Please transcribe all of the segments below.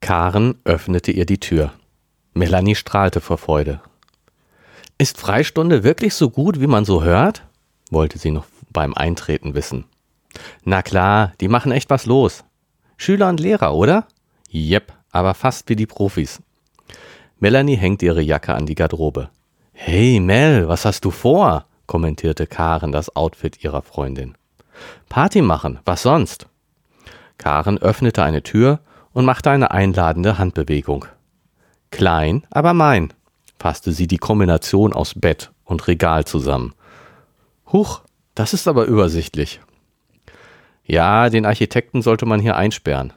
Karen öffnete ihr die Tür. Melanie strahlte vor Freude. Ist Freistunde wirklich so gut, wie man so hört? wollte sie noch beim Eintreten wissen. Na klar, die machen echt was los. Schüler und Lehrer, oder? Jep, aber fast wie die Profis. Melanie hängt ihre Jacke an die Garderobe. Hey Mel, was hast du vor? kommentierte Karen das Outfit ihrer Freundin. Party machen, was sonst? Karen öffnete eine Tür und machte eine einladende Handbewegung. Klein, aber mein, fasste sie die Kombination aus Bett und Regal zusammen. Huch, das ist aber übersichtlich. Ja, den Architekten sollte man hier einsperren.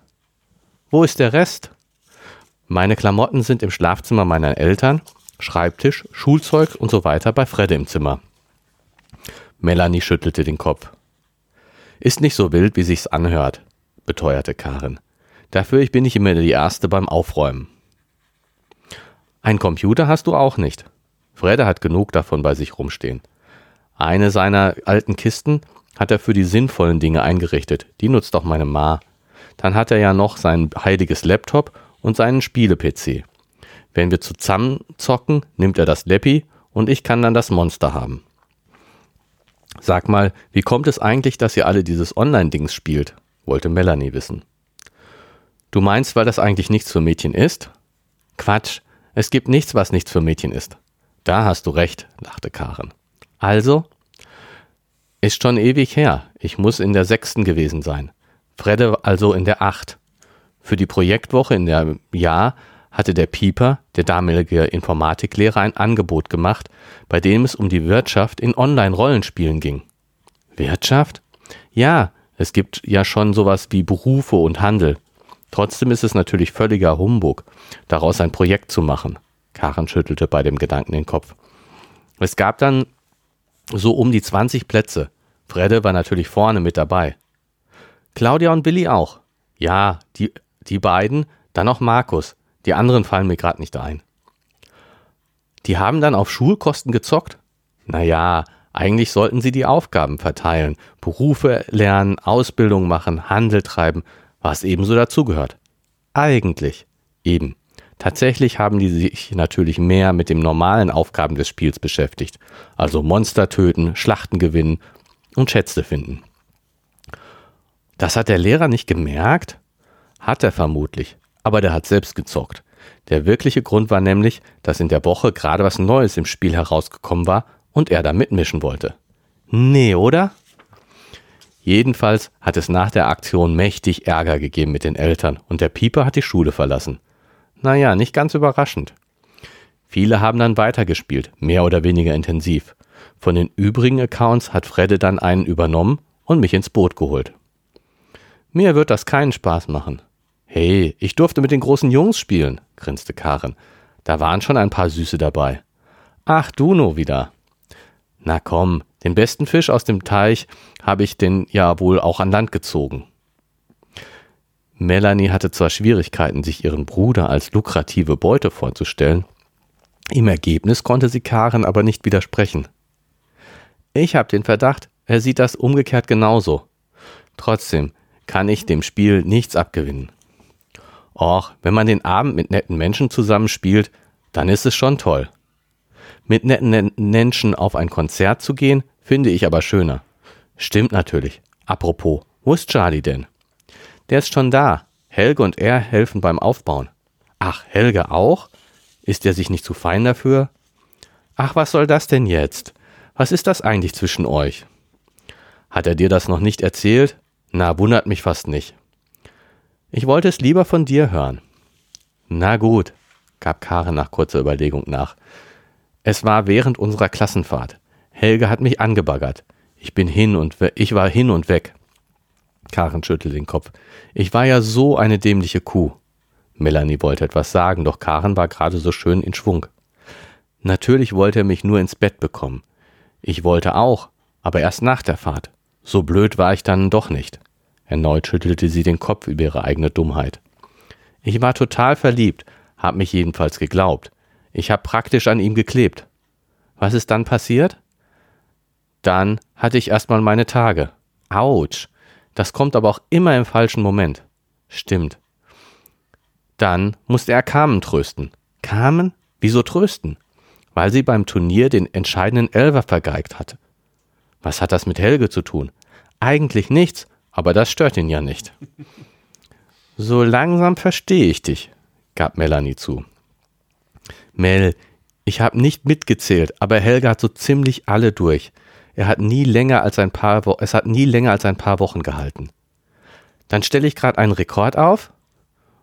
Wo ist der Rest? Meine Klamotten sind im Schlafzimmer meiner Eltern, Schreibtisch, Schulzeug und so weiter bei Fredde im Zimmer. Melanie schüttelte den Kopf. Ist nicht so wild, wie sich's anhört, beteuerte Karin. Dafür bin ich immer die Erste beim Aufräumen. Ein Computer hast du auch nicht. Fredde hat genug davon bei sich rumstehen. Eine seiner alten Kisten hat er für die sinnvollen Dinge eingerichtet. Die nutzt auch meine Ma. Dann hat er ja noch sein heiliges Laptop und seinen Spiele-PC. Wenn wir zusammen zocken, nimmt er das Leppi und ich kann dann das Monster haben. Sag mal, wie kommt es eigentlich, dass ihr alle dieses Online-Dings spielt? wollte Melanie wissen. Du meinst, weil das eigentlich nichts für Mädchen ist? Quatsch, es gibt nichts, was nichts für Mädchen ist. Da hast du recht, lachte Karen. Also? Ist schon ewig her. Ich muss in der sechsten gewesen sein. Fredde also in der acht. Für die Projektwoche in der Jahr hatte der Pieper, der damalige Informatiklehrer, ein Angebot gemacht, bei dem es um die Wirtschaft in Online-Rollenspielen ging. Wirtschaft? Ja, es gibt ja schon sowas wie Berufe und Handel. Trotzdem ist es natürlich völliger Humbug, daraus ein Projekt zu machen. Karen schüttelte bei dem Gedanken den Kopf. Es gab dann so um die 20 Plätze. Fredde war natürlich vorne mit dabei. Claudia und Billy auch. Ja, die, die beiden, dann noch Markus. Die anderen fallen mir gerade nicht ein. Die haben dann auf Schulkosten gezockt? Naja, eigentlich sollten sie die Aufgaben verteilen, Berufe lernen, Ausbildung machen, Handel treiben, was ebenso dazugehört. Eigentlich. Eben. Tatsächlich haben die sich natürlich mehr mit den normalen Aufgaben des Spiels beschäftigt, also Monster töten, Schlachten gewinnen und Schätze finden. Das hat der Lehrer nicht gemerkt? Hat er vermutlich, aber der hat selbst gezockt. Der wirkliche Grund war nämlich, dass in der Woche gerade was Neues im Spiel herausgekommen war und er da mitmischen wollte. Nee, oder? Jedenfalls hat es nach der Aktion mächtig Ärger gegeben mit den Eltern und der Pieper hat die Schule verlassen. Naja, nicht ganz überraschend. Viele haben dann weitergespielt, mehr oder weniger intensiv. Von den übrigen Accounts hat Fredde dann einen übernommen und mich ins Boot geholt. Mir wird das keinen Spaß machen. Hey, ich durfte mit den großen Jungs spielen, grinste Karen. Da waren schon ein paar Süße dabei. Ach, du nur wieder. Na komm, den besten Fisch aus dem Teich habe ich denn ja wohl auch an Land gezogen. Melanie hatte zwar Schwierigkeiten, sich ihren Bruder als lukrative Beute vorzustellen, im Ergebnis konnte sie Karen aber nicht widersprechen. Ich habe den Verdacht, er sieht das umgekehrt genauso. Trotzdem kann ich dem Spiel nichts abgewinnen. Och, wenn man den Abend mit netten Menschen zusammenspielt, dann ist es schon toll. Mit netten Menschen auf ein Konzert zu gehen, finde ich aber schöner. Stimmt natürlich. Apropos, wo ist Charlie denn? Der ist schon da. Helge und er helfen beim Aufbauen. Ach, Helge auch? Ist er sich nicht zu fein dafür? Ach, was soll das denn jetzt? Was ist das eigentlich zwischen euch? Hat er dir das noch nicht erzählt? Na, wundert mich fast nicht. Ich wollte es lieber von dir hören. Na gut, gab Karen nach kurzer Überlegung nach. Es war während unserer Klassenfahrt. Helge hat mich angebaggert. Ich bin hin und ich war hin und weg. Karen schüttelte den Kopf. Ich war ja so eine dämliche Kuh. Melanie wollte etwas sagen, doch Karen war gerade so schön in Schwung. Natürlich wollte er mich nur ins Bett bekommen. Ich wollte auch, aber erst nach der Fahrt. So blöd war ich dann doch nicht. Erneut schüttelte sie den Kopf über ihre eigene Dummheit. Ich war total verliebt, hab mich jedenfalls geglaubt. Ich hab praktisch an ihm geklebt. Was ist dann passiert? Dann hatte ich erstmal meine Tage. Autsch. Das kommt aber auch immer im falschen Moment. Stimmt. Dann musste er Carmen trösten. Carmen? Wieso trösten? Weil sie beim Turnier den entscheidenden Elver vergeigt hatte. Was hat das mit Helge zu tun? Eigentlich nichts, aber das stört ihn ja nicht. So langsam verstehe ich dich, gab Melanie zu. Mel, ich habe nicht mitgezählt, aber Helge hat so ziemlich alle durch. Er hat nie länger als ein paar Wo es hat nie länger als ein paar Wochen gehalten. Dann stelle ich gerade einen Rekord auf?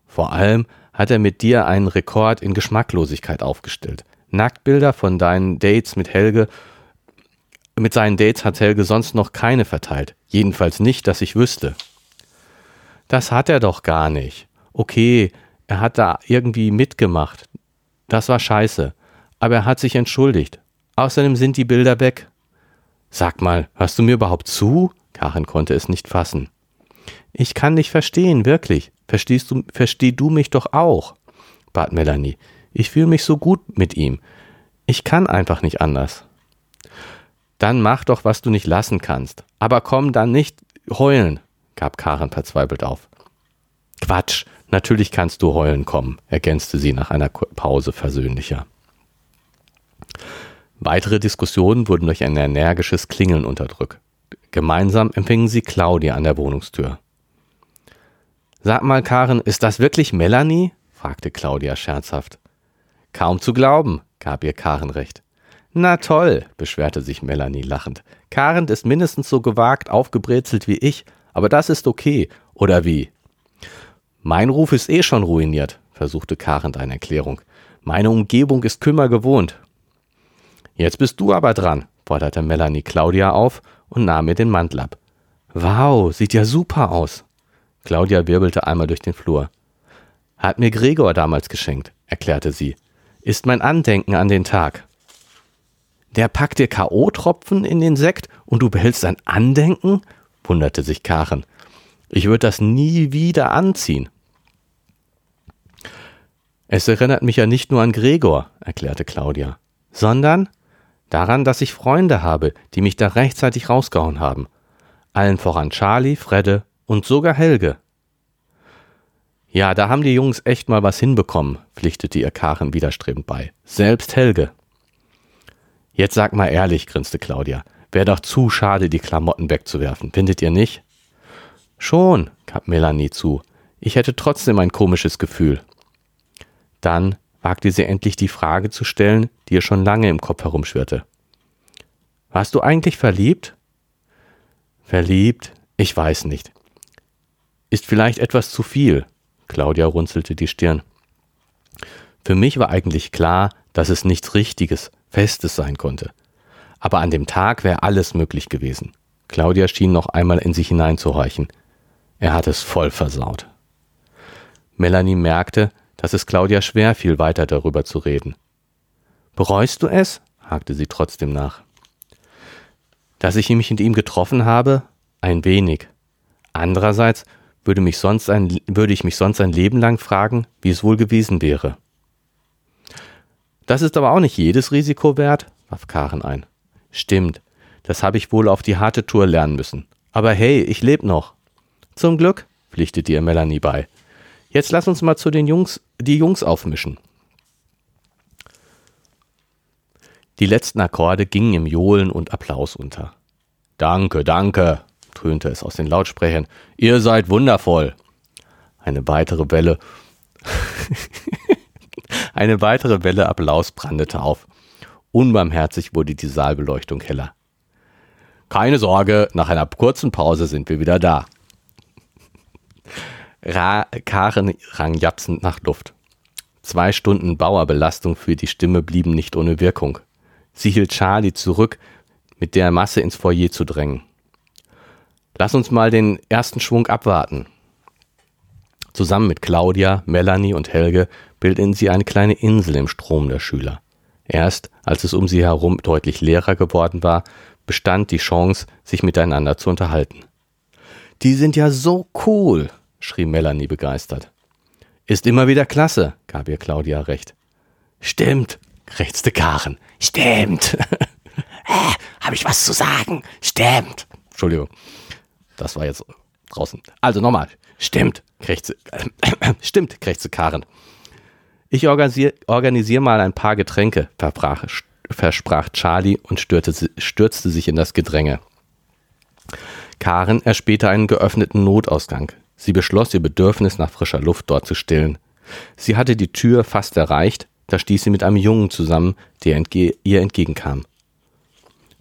Vor allem hat er mit dir einen Rekord in Geschmacklosigkeit aufgestellt. Nacktbilder von deinen Dates mit Helge. Mit seinen Dates hat Helge sonst noch keine verteilt. Jedenfalls nicht, dass ich wüsste. Das hat er doch gar nicht. Okay, er hat da irgendwie mitgemacht. Das war scheiße. Aber er hat sich entschuldigt. Außerdem sind die Bilder weg. Sag mal, hörst du mir überhaupt zu? Karin konnte es nicht fassen. Ich kann dich verstehen, wirklich. Verstehst du, versteh du mich doch auch, bat Melanie. Ich fühle mich so gut mit ihm. Ich kann einfach nicht anders. Dann mach doch, was du nicht lassen kannst. Aber komm dann nicht heulen, gab Karen verzweifelt auf. Quatsch, natürlich kannst du heulen kommen, ergänzte sie nach einer Pause versöhnlicher. Weitere Diskussionen wurden durch ein energisches Klingeln unterdrückt. Gemeinsam empfingen sie Claudia an der Wohnungstür. Sag mal, Karen, ist das wirklich Melanie? fragte Claudia scherzhaft. Kaum zu glauben, gab ihr Karen recht. Na toll, beschwerte sich Melanie lachend. Karen ist mindestens so gewagt aufgebrezelt wie ich, aber das ist okay, oder wie? Mein Ruf ist eh schon ruiniert, versuchte Karen eine Erklärung. Meine Umgebung ist Kümmer gewohnt. Jetzt bist du aber dran, forderte Melanie Claudia auf und nahm mir den Mantel ab. Wow, sieht ja super aus. Claudia wirbelte einmal durch den Flur. Hat mir Gregor damals geschenkt, erklärte sie. Ist mein Andenken an den Tag. Der packt dir K.O.-Tropfen in den Sekt und du behältst ein Andenken? wunderte sich Karen. Ich würde das nie wieder anziehen. Es erinnert mich ja nicht nur an Gregor, erklärte Claudia, sondern daran, dass ich Freunde habe, die mich da rechtzeitig rausgehauen haben. Allen voran Charlie, Fredde und sogar Helge. Ja, da haben die Jungs echt mal was hinbekommen, pflichtete ihr Karen widerstrebend bei. Selbst Helge. Jetzt sag mal ehrlich, grinste Claudia. Wäre doch zu schade, die Klamotten wegzuwerfen, findet ihr nicht? Schon, gab Melanie zu. Ich hätte trotzdem ein komisches Gefühl. Dann wagte sie endlich die Frage zu stellen, die ihr schon lange im Kopf herumschwirrte. Warst du eigentlich verliebt? Verliebt? Ich weiß nicht. Ist vielleicht etwas zu viel. Claudia runzelte die Stirn. Für mich war eigentlich klar, dass es nichts Richtiges, Festes sein konnte. Aber an dem Tag wäre alles möglich gewesen. Claudia schien noch einmal in sich hineinzuhorchen. Er hat es voll versaut. Melanie merkte, dass es Claudia schwer fiel, weiter darüber zu reden. Bereust du es? hakte sie trotzdem nach. Dass ich mich mit ihm getroffen habe? Ein wenig. Andererseits würde, mich sonst ein, würde ich mich sonst ein Leben lang fragen, wie es wohl gewesen wäre. Das ist aber auch nicht jedes Risiko wert, warf Karen ein. Stimmt, das habe ich wohl auf die harte Tour lernen müssen. Aber hey, ich leb noch. Zum Glück, pflichtete ihr Melanie bei. Jetzt lass uns mal zu den Jungs, die Jungs aufmischen. Die letzten Akkorde gingen im Johlen und Applaus unter. Danke, danke, dröhnte es aus den Lautsprechern. Ihr seid wundervoll. Eine weitere Welle. Eine weitere Welle Applaus brandete auf. Unbarmherzig wurde die Saalbeleuchtung heller. Keine Sorge, nach einer kurzen Pause sind wir wieder da. Ra Karen rang japsend nach Luft. Zwei Stunden Bauerbelastung für die Stimme blieben nicht ohne Wirkung. Sie hielt Charlie zurück, mit der Masse ins Foyer zu drängen. Lass uns mal den ersten Schwung abwarten. Zusammen mit Claudia, Melanie und Helge bildeten sie eine kleine Insel im Strom der Schüler. Erst als es um sie herum deutlich leerer geworden war, bestand die Chance, sich miteinander zu unterhalten. Die sind ja so cool, schrie Melanie begeistert. Ist immer wieder klasse, gab ihr Claudia recht. Stimmt, krächzte Karen. Stimmt. äh, hab habe ich was zu sagen. Stimmt. Entschuldigung. Das war jetzt draußen. Also nochmal. Stimmt, krächzte, äh, stimmt, krächzte Karen. Ich organisiere organisier mal ein paar Getränke, verbrach, versprach Charlie und stürte, stürzte sich in das Gedränge. Karen erspähte einen geöffneten Notausgang. Sie beschloss, ihr Bedürfnis nach frischer Luft dort zu stillen. Sie hatte die Tür fast erreicht, da stieß sie mit einem Jungen zusammen, der entge ihr entgegenkam.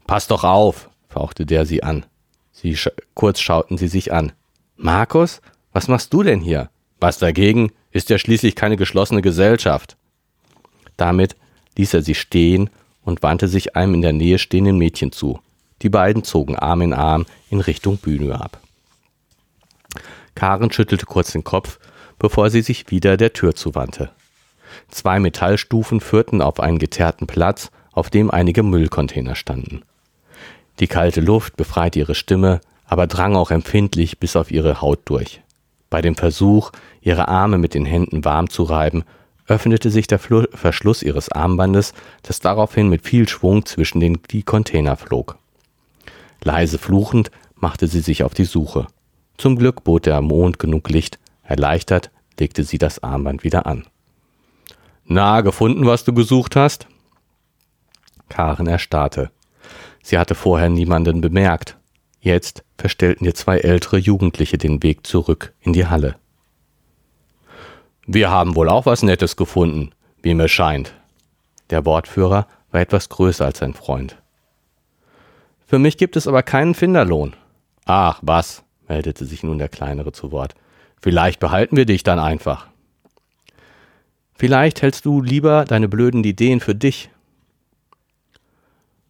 Pass doch auf, fauchte der sie an. Sie kurz schauten sie sich an. Markus, was machst du denn hier? Was dagegen? Ist ja schließlich keine geschlossene Gesellschaft. Damit ließ er sie stehen und wandte sich einem in der Nähe stehenden Mädchen zu. Die beiden zogen Arm in Arm in Richtung Bühne ab. Karen schüttelte kurz den Kopf, bevor sie sich wieder der Tür zuwandte. Zwei Metallstufen führten auf einen geteerten Platz, auf dem einige Müllcontainer standen. Die kalte Luft befreite ihre Stimme, aber drang auch empfindlich bis auf ihre Haut durch. Bei dem Versuch, ihre Arme mit den Händen warm zu reiben, öffnete sich der Fl Verschluss ihres Armbandes, das daraufhin mit viel Schwung zwischen den die Container flog. Leise fluchend machte sie sich auf die Suche. Zum Glück bot der Mond genug Licht. Erleichtert legte sie das Armband wieder an. Na, gefunden, was du gesucht hast? Karen erstarrte. Sie hatte vorher niemanden bemerkt. Jetzt verstellten ihr zwei ältere Jugendliche den Weg zurück in die Halle. Wir haben wohl auch was Nettes gefunden, wie mir scheint. Der Wortführer war etwas größer als sein Freund. Für mich gibt es aber keinen Finderlohn. Ach, was, meldete sich nun der Kleinere zu Wort. Vielleicht behalten wir dich dann einfach. Vielleicht hältst du lieber deine blöden Ideen für dich.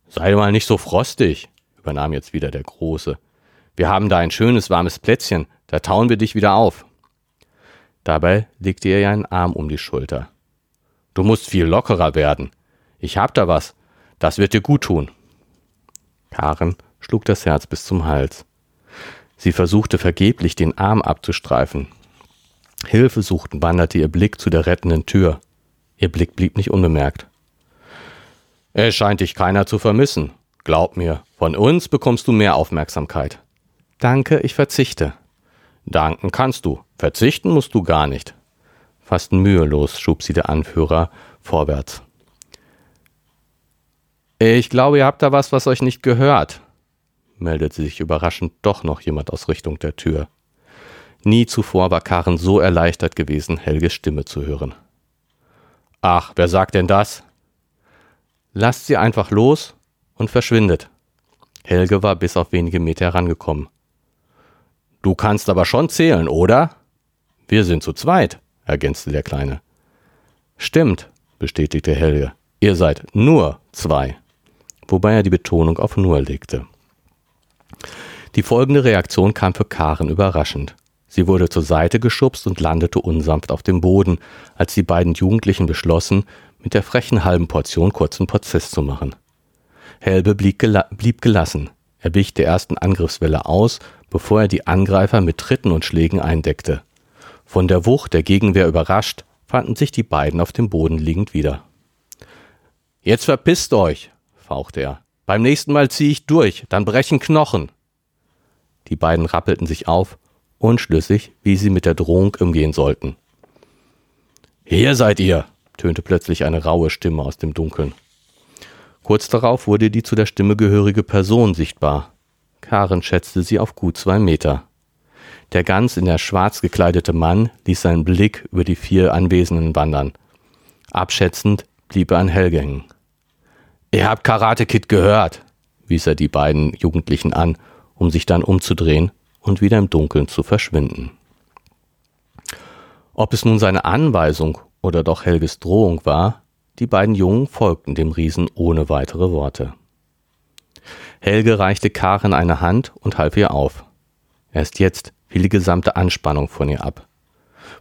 Sei mal nicht so frostig, übernahm jetzt wieder der Große. Wir haben da ein schönes warmes Plätzchen, da tauen wir dich wieder auf. Dabei legte er ihr einen Arm um die Schulter. Du musst viel lockerer werden. Ich hab da was. Das wird dir gut tun. Karen schlug das Herz bis zum Hals. Sie versuchte vergeblich, den Arm abzustreifen. Hilfe suchten wanderte ihr Blick zu der rettenden Tür. Ihr Blick blieb nicht unbemerkt. Es scheint dich keiner zu vermissen. Glaub mir, von uns bekommst du mehr Aufmerksamkeit. Danke, ich verzichte. Danken kannst du, verzichten musst du gar nicht. Fast mühelos schob sie der Anführer vorwärts. Ich glaube, ihr habt da was, was euch nicht gehört, meldete sich überraschend doch noch jemand aus Richtung der Tür. Nie zuvor war Karen so erleichtert gewesen, Helges Stimme zu hören. Ach, wer sagt denn das? Lasst sie einfach los und verschwindet. Helge war bis auf wenige Meter herangekommen. Du kannst aber schon zählen, oder? Wir sind zu zweit, ergänzte der Kleine. Stimmt, bestätigte Helge. Ihr seid nur zwei. Wobei er die Betonung auf nur legte. Die folgende Reaktion kam für Karen überraschend. Sie wurde zur Seite geschubst und landete unsanft auf dem Boden, als die beiden Jugendlichen beschlossen, mit der frechen halben Portion kurzen Prozess zu machen. Helbe blieb, gela blieb gelassen. Er wich der ersten Angriffswelle aus, bevor er die Angreifer mit Tritten und Schlägen eindeckte. Von der Wucht der Gegenwehr überrascht, fanden sich die beiden auf dem Boden liegend wieder. Jetzt verpisst euch, fauchte er. Beim nächsten Mal zieh ich durch, dann brechen Knochen. Die beiden rappelten sich auf, unschlüssig, wie sie mit der Drohung umgehen sollten. Hier seid ihr, tönte plötzlich eine raue Stimme aus dem Dunkeln. Kurz darauf wurde die zu der Stimme gehörige Person sichtbar. Karen schätzte sie auf gut zwei Meter. Der ganz in der Schwarz gekleidete Mann ließ seinen Blick über die vier Anwesenden wandern. Abschätzend blieb er an Helge hängen. Ihr habt Karate Kid gehört, wies er die beiden Jugendlichen an, um sich dann umzudrehen und wieder im Dunkeln zu verschwinden. Ob es nun seine Anweisung oder doch Helges Drohung war, die beiden Jungen folgten dem Riesen ohne weitere Worte. Helge reichte Karen eine Hand und half ihr auf. Erst jetzt fiel die gesamte Anspannung von ihr ab.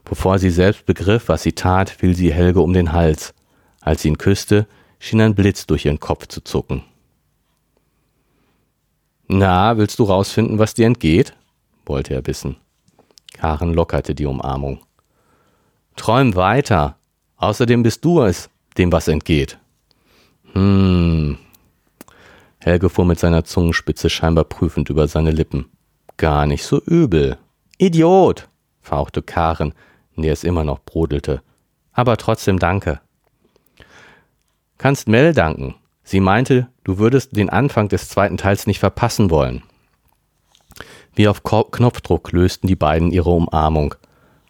Bevor sie selbst begriff, was sie tat, fiel sie Helge um den Hals. Als sie ihn küsste, schien ein Blitz durch ihren Kopf zu zucken. Na, willst du rausfinden, was dir entgeht? wollte er wissen. Karen lockerte die Umarmung. Träum weiter. Außerdem bist du es, dem was entgeht. Hm. Helge fuhr mit seiner Zungenspitze scheinbar prüfend über seine Lippen. Gar nicht so übel. Idiot, fauchte Karen, in der es immer noch brodelte. Aber trotzdem danke. Kannst Mel danken. Sie meinte, du würdest den Anfang des zweiten Teils nicht verpassen wollen. Wie auf Knopfdruck lösten die beiden ihre Umarmung.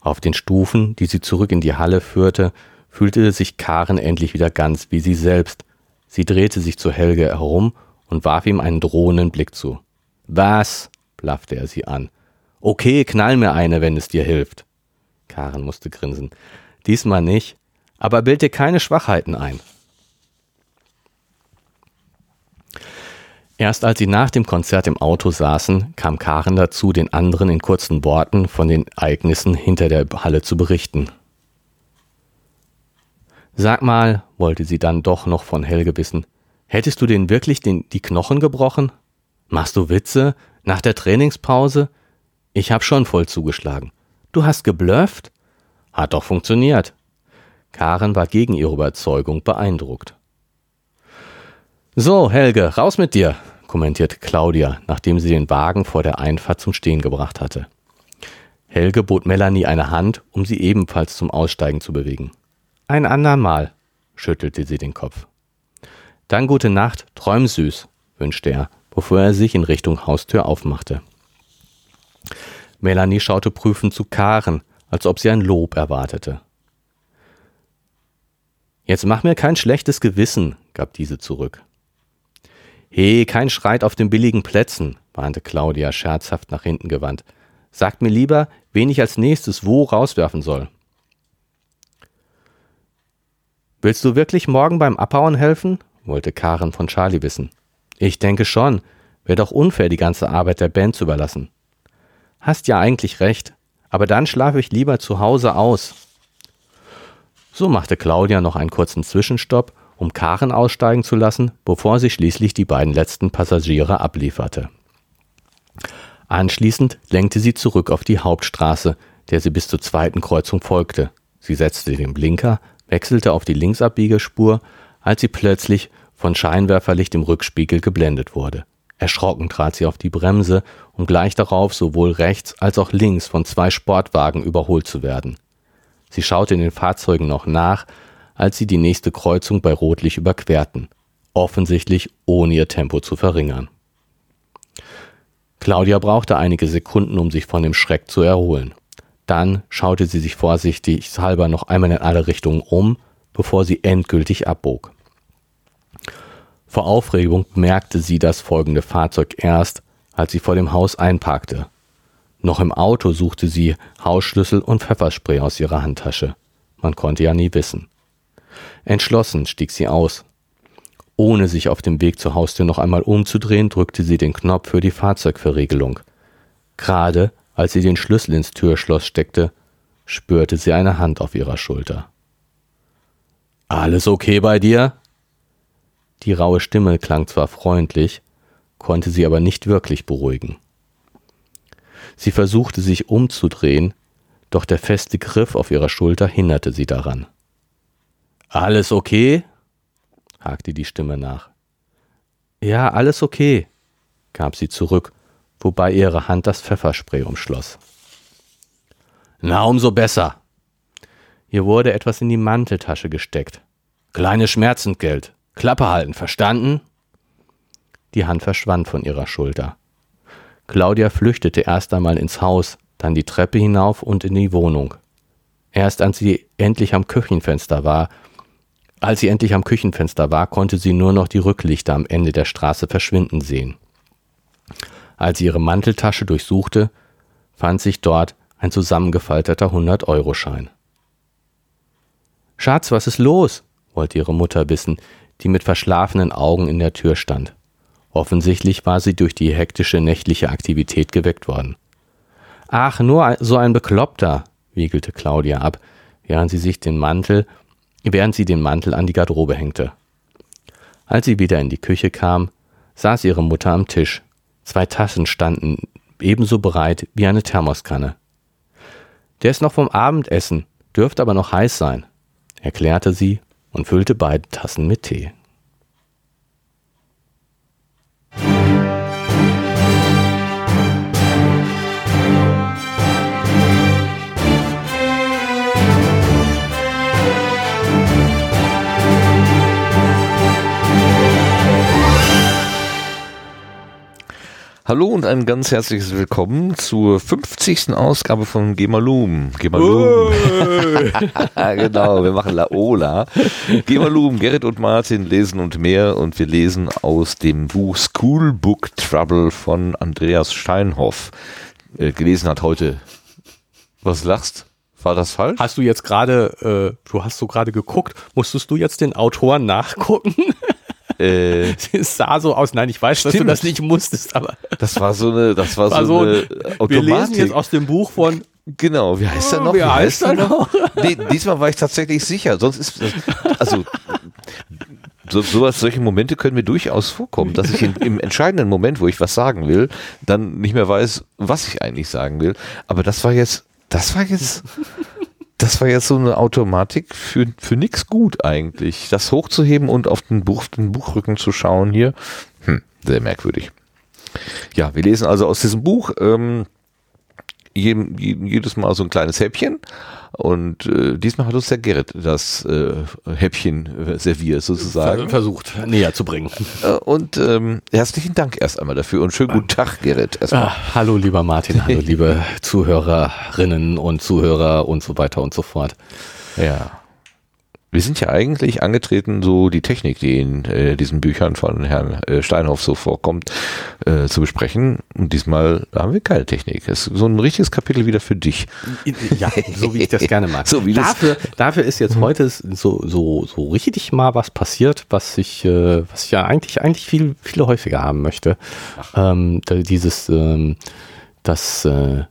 Auf den Stufen, die sie zurück in die Halle führte, fühlte sich Karen endlich wieder ganz wie sie selbst. Sie drehte sich zu Helge herum und warf ihm einen drohenden Blick zu. Was? blaffte er sie an. Okay, knall mir eine, wenn es dir hilft. Karen musste grinsen. Diesmal nicht, aber bild dir keine Schwachheiten ein. Erst als sie nach dem Konzert im Auto saßen, kam Karen dazu, den anderen in kurzen Worten von den Ereignissen hinter der Halle zu berichten. Sag mal, wollte sie dann doch noch von Helge wissen, hättest du den wirklich den, die Knochen gebrochen? Machst du Witze? Nach der Trainingspause? Ich hab schon voll zugeschlagen. Du hast geblufft? Hat doch funktioniert. Karen war gegen ihre Überzeugung beeindruckt. So, Helge, raus mit dir, kommentierte Claudia, nachdem sie den Wagen vor der Einfahrt zum Stehen gebracht hatte. Helge bot Melanie eine Hand, um sie ebenfalls zum Aussteigen zu bewegen. Ein andermal, schüttelte sie den Kopf. Dann gute Nacht, träum süß, wünschte er, bevor er sich in Richtung Haustür aufmachte. Melanie schaute prüfend zu Karen, als ob sie ein Lob erwartete. Jetzt mach mir kein schlechtes Gewissen, gab diese zurück. He, kein Schreit auf den billigen Plätzen, warnte Claudia scherzhaft nach hinten gewandt. Sagt mir lieber, wen ich als nächstes wo rauswerfen soll. Willst du wirklich morgen beim Abhauen helfen? wollte Karen von Charlie wissen. Ich denke schon. Wäre doch unfair, die ganze Arbeit der Band zu überlassen. Hast ja eigentlich recht, aber dann schlafe ich lieber zu Hause aus. So machte Claudia noch einen kurzen Zwischenstopp um Karen aussteigen zu lassen, bevor sie schließlich die beiden letzten Passagiere ablieferte. Anschließend lenkte sie zurück auf die Hauptstraße, der sie bis zur zweiten Kreuzung folgte. Sie setzte den Blinker, wechselte auf die Linksabbiegerspur, als sie plötzlich von Scheinwerferlicht im Rückspiegel geblendet wurde. Erschrocken trat sie auf die Bremse, um gleich darauf sowohl rechts als auch links von zwei Sportwagen überholt zu werden. Sie schaute in den Fahrzeugen noch nach, als sie die nächste Kreuzung bei Rotlicht überquerten, offensichtlich ohne ihr Tempo zu verringern. Claudia brauchte einige Sekunden, um sich von dem Schreck zu erholen. Dann schaute sie sich vorsichtig halber noch einmal in alle Richtungen um, bevor sie endgültig abbog. Vor Aufregung merkte sie das folgende Fahrzeug erst, als sie vor dem Haus einparkte. Noch im Auto suchte sie Hausschlüssel und Pfefferspray aus ihrer Handtasche. Man konnte ja nie wissen. Entschlossen stieg sie aus. Ohne sich auf dem Weg zur Haustür noch einmal umzudrehen, drückte sie den Knopf für die Fahrzeugverriegelung. Gerade als sie den Schlüssel ins Türschloss steckte, spürte sie eine Hand auf ihrer Schulter. Alles okay bei dir? Die raue Stimme klang zwar freundlich, konnte sie aber nicht wirklich beruhigen. Sie versuchte sich umzudrehen, doch der feste Griff auf ihrer Schulter hinderte sie daran. Alles okay? hakte die Stimme nach. Ja, alles okay, gab sie zurück, wobei ihre Hand das Pfefferspray umschloss. Na, umso besser. Ihr wurde etwas in die Manteltasche gesteckt. Kleines Schmerzensgeld. Klappe halten, verstanden? Die Hand verschwand von ihrer Schulter. Claudia flüchtete erst einmal ins Haus, dann die Treppe hinauf und in die Wohnung. Erst als sie endlich am Küchenfenster war, als sie endlich am Küchenfenster war, konnte sie nur noch die Rücklichter am Ende der Straße verschwinden sehen. Als sie ihre Manteltasche durchsuchte, fand sich dort ein zusammengefalteter 100-Euro-Schein. Schatz, was ist los? wollte ihre Mutter wissen, die mit verschlafenen Augen in der Tür stand. Offensichtlich war sie durch die hektische nächtliche Aktivität geweckt worden. Ach, nur so ein Bekloppter, wiegelte Claudia ab, während sie sich den Mantel während sie den Mantel an die Garderobe hängte. Als sie wieder in die Küche kam, saß ihre Mutter am Tisch. Zwei Tassen standen ebenso bereit wie eine Thermoskanne. Der ist noch vom Abendessen, dürfte aber noch heiß sein, erklärte sie und füllte beide Tassen mit Tee. Hallo und ein ganz herzliches Willkommen zur 50. Ausgabe von Gemalum. Gemalum. genau, wir machen Laola. Gemalum, Gerrit und Martin lesen und mehr und wir lesen aus dem Buch School Book Trouble von Andreas Steinhoff. Äh, gelesen hat heute. Was lachst? War das falsch? Hast du jetzt gerade, äh, du hast so gerade geguckt, musstest du jetzt den Autor nachgucken? Äh, es sah so aus, nein, ich weiß, stimmt. dass du das nicht musstest, aber. Das war so eine, das war, war so, eine Automatik. Wir lesen jetzt aus dem Buch von Genau, wie heißt er noch? Wie, wie heißt, er noch? Nee, diesmal war ich tatsächlich sicher. Sonst ist das, also so, sowas, solche Momente können mir durchaus vorkommen, dass ich in, im entscheidenden Moment, wo ich was sagen will, dann nicht mehr weiß, was ich eigentlich sagen will. Aber das war jetzt, das war jetzt das war jetzt so eine Automatik für, für nix gut eigentlich. Das hochzuheben und auf den, Buch, den Buchrücken zu schauen hier, hm, sehr merkwürdig. Ja, wir lesen also aus diesem Buch ähm, jedem, jedes Mal so ein kleines Häppchen und äh, diesmal hat uns der Gerrit das äh, Häppchen serviert sozusagen. Versucht näher zu bringen. Äh, und ähm, herzlichen Dank erst einmal dafür und schönen guten Tag, Gerrit. Ah, hallo lieber Martin, hallo liebe Zuhörerinnen und Zuhörer und so weiter und so fort. Ja. Wir sind ja eigentlich angetreten, so die Technik, die in äh, diesen Büchern von Herrn äh, Steinhoff so vorkommt, äh, zu besprechen. Und diesmal haben wir keine Technik. Es ist so ein richtiges Kapitel wieder für dich. Ja, so wie ich das gerne mag. so wie dafür, dafür ist jetzt mhm. heute so, so, so richtig mal was passiert, was ich, äh, was ich ja eigentlich, eigentlich viel, viel häufiger haben möchte. Ähm, dieses, ähm, dass äh,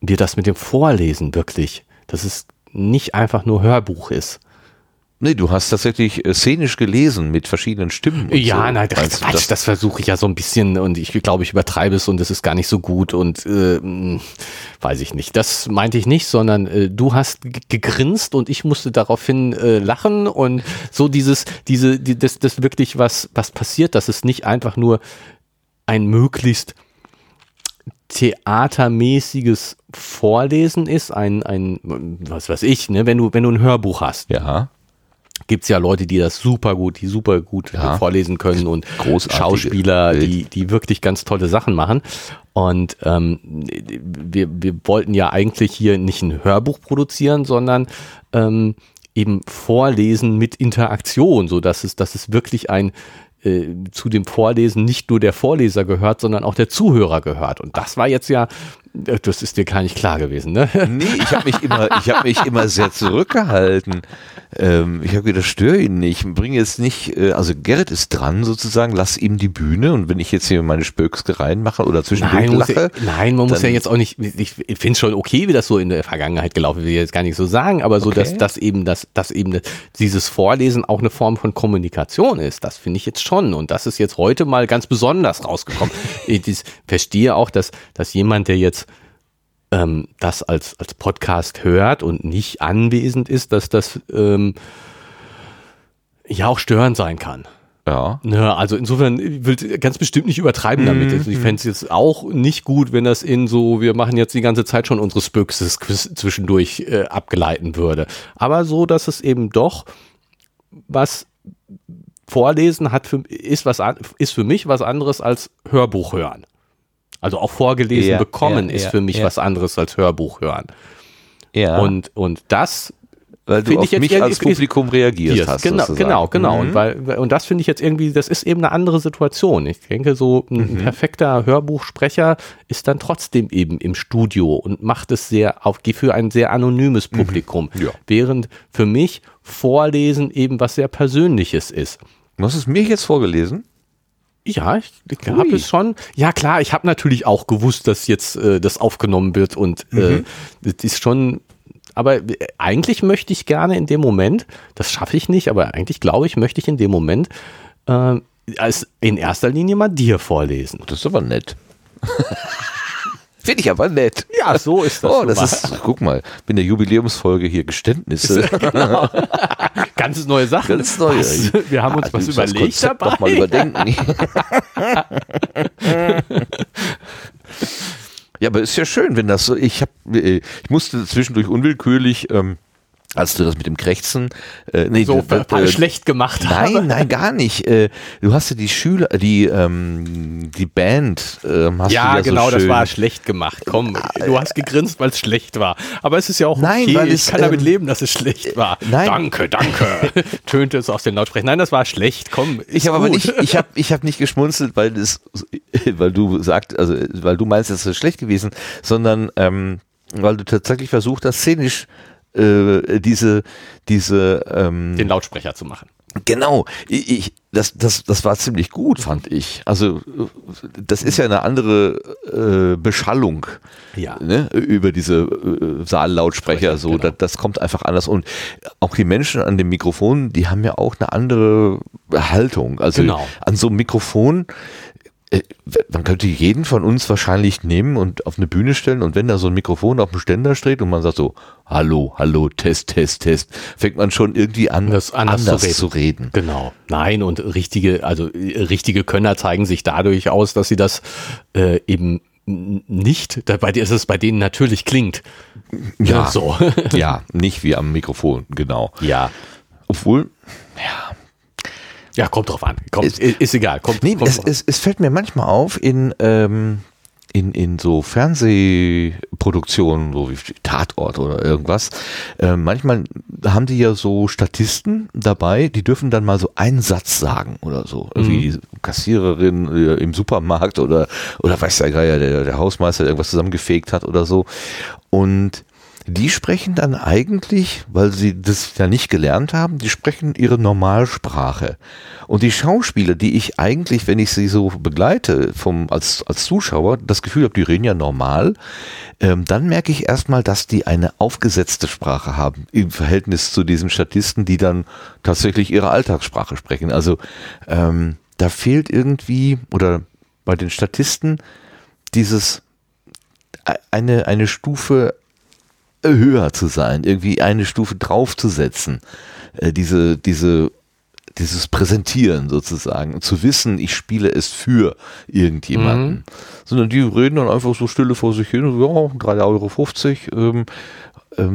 wir das mit dem Vorlesen wirklich, dass es nicht einfach nur Hörbuch ist Nee, du hast tatsächlich äh, szenisch gelesen mit verschiedenen Stimmen. ja, so. nein, das, Quatsch, das, das versuche ich ja so ein bisschen und ich glaube, ich übertreibe es und es ist gar nicht so gut und äh, weiß ich nicht. Das meinte ich nicht, sondern äh, du hast gegrinst und ich musste daraufhin äh, lachen und so dieses, diese, die, das, das wirklich was, was passiert, dass es nicht einfach nur ein möglichst theatermäßiges Vorlesen ist, ein, ein, was weiß ich, ne, wenn du, wenn du ein Hörbuch hast. Ja gibt es ja Leute, die das super gut, die super gut ja. vorlesen können und Schauspieler, die, die wirklich ganz tolle Sachen machen. Und ähm, wir, wir wollten ja eigentlich hier nicht ein Hörbuch produzieren, sondern ähm, eben vorlesen mit Interaktion, so dass es, dass es wirklich ein äh, zu dem Vorlesen nicht nur der Vorleser gehört, sondern auch der Zuhörer gehört. Und das war jetzt ja das ist dir gar nicht klar gewesen, ne? Nee, ich habe mich immer, ich habe mich immer sehr zurückgehalten. Ähm, ich habe gedacht, störe ihn nicht, bringe jetzt nicht, äh, also Gerrit ist dran sozusagen, lass ihm die Bühne und wenn ich jetzt hier meine Spökskereien mache oder zwischendurch nein, lache. Ja, nein, man muss ja jetzt auch nicht, ich finde es schon okay, wie das so in der Vergangenheit gelaufen ist, will ich jetzt gar nicht so sagen, aber so, okay. dass, dass eben, dass, dass eben dieses Vorlesen auch eine Form von Kommunikation ist, das finde ich jetzt schon und das ist jetzt heute mal ganz besonders rausgekommen. ich verstehe auch, dass, dass jemand, der jetzt ähm, das als, als Podcast hört und nicht anwesend ist, dass das ähm, ja auch störend sein kann. Ja. ja. Also insofern ich will ganz bestimmt nicht übertreiben damit. Also ich fände es jetzt auch nicht gut, wenn das in so, wir machen jetzt die ganze Zeit schon unsere Spökses zwischendurch äh, abgeleiten würde. Aber so, dass es eben doch was Vorlesen hat für, ist was ist für mich was anderes als Hörbuch hören. Also auch vorgelesen ja, bekommen ja, ist für mich was anderes als Hörbuch hören. Ja. Und, und das weil du auf mich als Publikum reagiert hast. Genau, genau, genau. Mhm. Und, weil, und das finde ich jetzt irgendwie, das ist eben eine andere Situation. Ich denke, so ein mhm. perfekter Hörbuchsprecher ist dann trotzdem eben im Studio und macht es sehr auf, für ein sehr anonymes mhm. Publikum. Mhm. Ja. Während für mich Vorlesen eben was sehr Persönliches ist. Du hast es mir jetzt vorgelesen? Ja, ich, ich habe es schon. Ja, klar, ich habe natürlich auch gewusst, dass jetzt äh, das aufgenommen wird und äh, mhm. äh, das ist schon. Aber äh, eigentlich möchte ich gerne in dem Moment, das schaffe ich nicht, aber eigentlich glaube ich, möchte ich in dem Moment äh, als in erster Linie mal dir vorlesen. Das ist aber nett. Finde ich aber nett. Ja, so ist das. Oh, das ist, guck mal, bin der Jubiläumsfolge hier Geständnisse. genau. Ganz neue Sachen. Ganz neue. Was? Wir haben uns ah, was überlegt dabei. Doch mal überdenken. ja, aber ist ja schön, wenn das so, ich habe, äh, ich musste zwischendurch unwillkürlich, ähm, als du das mit dem Krächzen äh, nee, so d- d- äh, schlecht gemacht habe. Nein, nein, gar nicht. Äh, du hast ja die Schüler, die ähm, die Band ähm, hast Ja, du ja genau, so das schön. war schlecht gemacht. Komm, du hast gegrinst, weil es schlecht war. Aber es ist ja auch Nein, okay. weil ich es, kann damit ähm, leben, dass es schlecht war. nein. Danke, danke. Tönte es aus den Lautsprechern. Nein, das war schlecht. Komm, Ich habe aber nicht, ich habe ich hab nicht geschmunzelt, weil das, weil du sagt, also weil du meinst, es ist schlecht gewesen, sondern ähm, weil du tatsächlich versucht hast, szenisch äh, diese, diese, ähm, den Lautsprecher zu machen. Genau, ich, ich, das, das, das war ziemlich gut, fand ich. Also das ist ja eine andere äh, Beschallung Ja. ne, über diese äh, Saallautsprecher. So, genau. das, das kommt einfach anders. Und auch die Menschen an dem Mikrofon, die haben ja auch eine andere Haltung. Also Genau. an so einem Mikrofon man könnte jeden von uns wahrscheinlich nehmen und auf eine Bühne stellen und wenn da so ein Mikrofon auf dem Ständer steht und man sagt so, hallo, hallo, Test, Test, Test, fängt man schon irgendwie an, Das anders anders, zu reden. zu reden. Genau. Nein, und richtige, also äh, richtige Könner zeigen sich dadurch aus, dass sie das äh, eben nicht, bei dir ist es bei denen natürlich klingt. Ja. So. Ja, nicht wie am Mikrofon, genau. ja. Obwohl, Ja, kommt drauf an. Kommt, ist, ist egal. Kommt, nee, kommt es, drauf. es, es fällt mir manchmal auf in, ähm, in, in so Fernsehproduktionen, so wie Tatort oder irgendwas. Äh, manchmal haben die ja so Statisten dabei, die dürfen dann mal so einen Satz sagen oder so. Irgendwie die Kassiererin äh, im Supermarkt oder, oder weiß der Geier, der, der Hausmeister, der irgendwas zusammengefegt hat oder so. Und die sprechen dann eigentlich, weil sie das ja nicht gelernt haben, die sprechen ihre Normalsprache. Und die Schauspieler, die ich eigentlich, wenn ich sie so begleite, vom, als, als Zuschauer, das Gefühl habe, die reden ja normal, ähm, dann merke ich erstmal, dass die eine aufgesetzte Sprache haben im Verhältnis zu diesen Statisten, die dann tatsächlich ihre Alltagssprache sprechen. Also ähm, da fehlt irgendwie, oder bei den Statisten, dieses e- eine, eine Stufe höher zu sein, irgendwie eine Stufe draufzusetzen, äh, diese, diese, dieses Präsentieren sozusagen, zu wissen, ich spiele es für irgendjemanden. Sondern die reden dann einfach so stille vor sich hin, so, ja, 3,50 Euro. Ähm,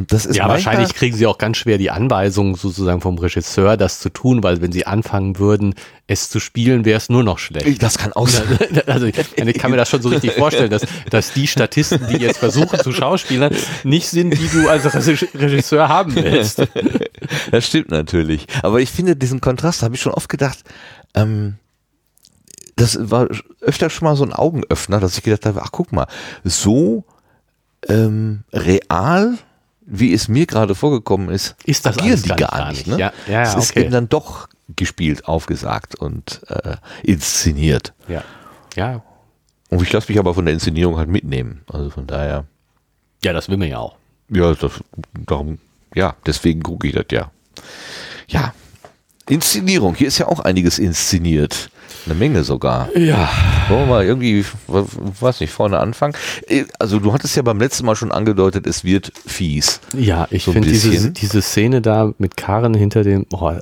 das ist ja, wahrscheinlich kriegen sie auch ganz schwer die Anweisung sozusagen vom Regisseur, das zu tun, weil wenn sie anfangen würden, es zu spielen, wäre es nur noch schlecht. Das kann auch sein. Also ich, ich kann mir das schon so richtig vorstellen, dass, dass die Statisten, die jetzt versuchen zu schauspielern, nicht sind, die du als Regis- Regisseur haben willst. Das stimmt natürlich. Aber ich finde, diesen Kontrast habe ich schon oft gedacht, ähm, das war öfter schon mal so ein Augenöffner, dass ich gedacht habe, ach guck mal, so ähm, real, wie es mir gerade vorgekommen ist, Ist das agieren die gar gar, nicht, nicht. Ne? ja. Ja, es ist okay. eben dann doch gespielt, aufgesagt und äh, inszeniert. Ja. Ja. Und ich lasse mich aber von der Inszenierung halt mitnehmen. Also von daher, Ja, das will man ja auch. ja, das, darum, ja, deswegen gucke ich das ja. Ja, Inszenierung. Hier ist ja auch einiges inszeniert. Eine Menge sogar. Ja. Wollen wir mal irgendwie, weiß nicht, vorne anfangen? Äh, Also du hattest ja beim letzten Mal schon angedeutet, es wird fies. Ja, ich So finde diese, diese Szene da mit Karen hinter dem, boah,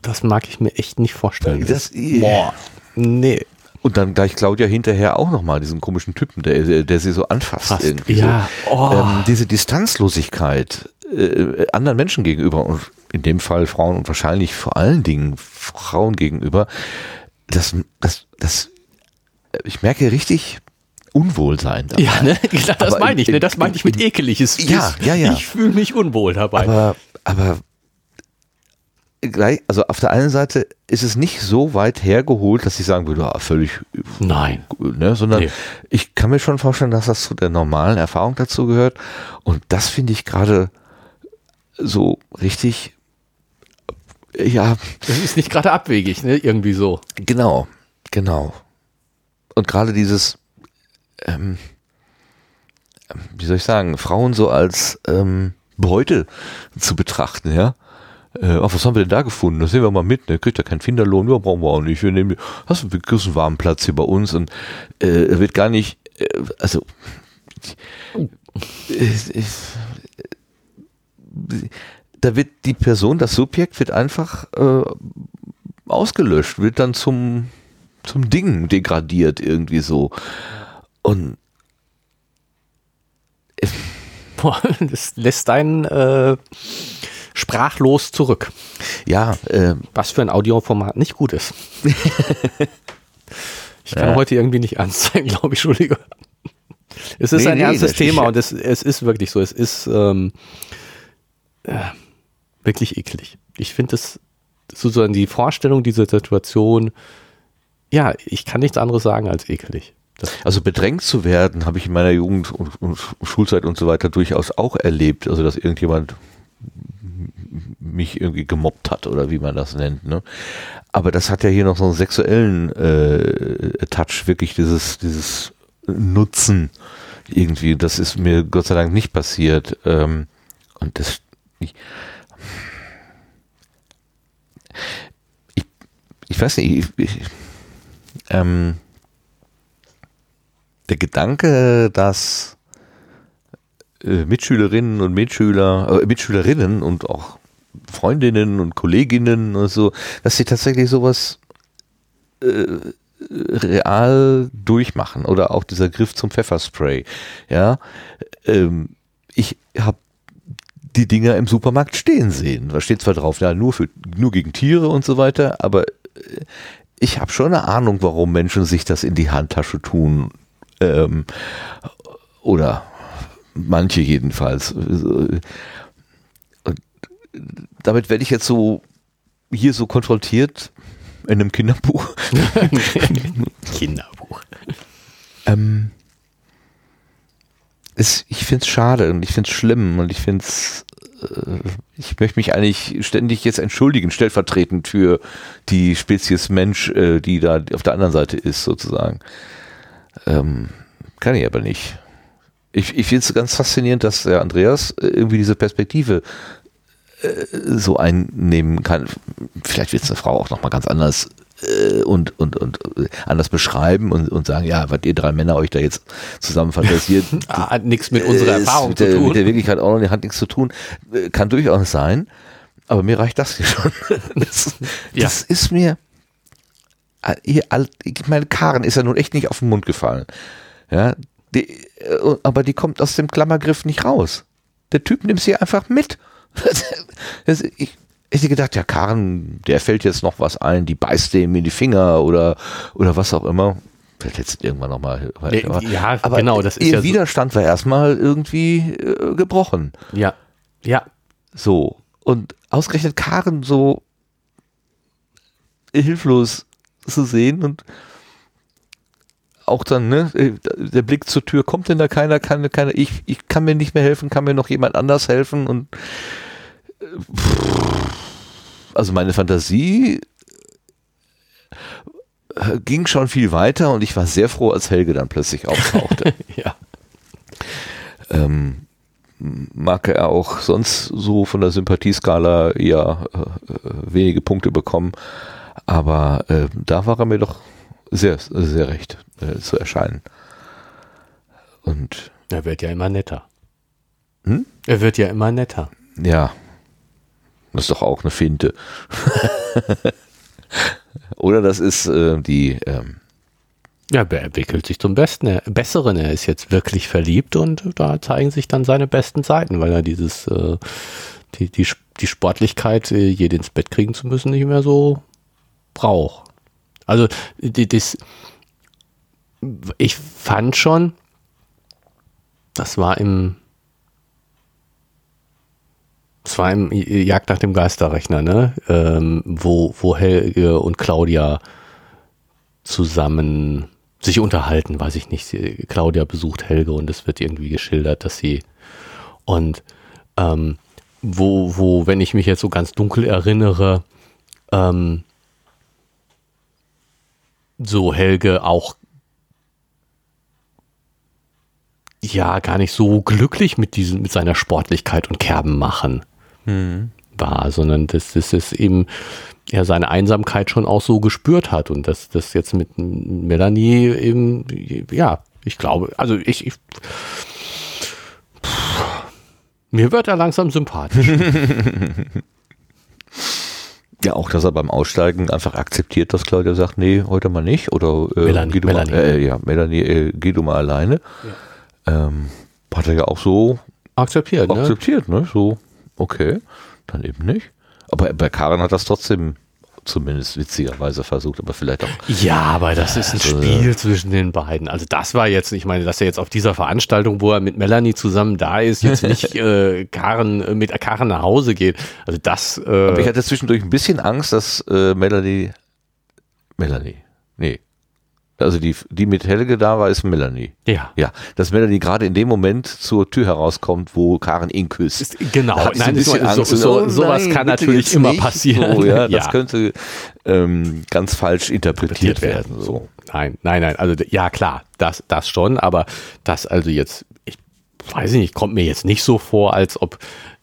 das mag ich mir echt nicht vorstellen. Das- boah, nee. Und dann gleich Claudia hinterher auch nochmal, diesen komischen Typen, der, der, der sie so anfasst. Fast. Irgendwie Ja, so. oh. ähm, diese Distanzlosigkeit äh, anderen Menschen gegenüber und in dem Fall Frauen und wahrscheinlich vor allen Dingen Frauen gegenüber, das, das, das, ich merke richtig Unwohlsein dabei. Ja, ne? Genau, das Aber meine ich, ne? Das meinte ich mit ekelig. Es Ja, ja, ja. Ich fühle mich unwohl dabei. Aber, aber gleich, also auf der einen Seite ist es nicht so weit hergeholt, dass ich sagen würde, ah, völlig, Nein. ne, sondern Nee. ich kann mir schon vorstellen, dass das zu der normalen Erfahrung dazu gehört. Und das finde ich gerade so richtig, ja, Das ist nicht gerade abwegig, ne? Irgendwie so. genau, genau. Und gerade dieses, ähm, wie soll ich sagen, Frauen so als ähm, Beute zu betrachten, ja. Äh, ach, was haben wir denn da gefunden? Das nehmen wir mal mit, ne? Kriegt ja keinen Finderlohn, ja, brauchen wir auch nicht. Wir nehmen, hast du einen warmen Platz hier bei uns und äh, er wird gar nicht, äh, also äh, äh, da wird die Person, das Subjekt wird einfach äh, ausgelöscht, wird dann zum, zum Ding degradiert irgendwie so. Und Boah, das lässt einen äh, sprachlos zurück. Ja, äh, Was für ein Audioformat nicht gut ist. ich kann Ja. heute irgendwie nicht ernst sein, glaube ich, Entschuldige. Es ist Nee, ein nee, ernstes Thema und es, es ist wirklich so. Es ist ähm, äh, wirklich eklig. Ich finde es sozusagen die Vorstellung dieser Situation, ja, ich kann nichts anderes sagen als eklig. Das, also bedrängt zu werden, habe ich in meiner Jugend und, und Schulzeit und so weiter durchaus auch erlebt. Also dass irgendjemand mich irgendwie gemobbt hat oder wie man das nennt. Ne? Aber das hat ja hier noch so einen sexuellen äh, Touch, wirklich dieses, dieses Nutzen irgendwie. Das ist mir Gott sei Dank nicht passiert. Ähm, und das ich, ich weiß nicht, ich, ich, ähm, der Gedanke, dass äh, Mitschülerinnen und Mitschüler, äh, Mitschülerinnen und auch Freundinnen und Kolleginnen und so, dass sie tatsächlich sowas äh, real durchmachen oder auch dieser Griff zum Pfefferspray. Ja, ähm, ich habe die Dinger im Supermarkt stehen sehen. Da steht zwar drauf, ja, nur für nur gegen Tiere und so weiter, aber ich habe schon eine Ahnung, warum Menschen sich das in die Handtasche tun. Ähm, oder manche jedenfalls. Und damit werde ich jetzt so hier so konfrontiert in einem Kinderbuch. Kinderbuch. Ähm, es, ich finde es schade und ich finde es schlimm und ich finde es, ich möchte mich eigentlich ständig jetzt entschuldigen, stellvertretend für die Spezies Mensch, äh, die da auf der anderen Seite ist, sozusagen. Ähm, kann ich aber nicht. Ich, ich finde es ganz faszinierend, dass der Andreas äh, irgendwie diese Perspektive äh, so einnehmen kann. Vielleicht wird es eine Frau auch nochmal ganz anders äh, und, und, und anders beschreiben und, und sagen, ja, was ihr drei Männer euch da jetzt zusammen fantasiert, Ah, Hat nichts mit unserer Erfahrung mit zu der, tun. Mit der Wirklichkeit auch noch hat nichts zu tun. Äh, Kann durchaus sein, aber mir reicht das hier schon. Das, Ja. das ist mir, äh, ich meine, Karen ist ja nun echt nicht auf den Mund gefallen. Ja, die, aber die kommt aus dem Klammergriff nicht raus. Der Typ nimmt sie einfach mit. Das, ich, ich hätte gedacht, ja, Karen, der fällt jetzt noch was ein, die beißt dem in die Finger oder, oder was auch immer. Vielleicht jetzt irgendwann nochmal. Ja, genau, das ist ihr ja so- Widerstand war erstmal irgendwie äh, gebrochen. Ja, ja, So. Und ausgerechnet Karen so hilflos zu sehen und auch dann, ne, äh, der Blick zur Tür, kommt denn da keiner, kann keiner, ich, ich kann mir nicht mehr helfen, kann mir noch jemand anders helfen und äh, pff, also meine Fantasie äh, ging schon viel weiter und ich war sehr froh, als Helge dann plötzlich auftauchte. ja. ähm, mag er auch sonst so von der Sympathieskala eher äh, äh, wenige Punkte bekommen, aber äh, da war er mir doch sehr, sehr recht äh, zu erscheinen. Und Er wird ja immer netter. Hm? Er wird ja immer netter. ja, das ist doch auch eine Finte. Oder das ist äh, die, ähm, Ja, er entwickelt sich zum Besten, er, Besseren. Er ist jetzt wirklich verliebt und da zeigen sich dann seine besten Seiten, weil er dieses, äh, die, die, die Sportlichkeit, äh, jede ins Bett kriegen zu müssen, nicht mehr so braucht. Also, die, das, ich fand schon, das war im, das war im Jagd nach dem Geisterrechner, ne? Ähm, wo, wo Helge und Claudia zusammen sich unterhalten, weiß ich nicht. Claudia besucht Helge und es wird irgendwie geschildert, dass sie und ähm, wo, wo, wenn ich mich jetzt so ganz dunkel erinnere, ähm, so Helge auch ja gar nicht so glücklich mit diesem, mit seiner Sportlichkeit und Kerben machen war, sondern dass das ist eben er seine Einsamkeit schon auch so gespürt hat und dass das jetzt mit Melanie eben, ja, ich glaube, also ich, ich pff, mir wird er langsam sympathisch. ja auch, dass er beim Aussteigen einfach akzeptiert, dass Claudia sagt, nee, heute mal nicht oder äh, Melanie, geh du Melanie. Mal, äh, ja, Melanie, äh, geh du mal alleine. Ähm, hat er ja auch so Akzeptiert, ne? akzeptiert, ne? So, okay. dann eben nicht. Aber bei Karen hat das trotzdem zumindest witzigerweise versucht, aber vielleicht auch. Ja, aber das ist ein Also, Spiel zwischen den beiden. Also das war jetzt, ich meine, dass er jetzt auf dieser Veranstaltung, wo er mit Melanie zusammen da ist, jetzt nicht äh, Karen äh, mit Karen nach Hause geht. Also das. Äh, Aber ich hatte zwischendurch ein bisschen Angst, dass äh, Melanie. Melanie. Nee. Also die, die mit Helge da war, ist Melanie. ja. Ja, dass Melanie gerade in dem Moment zur Tür herauskommt, wo Karen ihn küsst. Ist, genau, Da nein, ein bisschen so, Angst. so, so, Oh sowas nein, kann natürlich immer nicht. passieren. So, ja, das könnte ähm, ganz falsch interpretiert werden. So. Nein, nein, nein. Also ja, klar, das, das schon, aber das also jetzt, ich weiß nicht, kommt mir jetzt nicht so vor, als ob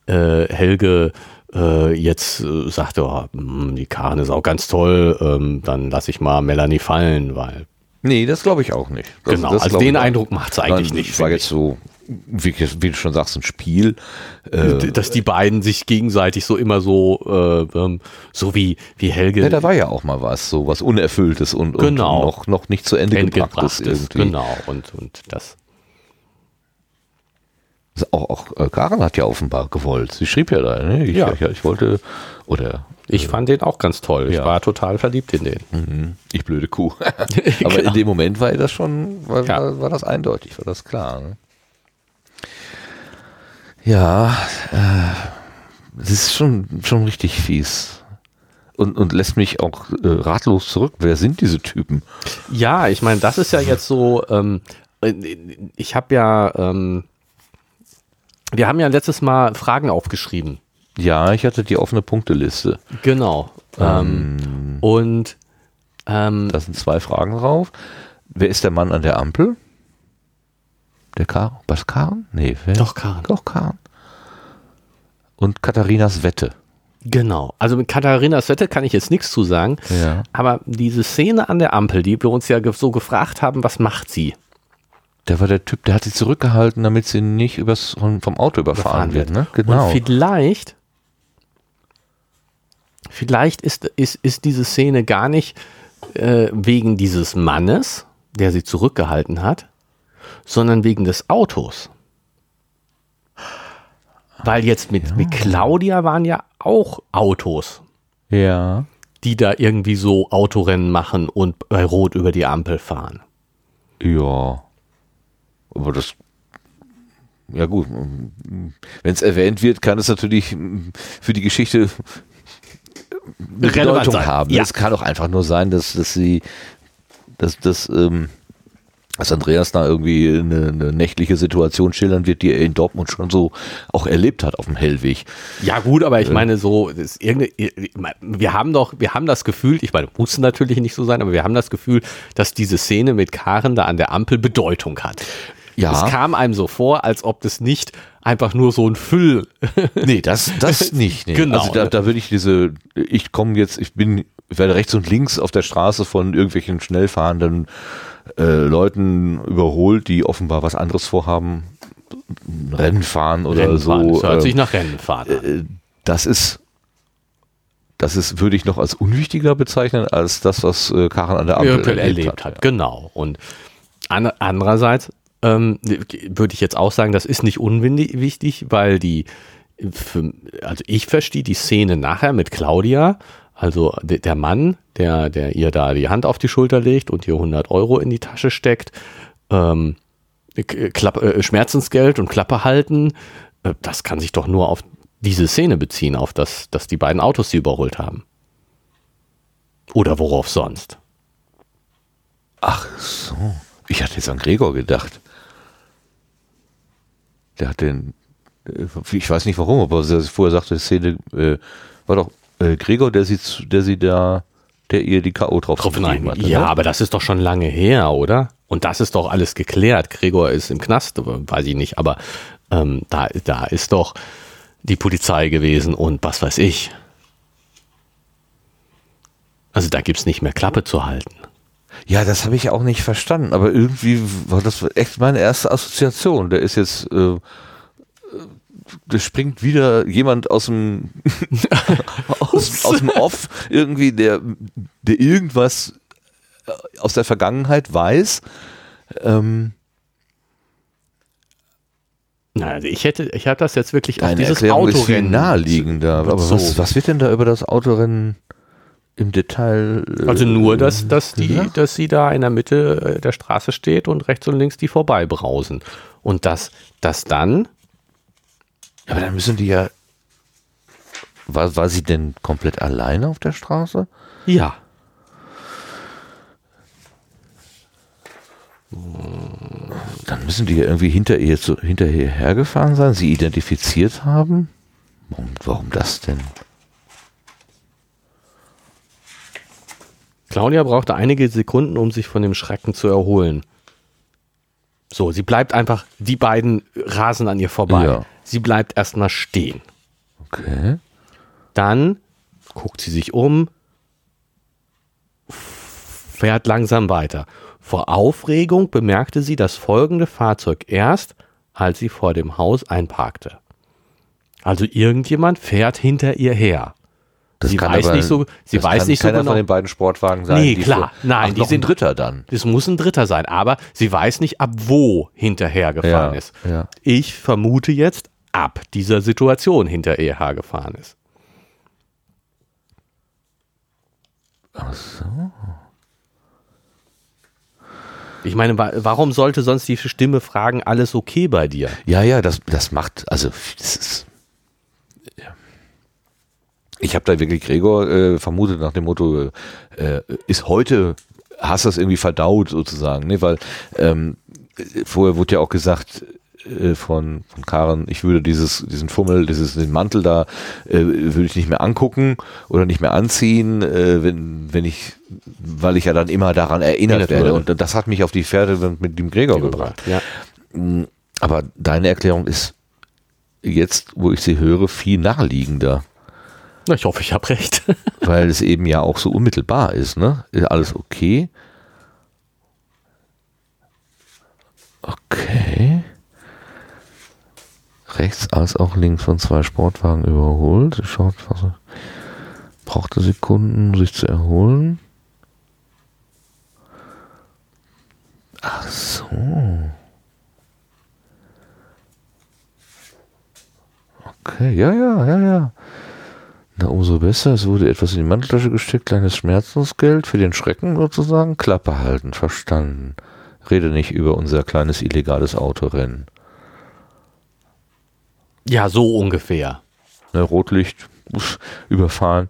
äh, Helge äh, jetzt äh, sagte, oh, mh, die Karen ist auch ganz toll, ähm, dann lasse ich mal Melanie fallen, weil Nee, das glaube ich auch nicht. Das, genau, das also den. Eindruck macht es eigentlich Nein, nicht. Es war jetzt so, wie, wie du schon sagst, ein Spiel. Äh, dass die beiden sich gegenseitig so immer so, äh, ähm, so wie, wie Helge ja, da war ja auch mal was, so was Unerfülltes und, Genau. und noch, noch nicht zu Ende gebrachtes gebracht ist. irgendwie. Genau, und, und das. Auch, auch äh, Karen hat ja offenbar gewollt. Sie schrieb ja da, ne? Ich, Ja. ich, ich wollte, oder Ich fand den auch ganz toll. Ich Ja. war total verliebt in den. Mhm. Ich blöde Kuh. Aber Genau. in dem Moment war das schon, war, Ja. war, das eindeutig, war das klar. Ne? Ja, äh, es ist schon, schon richtig fies. Und, und lässt mich auch äh, ratlos zurück. Wer sind diese Typen? Ja, ich meine, das ist ja jetzt so, ähm, ich habe ja, ähm, wir haben ja letztes Mal Fragen aufgeschrieben. Ja, ich hatte die offene Punkteliste. Genau. Ähm, und ähm, Da sind zwei Fragen drauf. Wer ist der Mann an der Ampel? Der Kar was Karen? Nee, wer? Doch, Karen. Doch, Karen. Und Katharinas Wette. genau. Also mit Katharinas Wette kann ich jetzt nichts zu sagen. Ja. Aber diese Szene an der Ampel, die wir uns ja so gefragt haben, was macht sie? Der war der Typ, der hat sie zurückgehalten, damit sie nicht übers, vom Auto überfahren, Überfahren wird. Ne? Und Genau. vielleicht, vielleicht ist, ist, ist diese Szene gar nicht äh, wegen dieses Mannes, der sie zurückgehalten hat, sondern wegen des Autos. Weil jetzt mit, mit Claudia waren ja auch Autos, Ja. die da irgendwie so Autorennen machen und bei Rot über die Ampel fahren. Ja. Aber das. Ja, gut. Wenn es erwähnt wird, kann es natürlich für die Geschichte eine Bedeutung sein. haben. Ja. Es kann auch einfach nur sein, dass, dass sie, dass, dass, ähm, dass Andreas da irgendwie eine, eine nächtliche Situation schildern wird, die er in Dortmund schon so auch erlebt hat auf dem Hellweg. Ja gut, aber ich meine so, wir haben doch, wir haben das Gefühl, ich meine, muss natürlich nicht so sein, aber wir haben das Gefühl, dass diese Szene mit Karen da an der Ampel Bedeutung hat. Ja. Es kam einem so vor, als ob das nicht einfach nur so ein Füll. Nee, das, das nicht. Nee. Genau, Also da, da würde ich diese, ich komme jetzt, ich bin, ich werde rechts und links auf der Straße von irgendwelchen schnell fahrenden äh, Leuten überholt, die offenbar was anderes vorhaben, Rennen fahren oder Rennen so. Das hört ähm, sich nach Rennen fahren an. äh, das ist, das ist, würde ich noch als unwichtiger bezeichnen, als das, was äh, Karen an der Ampel Merkel erlebt, erlebt hat. Ja. Genau. Und an, andererseits ähm, würde ich jetzt auch sagen, das ist nicht unwichtig, weil die, für, also ich verstehe die Szene nachher mit Claudia, also de, der Mann, der, der ihr da die Hand auf die Schulter legt und ihr 100 Euro in die Tasche steckt, ähm, Klapp, äh, Schmerzensgeld und Klappe halten, äh, das kann sich doch nur auf diese Szene beziehen, auf das, dass die beiden Autos sie überholt haben. Oder worauf sonst? Ach so. Ich hatte jetzt an Gregor gedacht. Der hat den, äh, ich weiß nicht warum, aber er vorher sagte, die Szene äh, war doch äh, Gregor, der sie, der sie da, der ihr die K.O. drauf Drauf gegeben hatte, Ja, ne? aber das ist doch schon lange her, oder? Und das ist doch alles geklärt. Gregor ist im Knast, weiß ich nicht, aber ähm, da, da ist doch die Polizei gewesen und was weiß ich. Also da gibt's nicht mehr Klappe zu halten. Ja, das habe ich auch nicht verstanden, aber irgendwie war das echt meine erste Assoziation. Der ist jetzt, äh, äh, da springt wieder jemand aus dem, aus, aus dem Off, irgendwie, der, der irgendwas äh, aus der Vergangenheit weiß. Ähm, Na, also ich hätte, ich habe das jetzt wirklich auf dieses Erklärung ist viel Autorennen. naheliegender. Aber was, bezogen. was wird denn da über das Autorennen im Detail? äh, Also nur, dass, dass, die, gesagt? dass sie da in der Mitte äh, der Straße steht und rechts und links die vorbeibrausen. Und dass, dass dann, Aber dann müssen die ja. War, war sie denn komplett alleine auf der Straße? ja, Dann müssen die ja irgendwie hinter ihr zu, hinterher hergefahren sein, sie identifiziert haben. Warum, warum das denn? Claudia brauchte einige Sekunden, um sich von dem Schrecken zu erholen. So, sie bleibt einfach, die beiden rasen an ihr vorbei. Ja. Sie bleibt erstmal stehen. Okay. Dann guckt sie sich um, fährt langsam weiter. Vor Aufregung bemerkte sie das folgende Fahrzeug erst, als sie vor dem Haus einparkte. Also irgendjemand fährt hinter ihr her. Das sie kann weiß aber- nicht so, sie das weiß kann nicht so genau. von den beiden Sportwagen sein. Nee, klar. vor- Nein, Ach, die noch ein sind- Dritter dann. Es muss ein Dritter sein, aber sie weiß nicht, ab wo hinterher gefahren Ja, ist. ja. Ich vermute jetzt, ab dieser Situation hinter ihr hergefahren ist. Ach so. Ich meine, wa- warum sollte sonst die Stimme fragen, alles okay bei dir? Ja, ja, das, das macht, also das ist. Ich habe da wirklich Gregor äh, vermutet nach dem Motto, äh, ist heute, hast du das irgendwie verdaut sozusagen, ne? weil ähm, vorher wurde ja auch gesagt äh, von, von Karen, ich würde dieses, diesen Fummel, dieses, den Mantel da, äh, würde ich nicht mehr angucken oder nicht mehr anziehen, äh, wenn, wenn ich, weil ich ja dann immer daran erinnert werde und das hat mich auf die Pferde mit, dem Gregor gebracht. Ja. Aber deine Erklärung ist jetzt, wo ich sie höre, viel naheliegender, Na, ich hoffe, ich habe recht. weil es eben ja auch so unmittelbar ist. Ne? Ist alles okay? Okay. Rechts als auch links von zwei Sportwagen überholt. Schaut, was er- brauchte Sekunden, um sich zu erholen. Ach so. Okay, ja, ja, ja, ja. Na, umso besser. Es wurde etwas in die Manteltasche gesteckt, kleines Schmerzensgeld für den Schrecken sozusagen. Klappe halten, verstanden. Rede nicht über unser kleines illegales Autorennen. ja, so ungefähr. Ne, Rotlicht, uff, überfahren.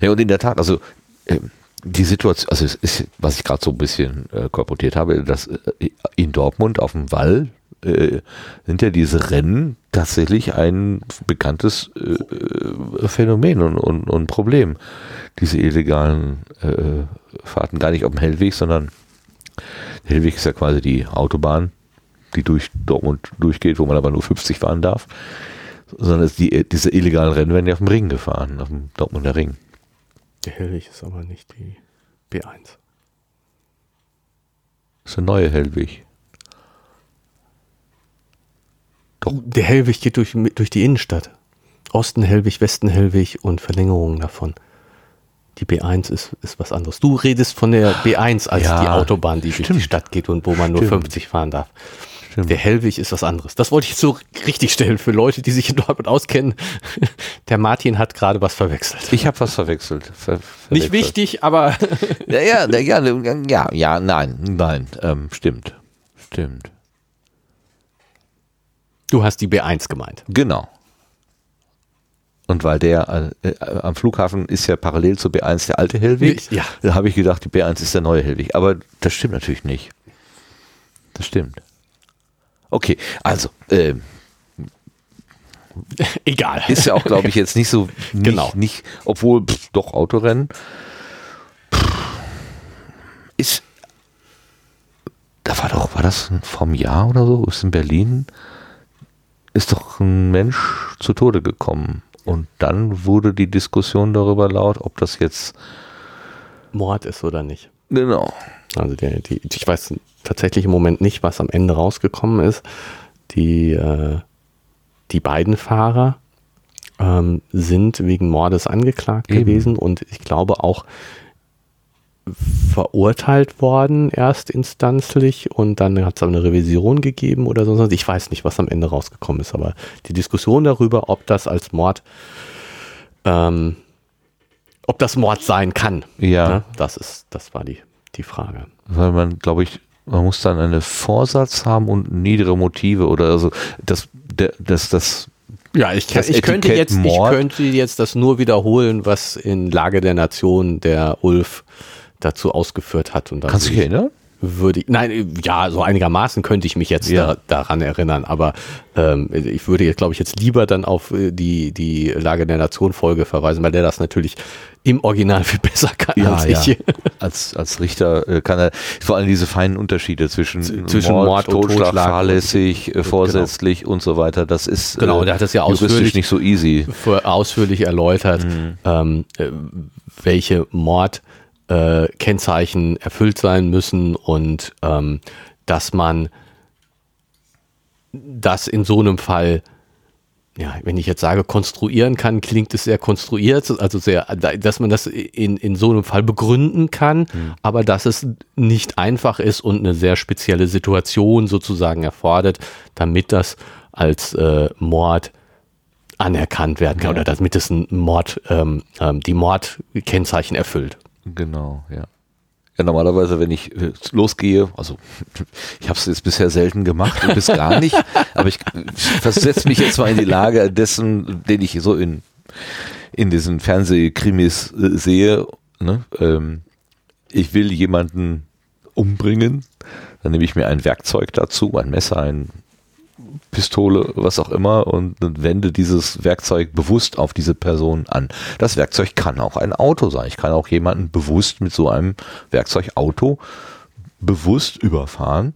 Ja, und in der Tat, also ähm, die Situation, also es ist, was ich gerade so ein bisschen äh, kolportiert habe, dass äh, in Dortmund auf dem Wall äh, sind ja diese Rennen tatsächlich ein bekanntes äh, Phänomen und, und, und Problem. Diese illegalen äh, Fahrten, gar nicht auf dem Hellweg, sondern der Hellweg ist ja quasi die Autobahn, die durch Dortmund durchgeht, wo man aber nur 50 fahren darf. Sondern die, diese illegalen Rennen werden ja auf dem Ring gefahren, auf dem Dortmunder Ring. Der Hellwig ist aber nicht die B1. Das ist der neue Hellweg. Der Hellwig geht durch, durch die Innenstadt. Osten Hellwig, Westen Hellwig und Verlängerungen davon. Die B1 ist, ist was anderes. Du redest von der B1 als Ja, die Autobahn, die durch die stimmt. Stadt geht und wo man nur Stimmt. 50 fahren darf. Stimmt. Der Hellwig ist was anderes. Das wollte ich so richtig stellen für Leute, die sich in Dortmund auskennen. Der Martin hat gerade was verwechselt. Ich habe was verwechselt. Ver Nicht verwechselt. wichtig, aber Ja, ja, ja, ja, ja, ja, nein, nein, ähm, stimmt. Stimmt. Du hast die B1 gemeint. Genau. Und weil der äh, äh, am Flughafen ist ja parallel zur B1 der alte Hellweg, Ja. da habe ich gedacht, die B1 ist der neue Hellweg. Aber das stimmt natürlich nicht. Das stimmt. Okay, also, ähm, Egal. ist ja auch, glaube ich, jetzt nicht so, nicht, Genau. nicht obwohl, pff, doch, Autorennen. Pff, ist, da war doch, war das vom Jahr oder so, ist in Berlin, ist doch ein Mensch zu Tode gekommen. Und dann wurde die Diskussion darüber laut, ob das jetzt, Mord ist oder nicht. genau, Also der, die, ich weiß tatsächlich im Moment nicht, was am Ende rausgekommen ist. Die, äh, die beiden Fahrer ähm, sind wegen Mordes angeklagt Eben. gewesen und ich glaube auch verurteilt worden, erstinstanzlich, und dann hat es eine Revision gegeben oder sonst. Ich weiß nicht, was am Ende rausgekommen ist, aber die Diskussion darüber, ob das als Mord, ähm, ob das Mord sein kann, Ja. ne, das ist, das war die, die Frage. Weil man, glaube ich, man muss dann einen Vorsatz haben und niedere Motive oder also das, der, das, das Ja, ich, Das ich, könnte jetzt, ich könnte jetzt das nur wiederholen, was in Lage der Nation der Ulf dazu ausgeführt hat. Und dann kannst du dich erinnern? würde ich, nein, ja, so einigermaßen könnte ich mich jetzt Ja. da, daran erinnern, aber ähm, ich würde jetzt, glaube ich, jetzt lieber dann auf äh, die, die Lage der Nation Folge verweisen, weil der das natürlich im Original viel besser kann als ich. Als, als Richter äh, kann er vor allem diese feinen Unterschiede zwischen, Z- zwischen Mord und Totschlag, Totschlag und- fahrlässig, äh, vorsätzlich und so weiter. Das ist Genau, der hat das ja ausführlich- nicht so easy. Vor- ausführlich erläutert, ähm, äh, welche Mordkennzeichen äh, Kennzeichen erfüllt sein müssen und ähm, dass man das in so einem Fall, ja, wenn ich jetzt sage, konstruieren kann, klingt es sehr konstruiert, also sehr, dass man das in, in so einem Fall begründen kann, aber dass es nicht einfach ist und eine sehr spezielle Situation sozusagen erfordert, damit das als äh, Mord anerkannt werden kann oder damit es ein Mord, ähm, ähm, die Mordkennzeichen erfüllt. Genau, ja. Ja, normalerweise, wenn ich äh, losgehe, also ich habe es jetzt bisher selten gemacht, bis gar nicht, aber ich versetze mich jetzt mal in die Lage dessen, den ich so in, in diesen Fernsehkrimis äh, sehe. Ne? Ähm, ich will jemanden umbringen, dann nehme ich mir ein Werkzeug dazu, ein Messer, ein Pistole, was auch immer, und wende dieses Werkzeug bewusst auf diese Person an. Das Werkzeug kann auch ein Auto sein. Ich kann auch jemanden bewusst mit so einem Werkzeugauto bewusst überfahren.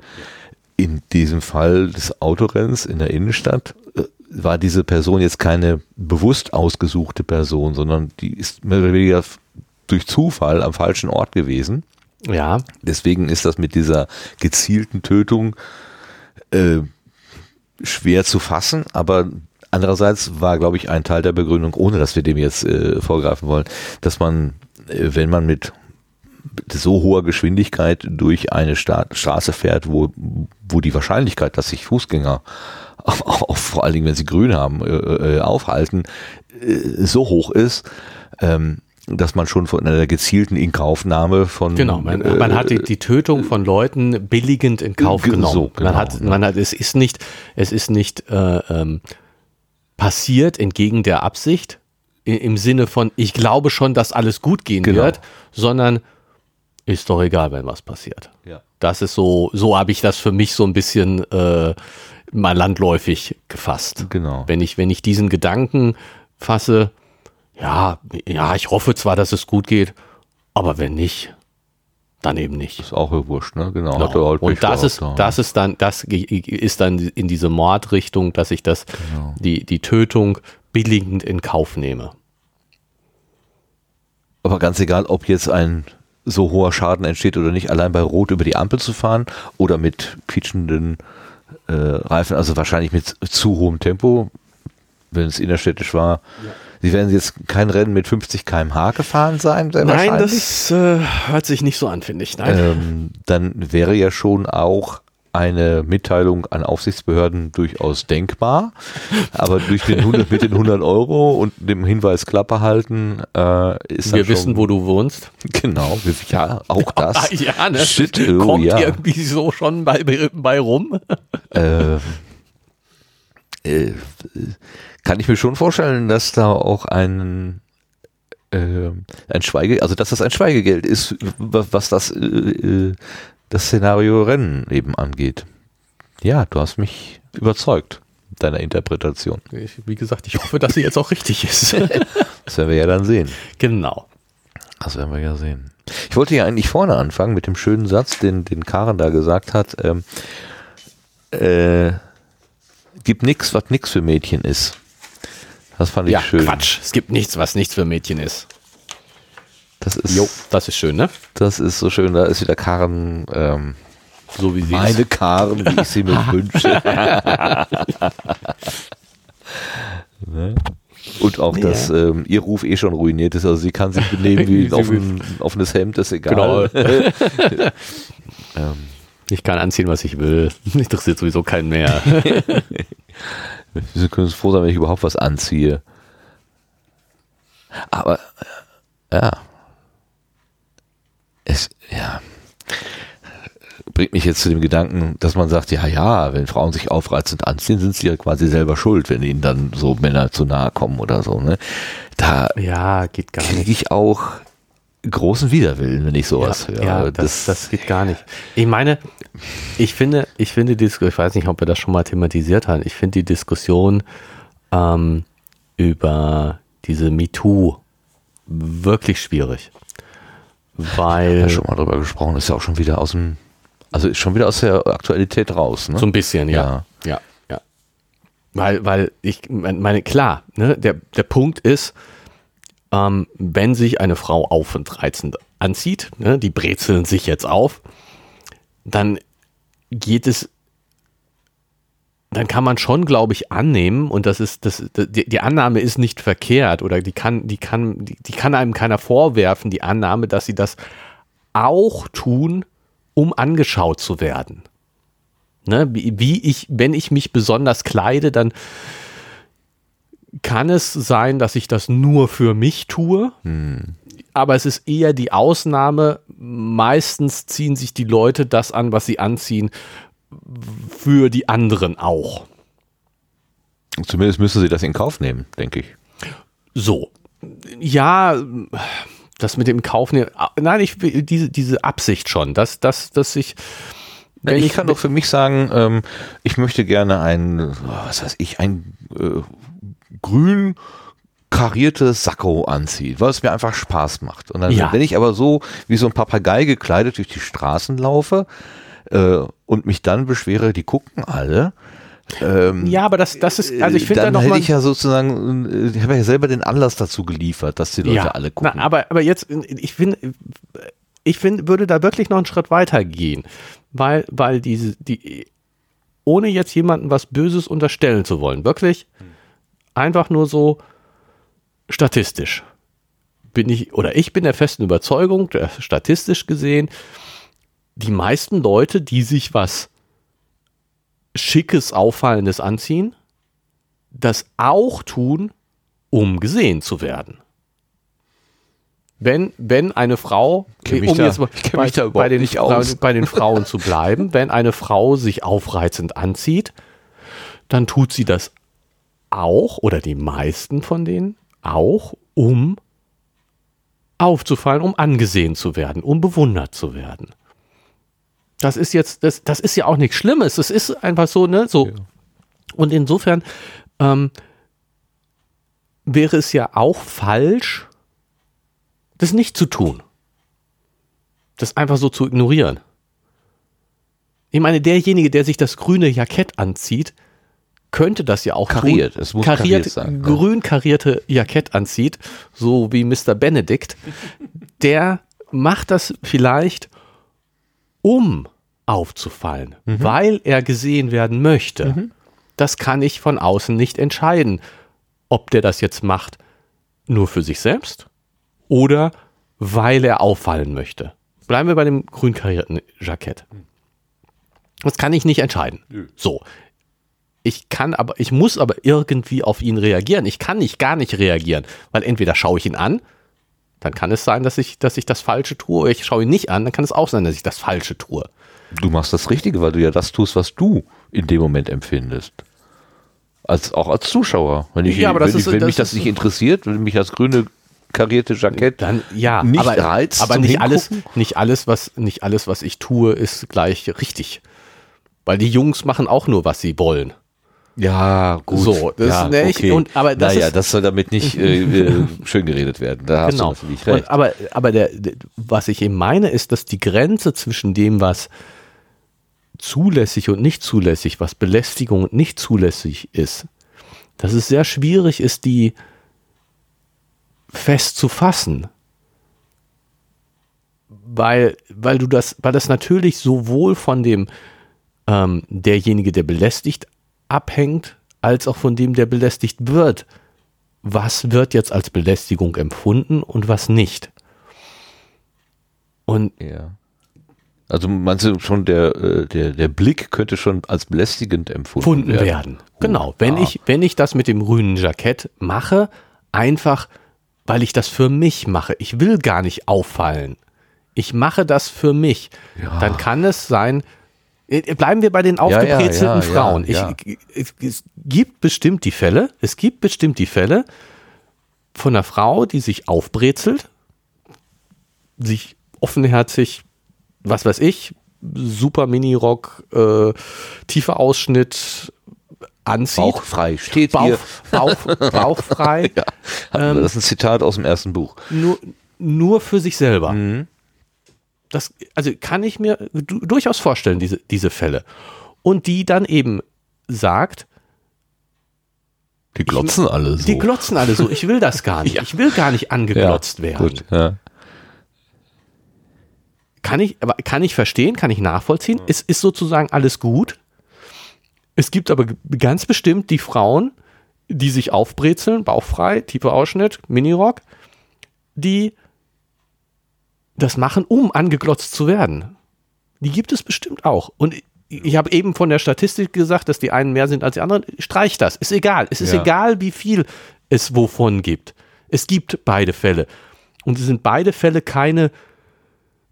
In diesem Fall des Autorenns in der Innenstadt äh, war diese Person jetzt keine bewusst ausgesuchte Person, sondern die ist mehr oder weniger durch Zufall am falschen Ort gewesen. Ja, Deswegen ist das mit dieser gezielten Tötung äh, schwer zu fassen, aber andererseits war, glaube ich, ein Teil der Begründung, ohne dass wir dem jetzt äh, vorgreifen wollen, dass man, äh, wenn man mit so hoher Geschwindigkeit durch eine Sta Straße fährt, wo, wo die Wahrscheinlichkeit, dass sich Fußgänger, auch, auch vor allen Dingen, wenn sie grün haben, äh, äh, aufhalten, äh, so hoch ist, ähm, dass man schon von einer gezielten Inkaufnahme von genau. Man, äh, man hat die, die Tötung von Leuten billigend in Kauf Ge- genommen. so, genau, man hat, ja. man hat, es ist nicht, es ist nicht äh, ähm, passiert entgegen der Absicht im Sinne von, ich glaube schon, dass alles gut gehen Genau. wird, sondern ist doch egal, wenn was passiert. Ja. Das ist so, so habe ich das für mich so ein bisschen äh, mal landläufig gefasst. Genau. Wenn ich, wenn ich diesen Gedanken fasse, ja, ja, ich hoffe zwar, dass es gut geht, aber wenn nicht, dann eben nicht. Ist auch wurscht, ne? Genau. Genau. Halt Und das ist, ja. das ist dann, das ist dann in diese Mordrichtung, dass ich das, Genau. die, die Tötung billigend in Kauf nehme. Aber ganz egal, ob jetzt ein so hoher Schaden entsteht oder nicht, allein bei Rot über die Ampel zu fahren oder mit quietschenden äh, Reifen, also wahrscheinlich mit zu hohem Tempo, wenn es innerstädtisch war. Sie werden jetzt kein Rennen mit 50 km/h gefahren sein, sehr Nein, das äh, hört sich nicht so an, finde ich. Nein. ähm, dann wäre ja schon auch eine Mitteilung an Aufsichtsbehörden durchaus denkbar. Aber durch den 100, mit den 100 Euro und dem Hinweis Klappe halten äh, ist Wir wissen, wo du wohnst. Genau, ja, auch das. Ah, ja, ne? Shit, oh, Kommt ja. irgendwie so schon bei, bei rum. Äh, äh, kann ich mir schon vorstellen, dass da auch ein äh, ein Schweige, also dass das ein Schweigegeld ist, wa- was das äh, äh, das Szenario Rennen eben angeht. Ja, du hast mich überzeugt deiner Interpretation. Ich, wie gesagt, ich hoffe, dass sie jetzt auch richtig ist. Das werden wir ja dann sehen. genau. Das werden wir ja sehen. Ich wollte ja eigentlich vorne anfangen mit dem schönen Satz, den, den Karen da gesagt hat. Ähm, äh, gibt nix, was nix für Mädchen ist. Das fand ich Ja, schön. Quatsch. Es gibt nichts, was nichts für Mädchen ist. Das ist, Jo, das ist schön, ne? das ist so schön. Da ist wieder Karen, ähm, So wie sie meine ist. Karen, wie ich sie mir wünsche. ne? Und auch, dass Ja. ähm, ihr Ruf eh schon ruiniert ist. Also sie kann sich benehmen wie ein offen, offenes Hemd, ist egal. ähm, Ich kann anziehen, was ich will. Interessiert sowieso keinen mehr. Wir können froh sein, wenn ich überhaupt was anziehe. Aber äh, ja. Es, ja. Bringt mich jetzt zu dem Gedanken, dass man sagt, ja, ja, wenn Frauen sich aufreizend anziehen, sind sie ja quasi selber schuld, wenn ihnen dann so Männer zu nahe kommen oder so. Ne? Da ja, geht gar kriege nicht. ich auch großen Widerwillen, wenn ich sowas ja, höre. ja, das, das geht gar nicht. Ich meine, ich finde, ich finde die Diskussion, ich weiß nicht, ob wir das schon mal thematisiert haben, ich finde die Diskussion ähm, über diese MeToo wirklich schwierig. Weil ja schon mal drüber gesprochen, ist ja auch schon wieder aus dem, also ist schon wieder aus der Aktualität raus. Ne? So ein bisschen, ja. Ja, ja. Weil, weil ich meine, klar, ne, der, der Punkt ist, ähm, wenn sich eine Frau auf und reizend anzieht, ne, die brezeln sich jetzt auf, dann geht es, dann kann man schon, glaube ich, annehmen, und das ist, das, die, die Annahme ist nicht verkehrt, oder die kann, die kann, die, die kann einem keiner vorwerfen, die Annahme, dass sie das auch tun, um angeschaut zu werden. Ne, wie, wie ich, wenn ich mich besonders kleide, dann kann es sein, dass ich das nur für mich tue. Aber es ist eher die Ausnahme. Meistens ziehen sich die Leute das an, was sie anziehen, für die anderen auch. Zumindest müssen sie das in Kauf nehmen, denke ich. So. Ja, das mit dem Kauf nehmen. Nein, ich diese, diese Absicht schon, dass, dass, dass ich. Wenn ich, kann doch für mich sagen, ähm, ich möchte gerne ein, was weiß ich, ein äh, grün kariertes Sakko anziehen, weil es mir einfach Spaß macht. Und dann, Ja. wenn ich aber so wie so ein Papagei gekleidet durch die Straßen laufe äh, und mich dann beschwere, die gucken alle. Ähm, Ja, aber das, das ist, also ich finde da dann noch hätte ich ja sozusagen, äh, ich habe ja selber den Anlass dazu geliefert, dass die Leute alle gucken. Na, aber, aber jetzt, ich finde, ich finde, würde da wirklich noch einen Schritt weiter gehen, weil, weil diese, die, ohne jetzt jemandem was Böses unterstellen zu wollen, wirklich einfach nur so statistisch bin ich, oder ich bin der festen Überzeugung, äh, statistisch gesehen, die meisten Leute, die sich was Schickes, Auffallendes anziehen, das auch tun, um gesehen zu werden. Wenn, wenn eine Frau, um da- jetzt mal bei, bei, den, bei den Frauen zu bleiben, wenn eine Frau sich aufreizend anzieht, dann tut sie das auch, oder die meisten von denen auch, um aufzufallen, um angesehen zu werden, um bewundert zu werden. Das ist jetzt, das, das ist ja auch nichts Schlimmes. Das ist einfach so, ne? So. Und insofern ähm, wäre es ja auch falsch, das nicht zu tun. Das einfach so zu ignorieren. Ich meine, derjenige, der sich das grüne Jackett anzieht, könnte das ja auch Kariert, tun. es muss kariert, kariert sein, grün karierte Jackett anzieht, so wie Mr. Benedict, der macht das vielleicht, um aufzufallen, Mhm. weil er gesehen werden möchte. Das kann ich von außen nicht entscheiden, ob der das jetzt macht nur für sich selbst oder weil er auffallen möchte. Bleiben wir bei dem grün karierten Jackett. Das kann ich nicht entscheiden. So. Ich kann aber, ich muss aber irgendwie auf ihn reagieren. Ich kann nicht gar nicht reagieren, weil entweder schaue ich ihn an, dann kann es sein, dass ich, dass ich das Falsche tue, oder ich schaue ihn nicht an, dann kann es auch sein, dass ich das Falsche tue. Du machst das Richtige, weil du ja das tust, was du in dem Moment empfindest. Als, auch als Zuschauer. Wenn, ich, Ja, aber das wenn, ist- ich, wenn das mich das ist- nicht interessiert, wenn mich das grüne karierte Jackett Dann ja, nicht aber, reizt aber nicht alles, nicht alles, was nicht alles, was ich tue, ist gleich richtig. Weil die Jungs machen auch nur, was sie wollen. Ja, gut. So, das ja, ist nicht- okay. und- aber das naja, ist- das soll damit nicht äh, äh, schön geredet werden. Da hast genau. du natürlich recht. Und, aber aber der, der, was ich eben meine, ist, dass die Grenze zwischen dem, was zulässig und nicht zulässig, was Belästigung und nicht zulässig ist, dass es sehr schwierig ist, die fest zu fassen. Weil, weil du das, weil das natürlich sowohl von dem ähm, derjenige, der belästigt, abhängt, als auch von dem, der belästigt wird, was wird jetzt als Belästigung empfunden und was nicht. Und Ja. Also meinst du schon, der, äh, der, der Blick könnte schon als belästigend empfunden werden? werden. Genau. Wenn ah. ich, wenn ich das mit dem grünen Jackett mache, einfach, weil ich das für mich mache. Ich will gar nicht auffallen. Ich mache das für mich. Ja. Dann kann es sein, äh, bleiben wir bei den ja, aufgebrezelten ja, Frauen. ja. Ich, es, es gibt bestimmt die Fälle, es gibt bestimmt die Fälle von einer Frau, die sich aufbrezelt, sich offenherzig, was weiß ich, super Minirock, äh, tiefer Ausschnitt anzieht. Bauchfrei steht Bauch, hier. Bauch, bauchfrei, Ja. Ähm, das ist ein Zitat aus dem ersten Buch. nur, nur für sich selber. Mhm. Das, also kann ich mir du, durchaus vorstellen, diese, diese Fälle. Und die dann eben sagt, Die glotzen alle so. die glotzen alle so, ich will das gar nicht. Ja. Ich will gar nicht angeglotzt werden. Gut, ja. Kann ich, aber kann ich verstehen, kann ich nachvollziehen. Es ist sozusagen alles gut. Es gibt aber ganz bestimmt die Frauen, die sich aufbrezeln, bauchfrei, tiefer Ausschnitt, Minirock, die das machen, um angeglotzt zu werden. Die gibt es bestimmt auch. Und ich- ich habe eben von der Statistik gesagt, dass die einen mehr sind als die anderen. Streich das. Ist egal. Es ist Ja. egal, wie viel es wovon gibt. Es gibt beide Fälle. Und es sind beide Fälle keine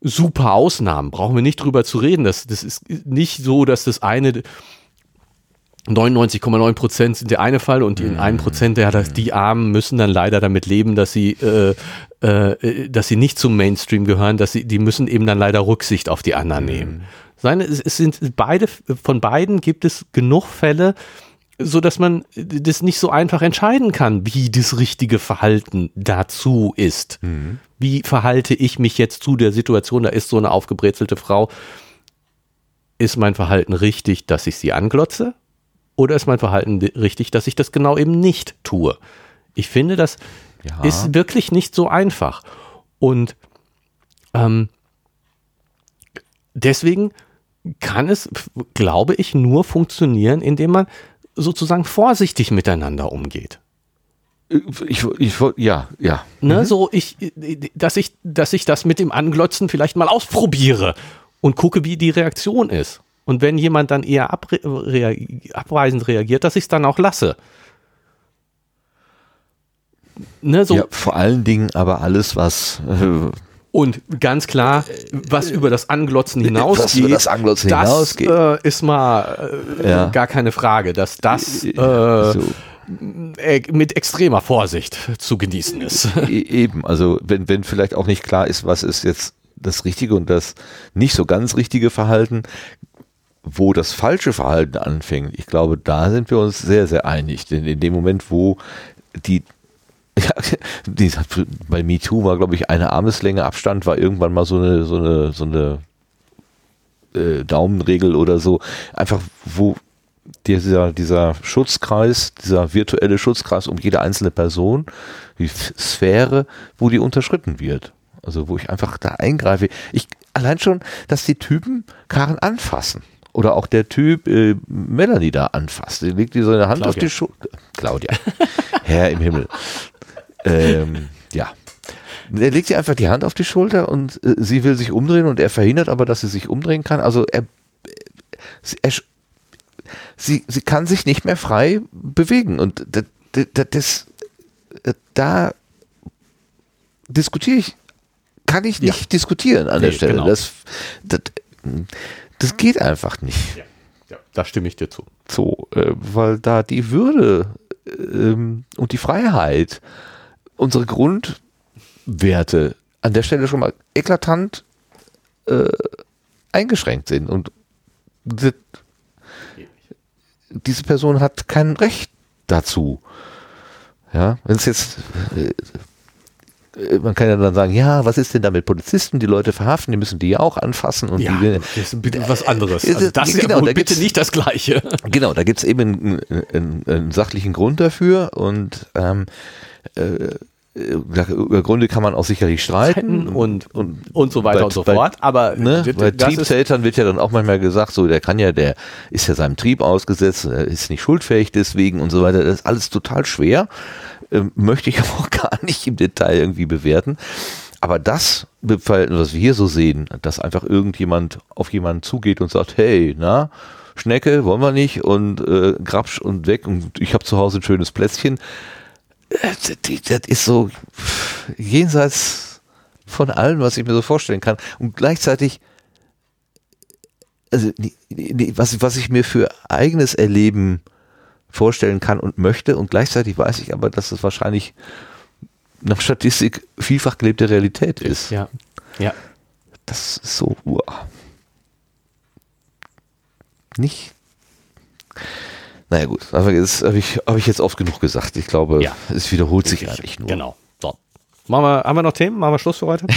super Ausnahmen. Brauchen wir nicht drüber zu reden. Das, das ist nicht so, dass das eine 99,9 Prozent sind der eine Fall und die in einem Prozent, ja, dass die Armen müssen dann leider damit leben, dass sie, äh, äh, dass sie nicht zum Mainstream gehören, dass sie, die müssen eben dann leider Rücksicht auf die anderen nehmen. Seine, es, sind beide, von beiden gibt es genug Fälle, so dass man das nicht so einfach entscheiden kann, wie das richtige Verhalten dazu ist. Wie verhalte ich mich jetzt zu der Situation? Da ist so eine aufgebrezelte Frau. Ist mein Verhalten richtig, dass ich sie anglotze? Oder ist mein Verhalten richtig, dass ich das genau eben nicht tue? Ich finde, das Ja. ist wirklich nicht so einfach. Und ähm, deswegen kann es, glaube ich, nur funktionieren, indem man sozusagen vorsichtig miteinander umgeht. Ich, ich, ja, ja. Ne, so ich, dass ich, dass ich das mit dem Anglotzen vielleicht mal ausprobiere und gucke, wie die Reaktion ist. Und wenn jemand dann eher abre rea abweisend reagiert, dass ich es dann auch lasse. Ne, so, ja. Vor allen Dingen aber alles, was äh, Und ganz klar, was über das Anglotzen hinausgeht, Was über das Anglotzen das, hinausgeht. Äh, ist mal äh, Ja. gar keine Frage, dass das äh, so, äh, mit extremer Vorsicht zu genießen ist. e- eben, also wenn, wenn vielleicht auch nicht klar ist, was ist jetzt das richtige und das nicht so ganz richtige Verhalten, wo das falsche Verhalten anfängt, ich glaube, da sind wir uns sehr, sehr einig. Denn in dem Moment, wo die ja, die, bei MeToo war, glaube ich, eine Armeslänge Abstand, war irgendwann mal so eine, so eine, so eine äh, Daumenregel oder so. Einfach, wo dieser, dieser Schutzkreis, dieser virtuelle Schutzkreis um jede einzelne Person, die Sphäre, wo die unterschritten wird. Also wo ich einfach da eingreife. Ich allein schon, dass die Typen Karen anfassen. Oder auch der Typ äh, Melanie da anfasst. Der legt die seine Hand auf Claudia. die Schulter. Claudia. Herr im Himmel. Ähm, ja. Er legt ihr einfach die Hand auf die Schulter und äh, sie will sich umdrehen und er verhindert aber, dass sie sich umdrehen kann. Also er, sie, er sie, sie kann sich nicht mehr frei bewegen und das, das, das äh, da diskutiere ich, kann ich nicht Ja. diskutieren an der Nee, Stelle. genau. Das, das, das geht einfach nicht Da stimme ich dir zu. so, äh, weil da die Würde ähm, und die Freiheit, unsere Grundwerte an der Stelle schon mal eklatant äh, eingeschränkt sind und das, diese Person hat kein Recht dazu. Ja, wenn es jetzt äh, man kann ja dann sagen, ja, was ist denn da mit Polizisten? Die Leute verhaften, die müssen die ja auch anfassen und Ja, die, das ist bitte was anderes. Äh, Also das ist genau, ja wohl da bitte nicht das Gleiche. Genau, da gibt's eben einen, einen, einen sachlichen Grund dafür und ähm, äh, über Gründe kann man auch sicherlich streiten Und, und, und so weiter bei- und so bei- fort. Aber Ne, bei ist, Triebtätern wird ja dann auch manchmal gesagt, so der kann ja, der ist ja seinem Trieb ausgesetzt, er ist nicht schuldfähig deswegen und so weiter. Das ist alles total schwer. Ähm, möchte ich auch gar nicht im Detail irgendwie bewerten. Aber das Verhalten, was wir hier so sehen, dass einfach irgendjemand auf jemanden zugeht und sagt, hey, na, Schnecke, wollen wir nicht und äh, Grabsch und weg und ich habe zu Hause ein schönes Plätzchen. Äh, Das, ist so jenseits von allem, was ich mir so vorstellen kann. Und gleichzeitig, also was, was ich mir für eigenes Erleben vorstellen kann und möchte und gleichzeitig weiß ich aber, dass es wahrscheinlich nach Statistik vielfach gelebte Realität ist. Ja. Ja. Das ist so uah. nicht. Naja gut, aber das habe ich, hab ich jetzt oft genug gesagt. Ich glaube, Ja. es wiederholt sich eigentlich nur. Genau. So. Machen wir, haben wir noch Themen? Machen wir Schluss für heute?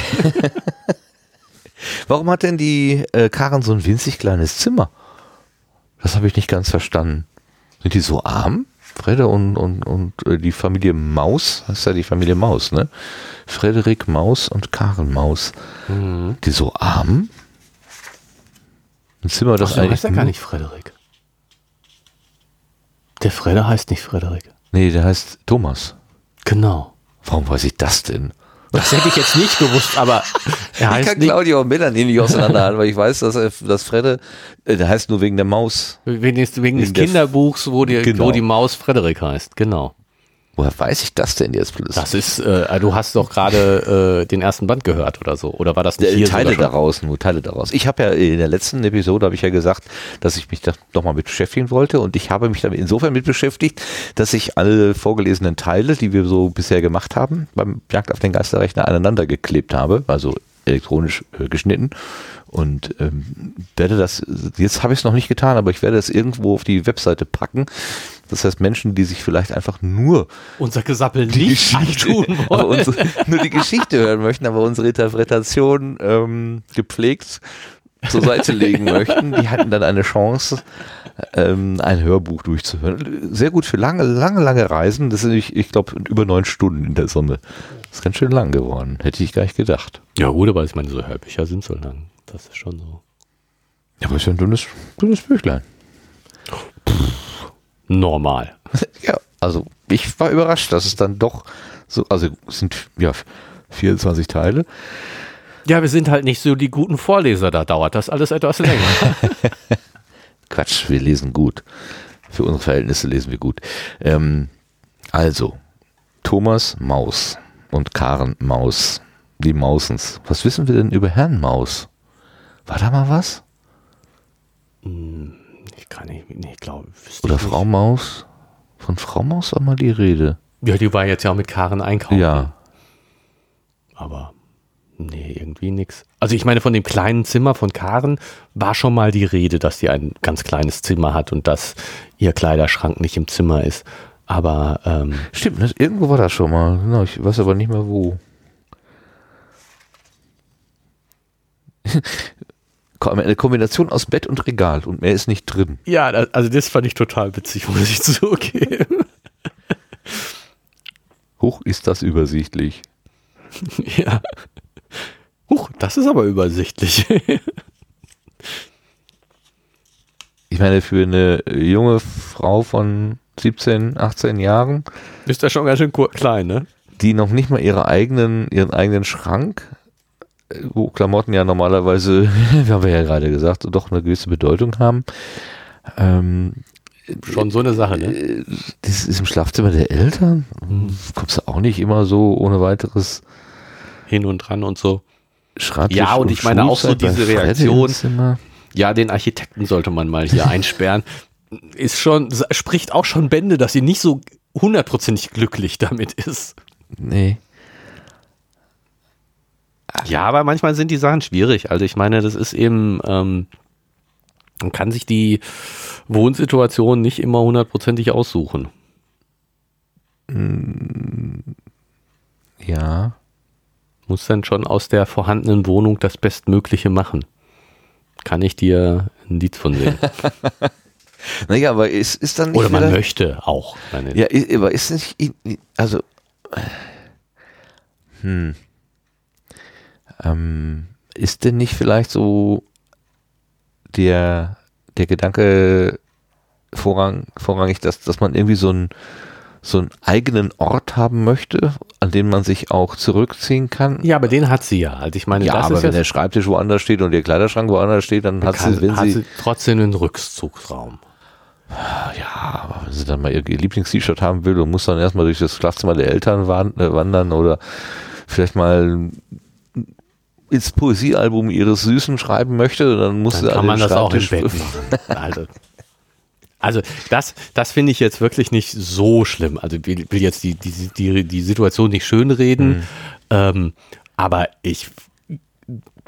Warum hat denn die äh, Karen so ein winzig kleines Zimmer? Das habe ich nicht ganz verstanden. Sind die so arm? Fredde und, und, und äh, die Familie Maus, das ist ja die Familie Maus, ne? Frederik Maus und Karen Maus. Mhm. Die so arm? Ein Zimmer, das Ach, so eigentlich. heißt er gar nicht Frederik. Der Fredde heißt nicht Frederik. Nee, der heißt Thomas. Genau. Warum weiß ich das denn? Das hätte ich jetzt nicht gewusst, aber er Ich heißt kann nicht, Claudio und Melanie nicht auseinanderhalten, weil ich weiß, dass, er, dass Fredde, äh, der heißt nur wegen der Maus. wegen des, wegen des Kinderbuchs, wo die, Genau. wo die Maus Frederik heißt. Genau. Woher weiß ich das denn jetzt bloß? Das ist, äh, du hast doch gerade äh, den ersten Band gehört oder so. Oder war das nicht Äh, hier Teile daraus, nur Teile daraus. Ich habe ja in der letzten Episode habe ich ja gesagt, dass ich mich da nochmal mit beschäftigen wollte und ich habe mich damit insofern mit beschäftigt, dass ich alle vorgelesenen Teile, die wir so bisher gemacht haben, beim Jagd auf den Geisterrechner aneinander geklebt habe, also elektronisch äh, geschnitten und ähm, werde das, jetzt habe ich es noch nicht getan, aber ich werde das irgendwo auf die Webseite packen. Das heißt, Menschen, die sich vielleicht einfach nur Unser Gesappel die nicht antun wollen. unsere, nur die Geschichte hören möchten, aber unsere Interpretation ähm, gepflegt zur Seite legen möchten, die hatten dann eine Chance, ähm, ein Hörbuch durchzuhören. Sehr gut für lange, lange, lange Reisen. Das sind, ich, ich glaube, über neun Stunden in der Summe. Das ist ganz schön lang geworden. Hätte ich gar nicht gedacht. Ja gut, aber ich meine, so Hörbücher sind so lang. Das ist schon so. Ja, aber ist ja ein dünnes, dünnes Büchlein. Normal. Ja, also ich war überrascht, dass es dann doch so, also es sind ja 24 Teile. Ja, wir sind halt nicht so die guten Vorleser, da dauert das alles etwas länger. Quatsch, wir lesen gut. Für unsere Verhältnisse lesen wir gut. Ähm, also, Thomas Maus und Karen Maus, die Mausens. Was wissen wir denn über Herrn Maus? War da mal was? ich kann nicht, nee, ich glaube. Oder Frau nicht. Maus? Von Frau Maus war mal die Rede. Ja, die war jetzt ja auch mit Karen einkaufen. Ja. Aber nee, irgendwie nix. Also ich meine, von dem kleinen Zimmer von Karen war schon mal die Rede, dass sie ein ganz kleines Zimmer hat und dass ihr Kleiderschrank nicht im Zimmer ist. Aber ähm, Stimmt, ne? irgendwo war das schon mal. Genau, ich weiß aber nicht mehr wo. Eine Kombination aus Bett und Regal und mehr ist nicht drin. ja, das, also das fand ich total witzig, muss ich zugeben. Hoch ist das übersichtlich. ja. Huch, das ist aber übersichtlich. Ich meine, für eine junge Frau von 17, 18 Jahren, ist ja schon ganz schön klein, ne? die noch nicht mal ihre eigenen, ihren eigenen Schrank, wo Klamotten ja normalerweise, wie haben wir ja gerade gesagt, doch eine gewisse Bedeutung haben, ähm, Schon so eine Sache, ne? äh, das ist im Schlafzimmer der Eltern. Kommst du auch nicht immer so ohne weiteres Hin und dran und so. Schreibtisch Ja, und ich meine auch so diese Reaktion. Ja, den Architekten sollte man mal hier einsperren. Ist schon, spricht auch schon Bände, dass sie nicht so hundertprozentig glücklich damit ist. Nee. Ja, aber manchmal sind die Sachen schwierig. Also ich meine, das ist eben, ähm, man kann sich die Wohnsituation nicht immer hundertprozentig aussuchen. Ja. Muss dann schon aus der vorhandenen Wohnung das Bestmögliche machen. Kann ich dir ein Lied von singen. Naja, aber ist, ist dann nicht Oder man möchte auch. Meine, Ja, aber ist nicht, also, äh, hm, ähm, ist denn nicht vielleicht so der, der Gedanke vorrang, vorrangig, dass, dass man irgendwie so ein, so einen eigenen Ort haben möchte, an dem man sich auch zurückziehen kann. Ja, aber den hat sie ja. Also ich meine, ja, aber wenn der Schreibtisch woanders steht und der Kleiderschrank woanders steht, dann hat kann, sie, wenn hat sie, trotzdem einen Rückzugsraum. ja, aber wenn sie dann mal ihr Lieblings-T-Shirt haben will und muss dann erstmal durch das Schlafzimmer der Eltern äh, wandern oder vielleicht mal ins Poesiealbum ihres Süßen schreiben möchte, dann muss Dann sie kann an man das auch im Schreibtisch- Bett machen. Also, also das, das finde ich jetzt wirklich nicht so schlimm. Also ich will jetzt die, die, die, die Situation nicht schönreden, ähm, aber ich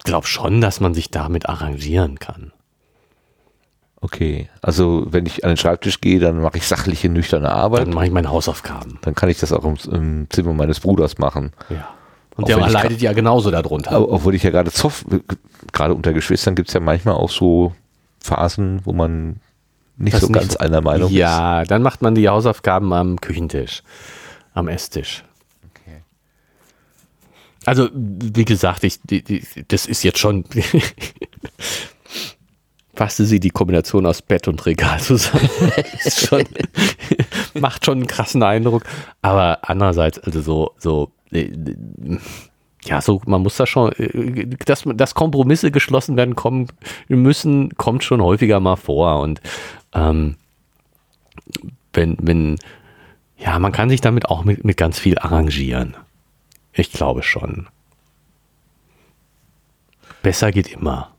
glaube schon, dass man sich damit arrangieren kann. Okay, also wenn ich an den Schreibtisch gehe, dann mache ich sachliche, nüchterne Arbeit. Dann mache ich meine Hausaufgaben. Dann kann ich das auch im, im Zimmer meines Bruders machen. Ja. Und der leidet ja genauso darunter. Obwohl ich ja gerade zoff, gerade unter Geschwistern gibt es ja manchmal auch so Phasen, wo man nicht Das so nicht- ganz einer Meinung ist. Ja, dann macht man die Hausaufgaben am Küchentisch, am Esstisch. Okay. Also, wie gesagt, ich, die, die, das ist jetzt schon. Fasste sie die Kombination aus Bett und Regal zusammen. schon, macht schon einen krassen Eindruck. Aber andererseits, also so, so, ja, so, man muss da schon, äh, dass, dass Kompromisse geschlossen werden kommen müssen, kommt schon häufiger mal vor. Und ähm, wenn, wenn, ja, man kann sich damit auch mit, mit ganz viel arrangieren. Ich glaube schon. Besser geht immer.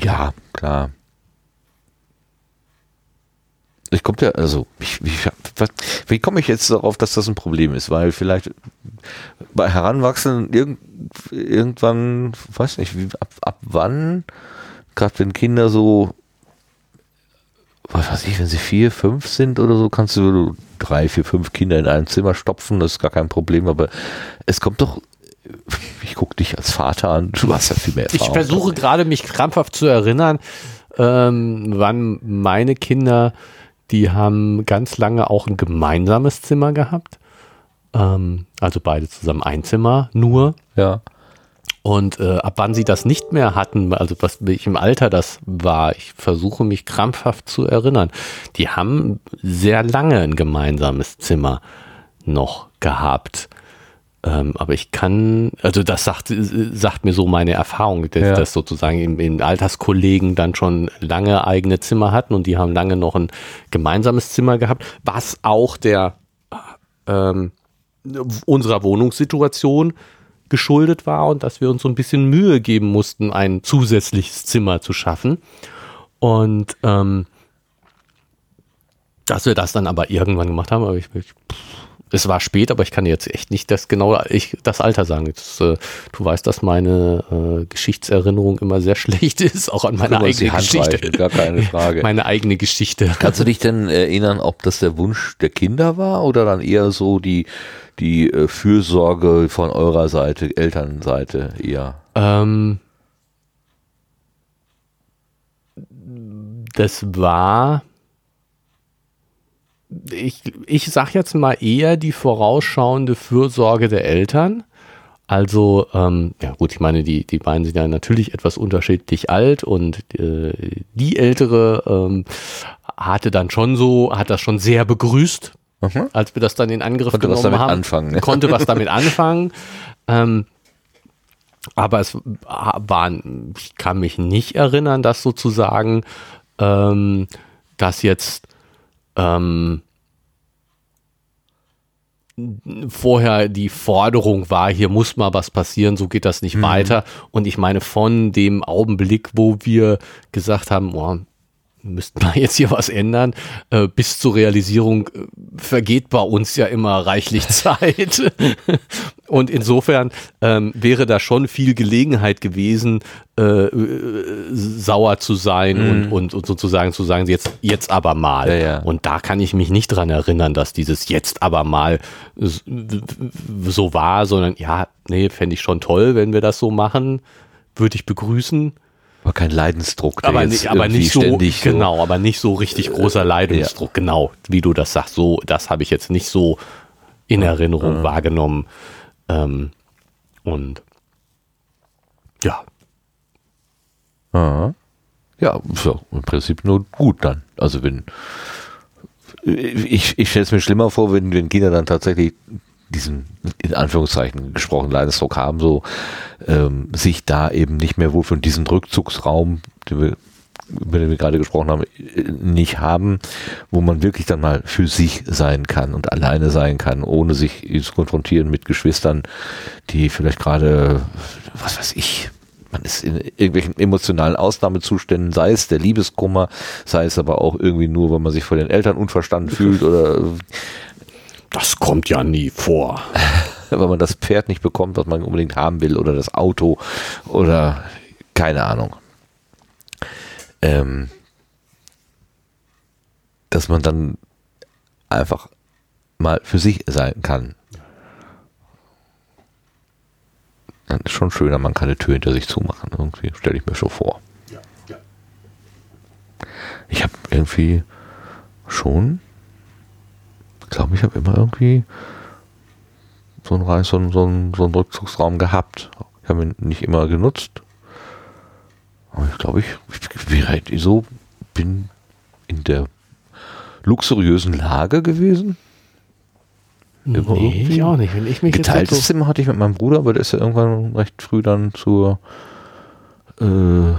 Ja, klar. Ich komme ja, also, ich, wie, was, wie komme ich jetzt darauf, dass das ein Problem ist? Weil vielleicht bei Heranwachsenden irgend, irgendwann, weiß nicht, wie, ab, ab wann, gerade wenn Kinder so, was weiß ich, wenn sie vier, fünf sind oder so, kannst du drei, vier, fünf Kinder in einem Zimmer stopfen, das ist gar kein Problem, aber es kommt doch, ich gucke dich als Vater an, du hast ja viel mehr Ich Erfahrung. versuche gerade mich krampfhaft zu erinnern, ähm, wann meine Kinder, die haben ganz lange auch ein gemeinsames Zimmer gehabt. Ähm, also beide zusammen ein Zimmer nur. Ja. Und äh, ab wann sie das nicht mehr hatten, also was welchem Alter das war, ich versuche mich krampfhaft zu erinnern. Die haben sehr lange ein gemeinsames Zimmer noch gehabt. Ähm, aber ich kann, also das sagt, äh, sagt mir so meine Erfahrung, dass, Ja. dass sozusagen in, in Alterskollegen dann schon lange eigene Zimmer hatten und die haben lange noch ein gemeinsames Zimmer gehabt, was auch der ähm, unserer Wohnungssituation geschuldet war und dass wir uns so ein bisschen Mühe geben mussten, ein zusätzliches Zimmer zu schaffen. Und ähm, dass wir das dann aber irgendwann gemacht haben, aber ich, ich es war spät, aber ich kann jetzt echt nicht das genaue ich, das Alter sagen. Jetzt, äh, du weißt, dass meine äh, Geschichtserinnerung immer sehr schlecht ist, auch an meine eigene Geschichte. gar keine Frage. Meine eigene Geschichte. Kannst du dich denn erinnern, ob das der Wunsch der Kinder war oder dann eher so die, die äh, Fürsorge von eurer Seite, Elternseite eher? Ähm, das war, ich, ich sag jetzt mal eher die vorausschauende Fürsorge der Eltern. Also, ähm, ja gut, ich meine, die, die beiden sind ja natürlich etwas unterschiedlich alt und äh, die ältere ähm, hatte dann schon so, hat das schon sehr begrüßt, Mhm. als wir das dann in Angriff Konnte was genommen damit haben. anfangen, ne? Konnte was damit anfangen. Ähm, aber es war, ich kann mich nicht erinnern, dass sozusagen ähm, das jetzt ähm, vorher die Forderung war, hier muss mal was passieren, so geht das nicht weiter. Und ich meine, von dem Augenblick, wo wir gesagt haben, oh, müssten wir jetzt hier was ändern, äh, bis zur Realisierung äh, vergeht bei uns ja immer reichlich Zeit. Und insofern ähm, wäre da schon viel Gelegenheit gewesen, äh, äh, sauer zu sein und, und, und sozusagen zu sagen, jetzt, jetzt aber mal. Ja, ja. Und da kann ich mich nicht dran erinnern, dass dieses jetzt aber mal so war, sondern ja, nee, fände ich schon toll, wenn wir das so machen, würde ich begrüßen. War kein Leidensdruck, Aber, nicht, aber nicht so, ständig so- genau, aber nicht so richtig großer Leidungsdruck, genau, wie du das sagst, so, das habe ich jetzt nicht so in Erinnerung wahrgenommen. Ähm, und ja, Aha. Ja, ja im Prinzip nur gut dann. Also wenn, ich, ich stelle es mir schlimmer vor, wenn, wenn Kinder dann tatsächlich diesen, in Anführungszeichen gesprochen, Leidensdruck haben, so ähm, sich da eben nicht mehr wohl von diesem Rückzugsraum, den wir, über den wir gerade gesprochen haben, nicht haben, wo man wirklich dann mal für sich sein kann und alleine sein kann, ohne sich zu konfrontieren mit Geschwistern, die vielleicht gerade, was weiß ich, man ist in irgendwelchen emotionalen Ausnahmezuständen, sei es der Liebeskummer, sei es aber auch irgendwie nur, wenn man sich vor den Eltern unverstanden fühlt oder das kommt ja nie vor. wenn man das Pferd nicht bekommt, was man unbedingt haben will oder das Auto oder keine Ahnung. Ähm, dass man dann einfach mal für sich sein kann. Dann ist schon schöner, man kann eine Tür hinter sich zumachen. Irgendwie stelle ich mir schon vor. Ja, ja. Ich habe irgendwie schon, glaube ich, habe immer irgendwie so einen, so einen, so einen, so einen Rückzugsraum gehabt. Ich habe ihn nicht immer genutzt. Aber ich glaube, ich, ich so bin in der luxuriösen Lage gewesen. Nee, ich auch nicht. Wenn ich mich Geteiltes so Zimmer hatte ich mit meinem Bruder, aber der ist ja irgendwann recht früh dann zur äh,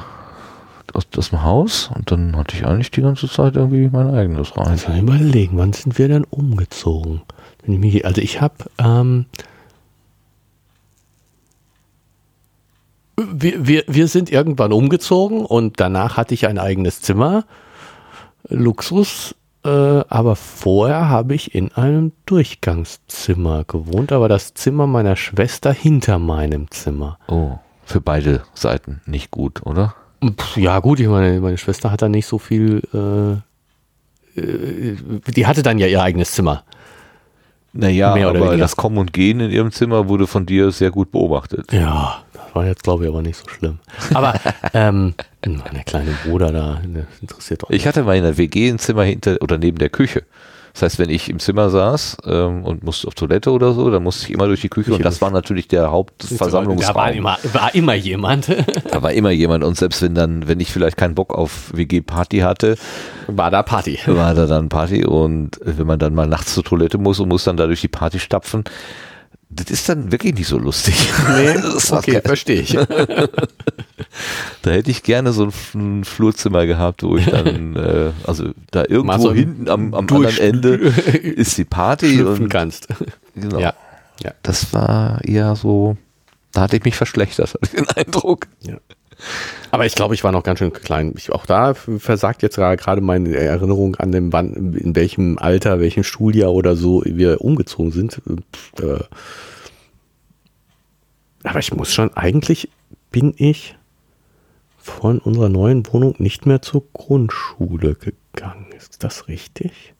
aus, aus dem Haus und dann hatte ich eigentlich die ganze Zeit irgendwie mein eigenes rein. Also überlegen, wann sind wir denn umgezogen? also ich habe ähm, wir, wir, wir sind irgendwann umgezogen und danach hatte ich ein eigenes Zimmer. Luxus, äh, aber vorher habe ich in einem Durchgangszimmer gewohnt, aber das Zimmer meiner Schwester hinter meinem Zimmer. Oh, für beide Seiten nicht gut, oder? Ja, gut, ich meine, meine Schwester hat da nicht so viel. Äh, äh, die hatte dann ja ihr eigenes Zimmer. Naja, aber weniger. das Kommen und Gehen in ihrem Zimmer wurde von dir sehr gut beobachtet. Ja, das war jetzt, glaube ich, aber nicht so schlimm. Aber ähm, mein kleiner Bruder da, interessiert doch. Ich hatte mal in der WG ein Zimmer hinter oder neben der Küche. Das heißt, wenn ich im Zimmer saß ähm, und musste auf Toilette oder so, dann musste ich immer durch die Küche und das war natürlich der Hauptversammlungsraum. Da war immer, war immer jemand. da war immer jemand und selbst wenn dann, wenn ich vielleicht keinen Bock auf WG-Party hatte, war da Party. War da dann Party und wenn man dann mal nachts zur Toilette muss und muss dann da durch die Party stapfen, das ist dann wirklich nicht so lustig. Nee, okay, verstehe ich. da hätte ich gerne so ein Flurzimmer gehabt, wo ich dann, äh, also da irgendwo so hinten am, am anderen Ende ist die Party und kannst. Genau. Ja, ja. Das war eher so, da hatte ich mich verschlechtert, den Eindruck. Ja. Aber ich glaube, ich war noch ganz schön klein. Ich, auch da versagt jetzt gerade meine Erinnerung an dem, wann, in welchem Alter, welchem Schuljahr oder so wir umgezogen sind. Äh, aber ich muss schon, eigentlich bin ich von unserer neuen Wohnung nicht mehr zur Grundschule gegangen. Ist das richtig?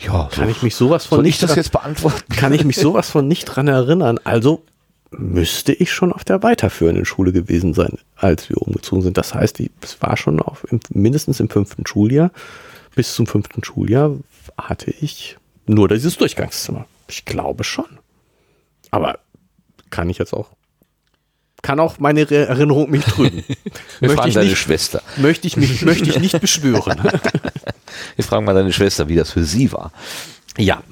Ja, kann ich mich sowas von nicht das dran, jetzt beantworten? Kann ich mich sowas von nicht dran erinnern? Also müsste ich schon auf der weiterführenden Schule gewesen sein, als wir umgezogen sind. Das heißt, es war schon auf, mindestens im fünften Schuljahr. Bis zum fünften Schuljahr hatte ich nur dieses Durchgangszimmer. Ich glaube schon. Aber kann ich jetzt auch. Kann auch meine Erinnerung mich trüben. Wir möchte fragen deine nicht, Schwester. Möchte ich, mich, möchte ich nicht beschwören. Wir fragen mal deine Schwester, wie das für sie war. Ja.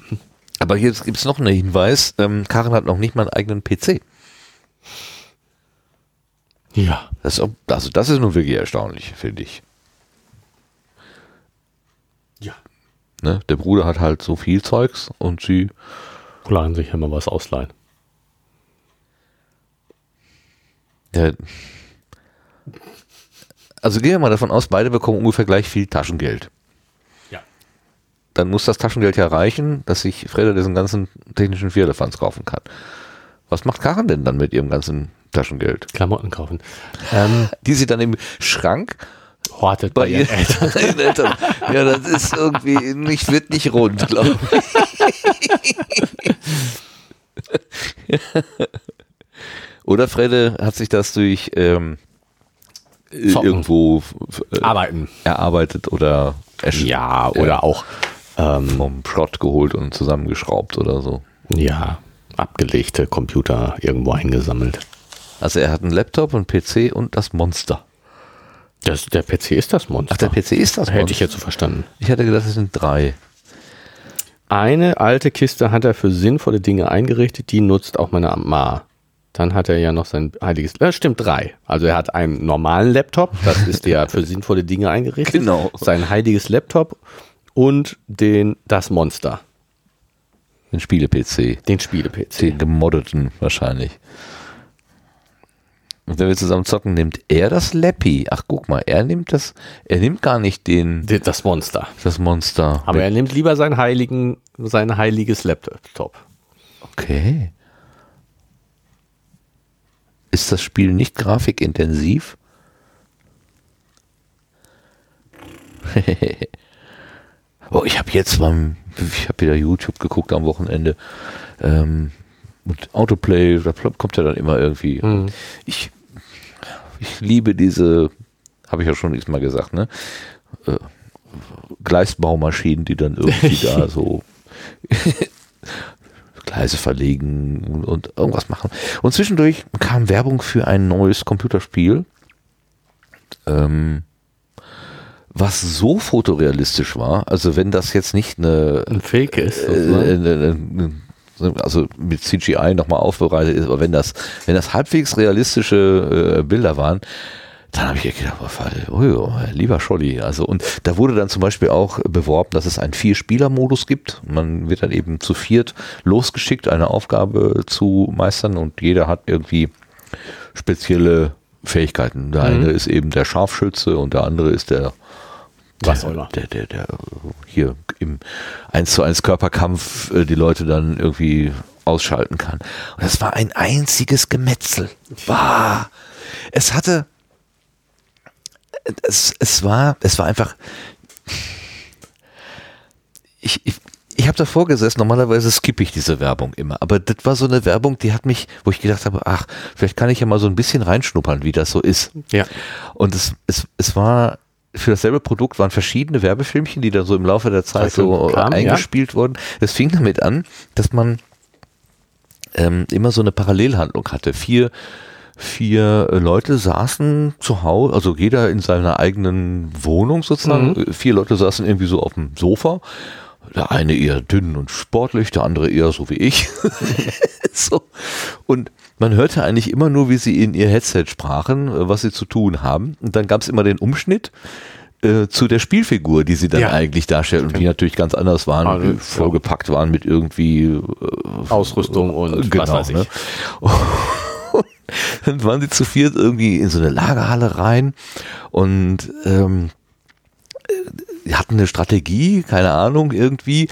Aber hier gibt es noch einen Hinweis. Ähm, Karin hat noch nicht mal einen eigenen PC. Ja. Das, also das ist nun wirklich erstaunlich, finde ich. Ja. Ne? Der Bruder hat halt so viel Zeugs und sie planen sich immer was ausleihen. Ja. Also gehen wir mal davon aus, beide bekommen ungefähr gleich viel Taschengeld dann muss das Taschengeld ja reichen, dass sich Freda diesen ganzen technischen Vierlefanz kaufen kann. Was macht Karen denn dann mit ihrem ganzen Taschengeld? Klamotten kaufen. Ähm, die sie dann im Schrank hortet bei, bei ihren Eltern. Eltern. Ja, das ist irgendwie nicht, wird nicht rund, glaube ich. Oder Frede hat sich das durch ähm, irgendwo äh, arbeiten erarbeitet oder ja oder auch ähm, vom Schrott geholt und zusammengeschraubt oder so. Ja, abgelegte Computer irgendwo eingesammelt. Also er hat einen Laptop, einen PC und das Monster. Das, der PC ist das Monster. Ach, der PC ist das Hätte Monster. ich jetzt so verstanden. Ich hätte gedacht, es sind drei. Eine alte Kiste hat er für sinnvolle Dinge eingerichtet, die nutzt auch meine Ma. Dann hat er ja noch sein heiliges, äh, stimmt, drei. Also er hat einen normalen Laptop, das ist ja für sinnvolle Dinge eingerichtet. Genau. Sein heiliges Laptop und den, das Monster, Den Spiele-PC. den Spiele-PC. Den gemoddeten wahrscheinlich. Und wenn wir zusammen zocken, nimmt er das Lappy. Ach, guck mal, er nimmt das, er nimmt gar nicht den, Das Monster. das Monster. Aber er nimmt lieber sein heiligen, sein heiliges Laptop. Okay. Ist das Spiel nicht grafikintensiv? oh, ich habe jetzt beim, ich habe wieder YouTube geguckt am Wochenende. Ähm, und Autoplay, da kommt ja dann immer irgendwie. Mhm. Ich, ich liebe diese, habe ich ja schon x-mal gesagt, ne? Äh, Gleisbaumaschinen, die dann irgendwie da so Gleise verlegen und, und irgendwas machen. Und zwischendurch kam Werbung für ein neues Computerspiel, ähm, was so fotorealistisch war. Also wenn das jetzt nicht eine, Ein Fake ist. äh, äh, äh, also mit CGI nochmal aufbereitet ist, aber wenn das, wenn das halbwegs realistische äh, Bilder waren, dann habe ich gedacht, oh, lieber Scholli. Also, und da wurde dann zum Beispiel auch beworben, dass es einen Vier-Spieler-Modus gibt. Man wird dann eben zu viert losgeschickt, eine Aufgabe zu meistern und jeder hat irgendwie spezielle Fähigkeiten. Der eine ist eben der Scharfschütze und der andere ist der Was auch immer. der, der, der hier im 1 zu 1 Körperkampf äh, die Leute dann irgendwie ausschalten kann. Und das war ein einziges Gemetzel. Bah. Es hatte, es, es war, es war einfach, ich, ich, ich habe davor gesessen, normalerweise skippe ich diese Werbung immer, aber das war so eine Werbung, die hat mich, wo ich gedacht habe, ach, vielleicht kann ich ja mal so ein bisschen reinschnuppern, wie das so ist. Ja. Und es, es, es war für dasselbe Produkt waren verschiedene Werbefilmchen, die dann so im Laufe der Zeit so Kamen, ja. eingespielt wurden. Es fing damit an, dass man ähm, immer so eine Parallelhandlung hatte. Vier, vier Leute saßen zu Hause, also jeder in seiner eigenen Wohnung sozusagen. Mhm. Vier Leute saßen irgendwie so auf dem Sofa. Der eine eher dünn und sportlich, der andere eher so wie ich. so. Und man hörte eigentlich immer nur, wie sie in ihr Headset sprachen, äh, was sie zu tun haben. Und dann gab es immer den Umschnitt äh, zu der Spielfigur, die sie dann Ja. eigentlich darstellen und die natürlich ganz anders waren, Also, äh, ja. vollgepackt waren mit irgendwie äh, Ausrüstung und genau, was weiß ich. Ne? Dann waren sie zu viert irgendwie in so eine Lagerhalle rein und ähm, äh, hatten eine Strategie, keine Ahnung, irgendwie,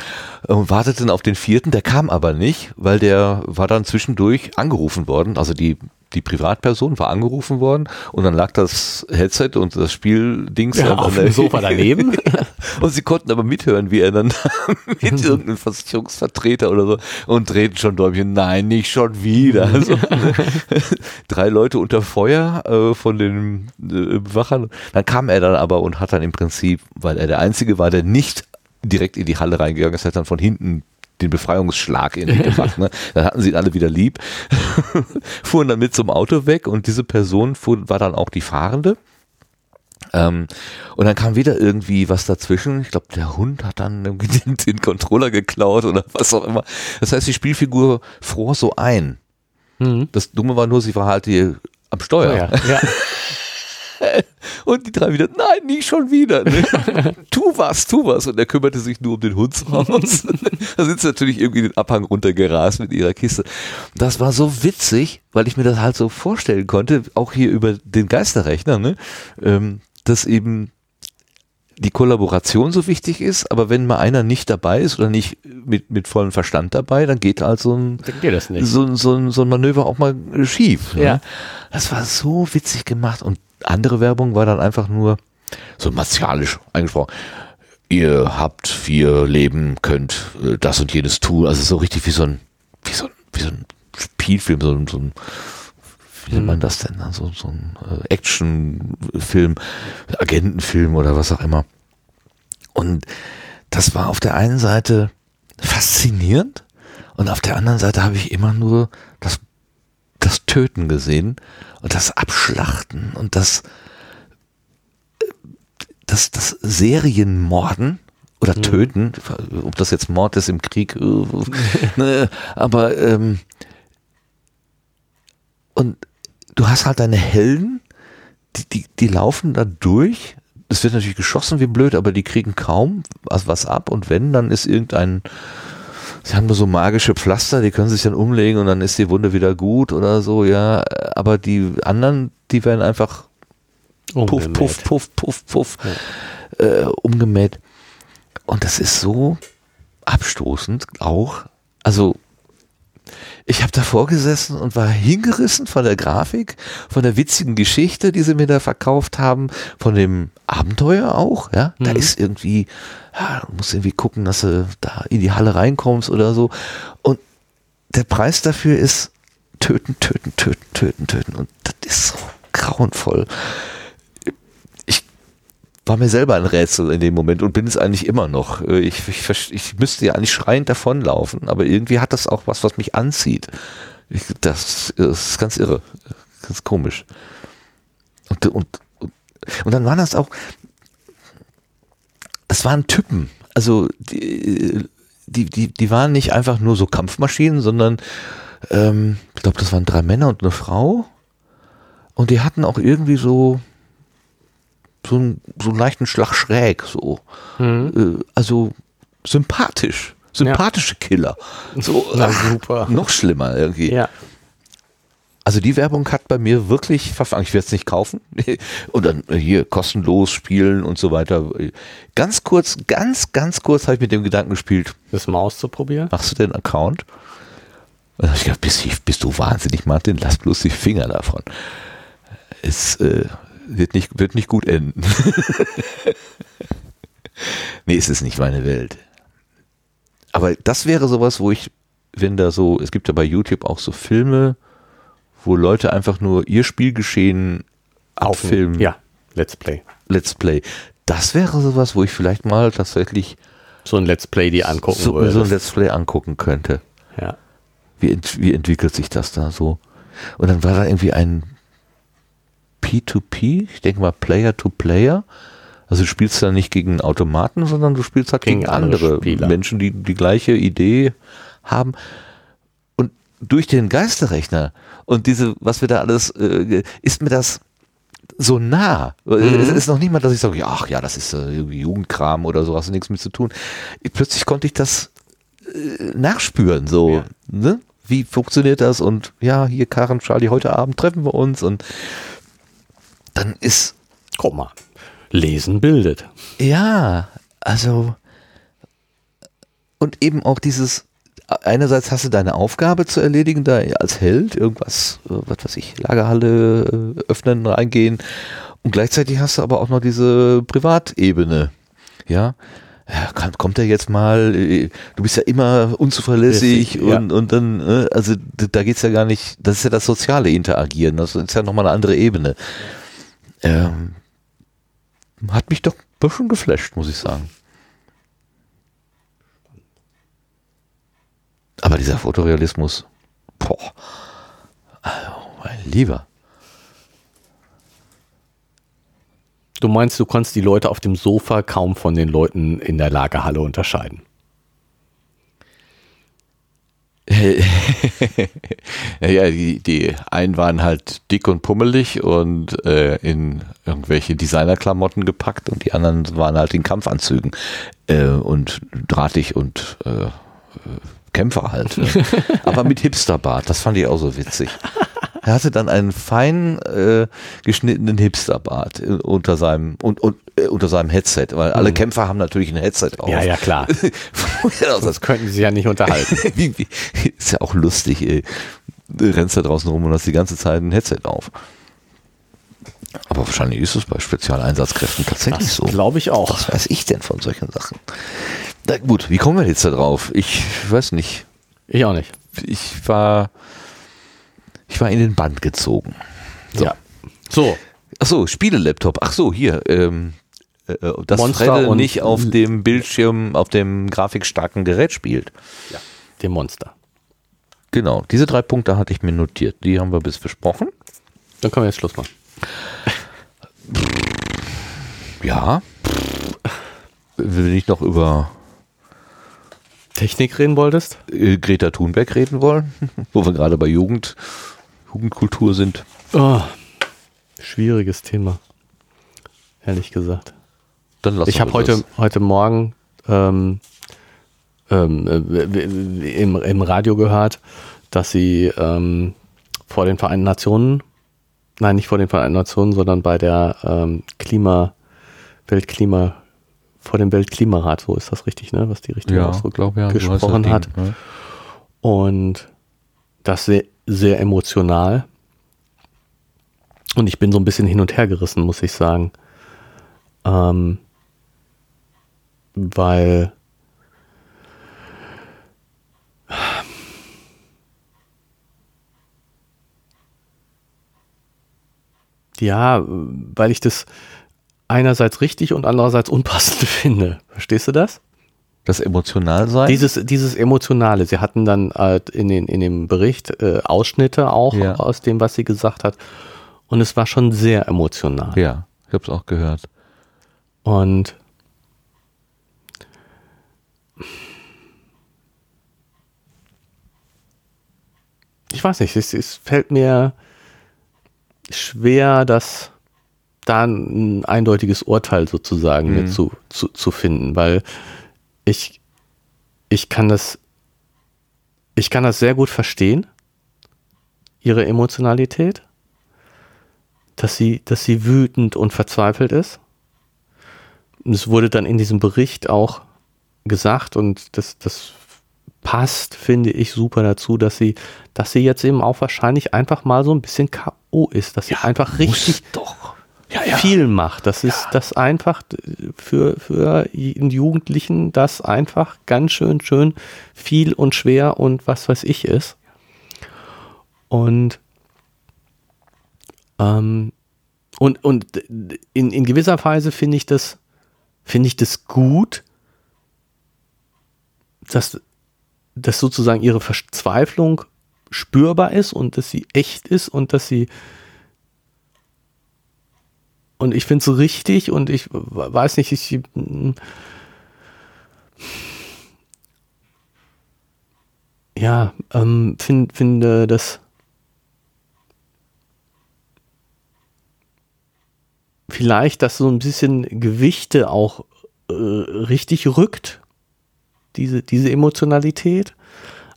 äh, und warteten auf den vierten, der kam aber nicht, weil der war dann zwischendurch angerufen worden, also die die Privatperson war angerufen worden und dann lag das Headset und das Spieldings Ja, auf dem Sofa daneben. und sie konnten aber mithören, wie er dann mit irgendeinem Versicherungsvertreter oder so und drehten schon Däumchen. Nein, nicht schon wieder. Also, drei Leute unter Feuer äh, von den äh, Bewachern. Dann kam er dann aber und hat dann im Prinzip, weil er der Einzige war, der nicht direkt in die Halle reingegangen ist, hat dann von hinten den Befreiungsschlag in die gemacht. Ne? Dann hatten sie ihn alle wieder lieb, fuhren dann mit zum Auto weg und diese Person fuhr, war dann auch die Fahrende. Ähm, und dann kam wieder irgendwie was dazwischen. Ich glaube, der Hund hat dann den, den Controller geklaut oder was auch immer. Das heißt, die Spielfigur fror so ein. Mhm. Das Dumme war nur, sie war halt hier am Steuer. Ja. ja. Und die drei wieder, nein, nicht schon wieder. Ne? tu was, tu was. Und er kümmerte sich nur um den Hundsraus. da sind sie natürlich irgendwie den Abhang runtergerast mit ihrer Kiste. Das war so witzig, weil ich mir das halt so vorstellen konnte, auch hier über den Geisterrechner, ne? ähm, dass eben die Kollaboration so wichtig ist, aber wenn mal einer nicht dabei ist oder nicht mit, mit vollem Verstand dabei, dann geht halt so ein, so, ein- so, so ein Manöver auch mal schief. Ne? Ja. Das war so witzig gemacht und andere Werbung war dann einfach nur so martialisch eingesprochen. Ihr habt vier Leben, könnt äh, das und jenes tun. Also so richtig wie so ein, wie so ein, wie so ein Spielfilm, so ein, so ein wie nennt man das denn? So, so ein äh, Actionfilm, Agentenfilm oder was auch immer. Und das war auf der einen Seite faszinierend und auf der anderen Seite habe ich immer nur das, das Töten gesehen und das Abschlachten und das das, das Serienmorden oder Töten, ob das jetzt Mord ist im Krieg, äh, ne, aber ähm, und du hast halt deine Helden, die, die, die laufen da durch. Es wird natürlich geschossen wie blöd, aber die kriegen kaum was, was ab und wenn, dann ist irgendein Sie haben nur so magische Pflaster, die können sich dann umlegen und dann ist die Wunde wieder gut oder so, ja. Aber die anderen, die werden einfach puff, Umgemäht. puff, puff, puff, puff äh, umgemäht. Und das ist so abstoßend auch. Also ich habe davor gesessen und war hingerissen von der Grafik, von der witzigen Geschichte, die sie mir da verkauft haben, von dem Abenteuer auch. Ja, da Mhm. ist irgendwie, ja, du musst irgendwie gucken, dass du da in die Halle reinkommst oder so. Und der Preis dafür ist töten, töten, töten, töten, töten. Und das ist so grauenvoll. War mir selber ein Rätsel in dem Moment und bin es eigentlich immer noch. Äh, Ich, ich, ich müsste ja eigentlich schreiend davonlaufen, aber irgendwie hat das auch was, was mich anzieht. Ich, das ist ganz irre, ganz komisch. Und, und, und, und dann waren das auch, das waren Typen. Also die, die, die, die waren nicht einfach nur so Kampfmaschinen, sondern ähm, ich glaube, das waren drei Männer und eine Frau. Und die hatten auch irgendwie so so einen, so einen leichten Schlag schräg, so. Mhm. Äh, also sympathisch. Sympathische Killer. So, Na, ach, super. Noch schlimmer irgendwie. Ja. Also die Werbung hat bei mir wirklich verfangen. Ich werde es nicht kaufen. Und dann äh, hier kostenlos spielen und so weiter. Ganz kurz, ganz, ganz kurz habe ich mit dem Gedanken gespielt, Das mal auszuprobieren. machst du den Account? Und dann habe ich gedacht, bist, bist du wahnsinnig, Martin, lass bloß die Finger davon. Es äh, wird, nicht, wird nicht gut enden. nee, es ist nicht meine Welt. Aber das wäre sowas, wo ich, wenn da so, es gibt ja bei YouTube auch so Filme, wo Leute einfach nur ihr Spielgeschehen auffilmen, Ja, Let's Play. Let's Play. Das wäre sowas, wo ich vielleicht mal tatsächlich So ein Let's Play, die angucken so, würde. so ein Let's Play angucken könnte. ja. Wie, ent, wie entwickelt sich das da so? Und dann war da irgendwie ein P2P, ich denke mal Player to Player. Also du spielst da nicht gegen Automaten, sondern du spielst halt gegen, Gegen andere andere. Menschen, die die gleiche Idee haben. Und durch den Geisterrechner und diese, was wir da alles, äh, ist mir das so nah. Mhm. Es ist noch nicht mal, dass ich sage, ach ja, das ist äh, irgendwie Jugendkram oder so, hast du nichts mit zu tun. Plötzlich konnte ich das äh, nachspüren, so. Ja. Ne? Wie funktioniert das? Und ja, hier, Karen, Charlie, heute Abend treffen wir uns und dann ist, Guck mal. Lesen bildet. ja, also und eben auch dieses, einerseits hast du deine Aufgabe zu erledigen, da als Held, irgendwas, äh, was weiß ich, Lagerhalle äh, öffnen, reingehen und gleichzeitig hast du aber auch noch diese Privatebene, ja. Ja, kommt er jetzt mal, äh, du bist ja immer unzuverlässig ja. und, und dann, äh, also da geht's ja gar nicht, das ist ja das soziale Interagieren, das ist ja nochmal eine andere Ebene. Ähm, hat mich doch ein bisschen geflasht, muss ich sagen. Aber dieser Fotorealismus, boah, also, mein Lieber. Du meinst, du konntest die Leute auf dem Sofa kaum von den Leuten in der Lagerhalle unterscheiden. ja, die, die einen waren halt dick und pummelig und äh, in irgendwelche Designerklamotten gepackt und die anderen waren halt in Kampfanzügen äh, und drahtig und äh, äh, Kämpfer halt. ne? Aber mit Hipsterbart, das fand ich auch so witzig. Er hatte dann einen fein äh, geschnittenen Hipsterbart äh, unter seinem und, und äh, unter seinem Headset, weil alle Kämpfer haben natürlich ein Headset auf. Ja, ja, klar. Das könnten sie ja nicht unterhalten. ist ja auch lustig, ey. Du rennst da draußen rum und hast die ganze Zeit ein Headset auf. Aber wahrscheinlich ist es bei Spezialeinsatzkräften tatsächlich so. Glaube ich auch. Was weiß ich denn von solchen Sachen? Na gut, wie kommen wir jetzt da drauf? Ich weiß nicht. Ich auch nicht. Ich war, ich war in den Band gezogen. So. Ja. So, Ach so, Spiele-Laptop. Ach so, hier. Ähm, äh, dass Monster Fredde nicht auf dem Bildschirm, auf dem grafikstarken Gerät spielt. dem Monster. Genau, diese drei Punkte hatte ich mir notiert. Die haben wir bis besprochen. Dann können wir jetzt Schluss machen. Ja. Wenn du nicht noch über Technik reden wolltest? äh, Greta Thunberg reden wollen, wo wir gerade bei Jugend, Jugendkultur sind. Oh, schwieriges Thema. Ehrlich gesagt. Dann lassen Ich habe heute, das. heute Morgen ähm, ähm, äh, im, im Radio gehört, dass sie ähm, vor den Vereinten Nationen, nein, nicht vor den Vereinten Nationen, sondern bei der ähm, Klima, Weltklima, vor dem Weltklimarat, so ist das richtig, ne, was die richtige ja, Ausdruck glaube ja, gesprochen Ding, hat. ne? Und das sehr, sehr emotional. Und ich bin so ein bisschen hin und her gerissen, muss ich sagen. Ähm, weil ja, weil ich das einerseits richtig und andererseits unpassend finde. Verstehst du das? Das emotional sein. Dieses, dieses Emotionale. Sie hatten dann halt in, den, in dem Bericht äh, Ausschnitte auch Ja. aus dem, was sie gesagt hat. Und es war schon sehr emotional. ja, ich habe es auch gehört. Und ich weiß nicht, es, es fällt mir schwer, das da ein eindeutiges Urteil sozusagen Mhm. zu, zu, zu finden, weil ich, ich kann das, ich kann das sehr gut verstehen, ihre Emotionalität, dass sie, dass sie wütend und verzweifelt ist. Und es wurde dann in diesem Bericht auch gesagt und das, das passt, finde ich, super dazu, dass sie, dass sie jetzt eben auch wahrscheinlich einfach mal so ein bisschen K.O. ist, dass sie einfach richtig doch. Viel macht. Das ist das einfach für, für einen Jugendlichen das einfach ganz schön, schön viel und schwer und was weiß ich ist. Und ähm, und, und in, in gewisser Weise finde ich das, finde ich das gut, dass, dass sozusagen ihre Verzweiflung spürbar ist und dass sie echt ist und dass sie und ich finde es richtig und ich weiß nicht, ich ja, ähm, find, finde das vielleicht, dass so ein bisschen Gewichte auch äh, richtig rückt, diese, diese Emotionalität.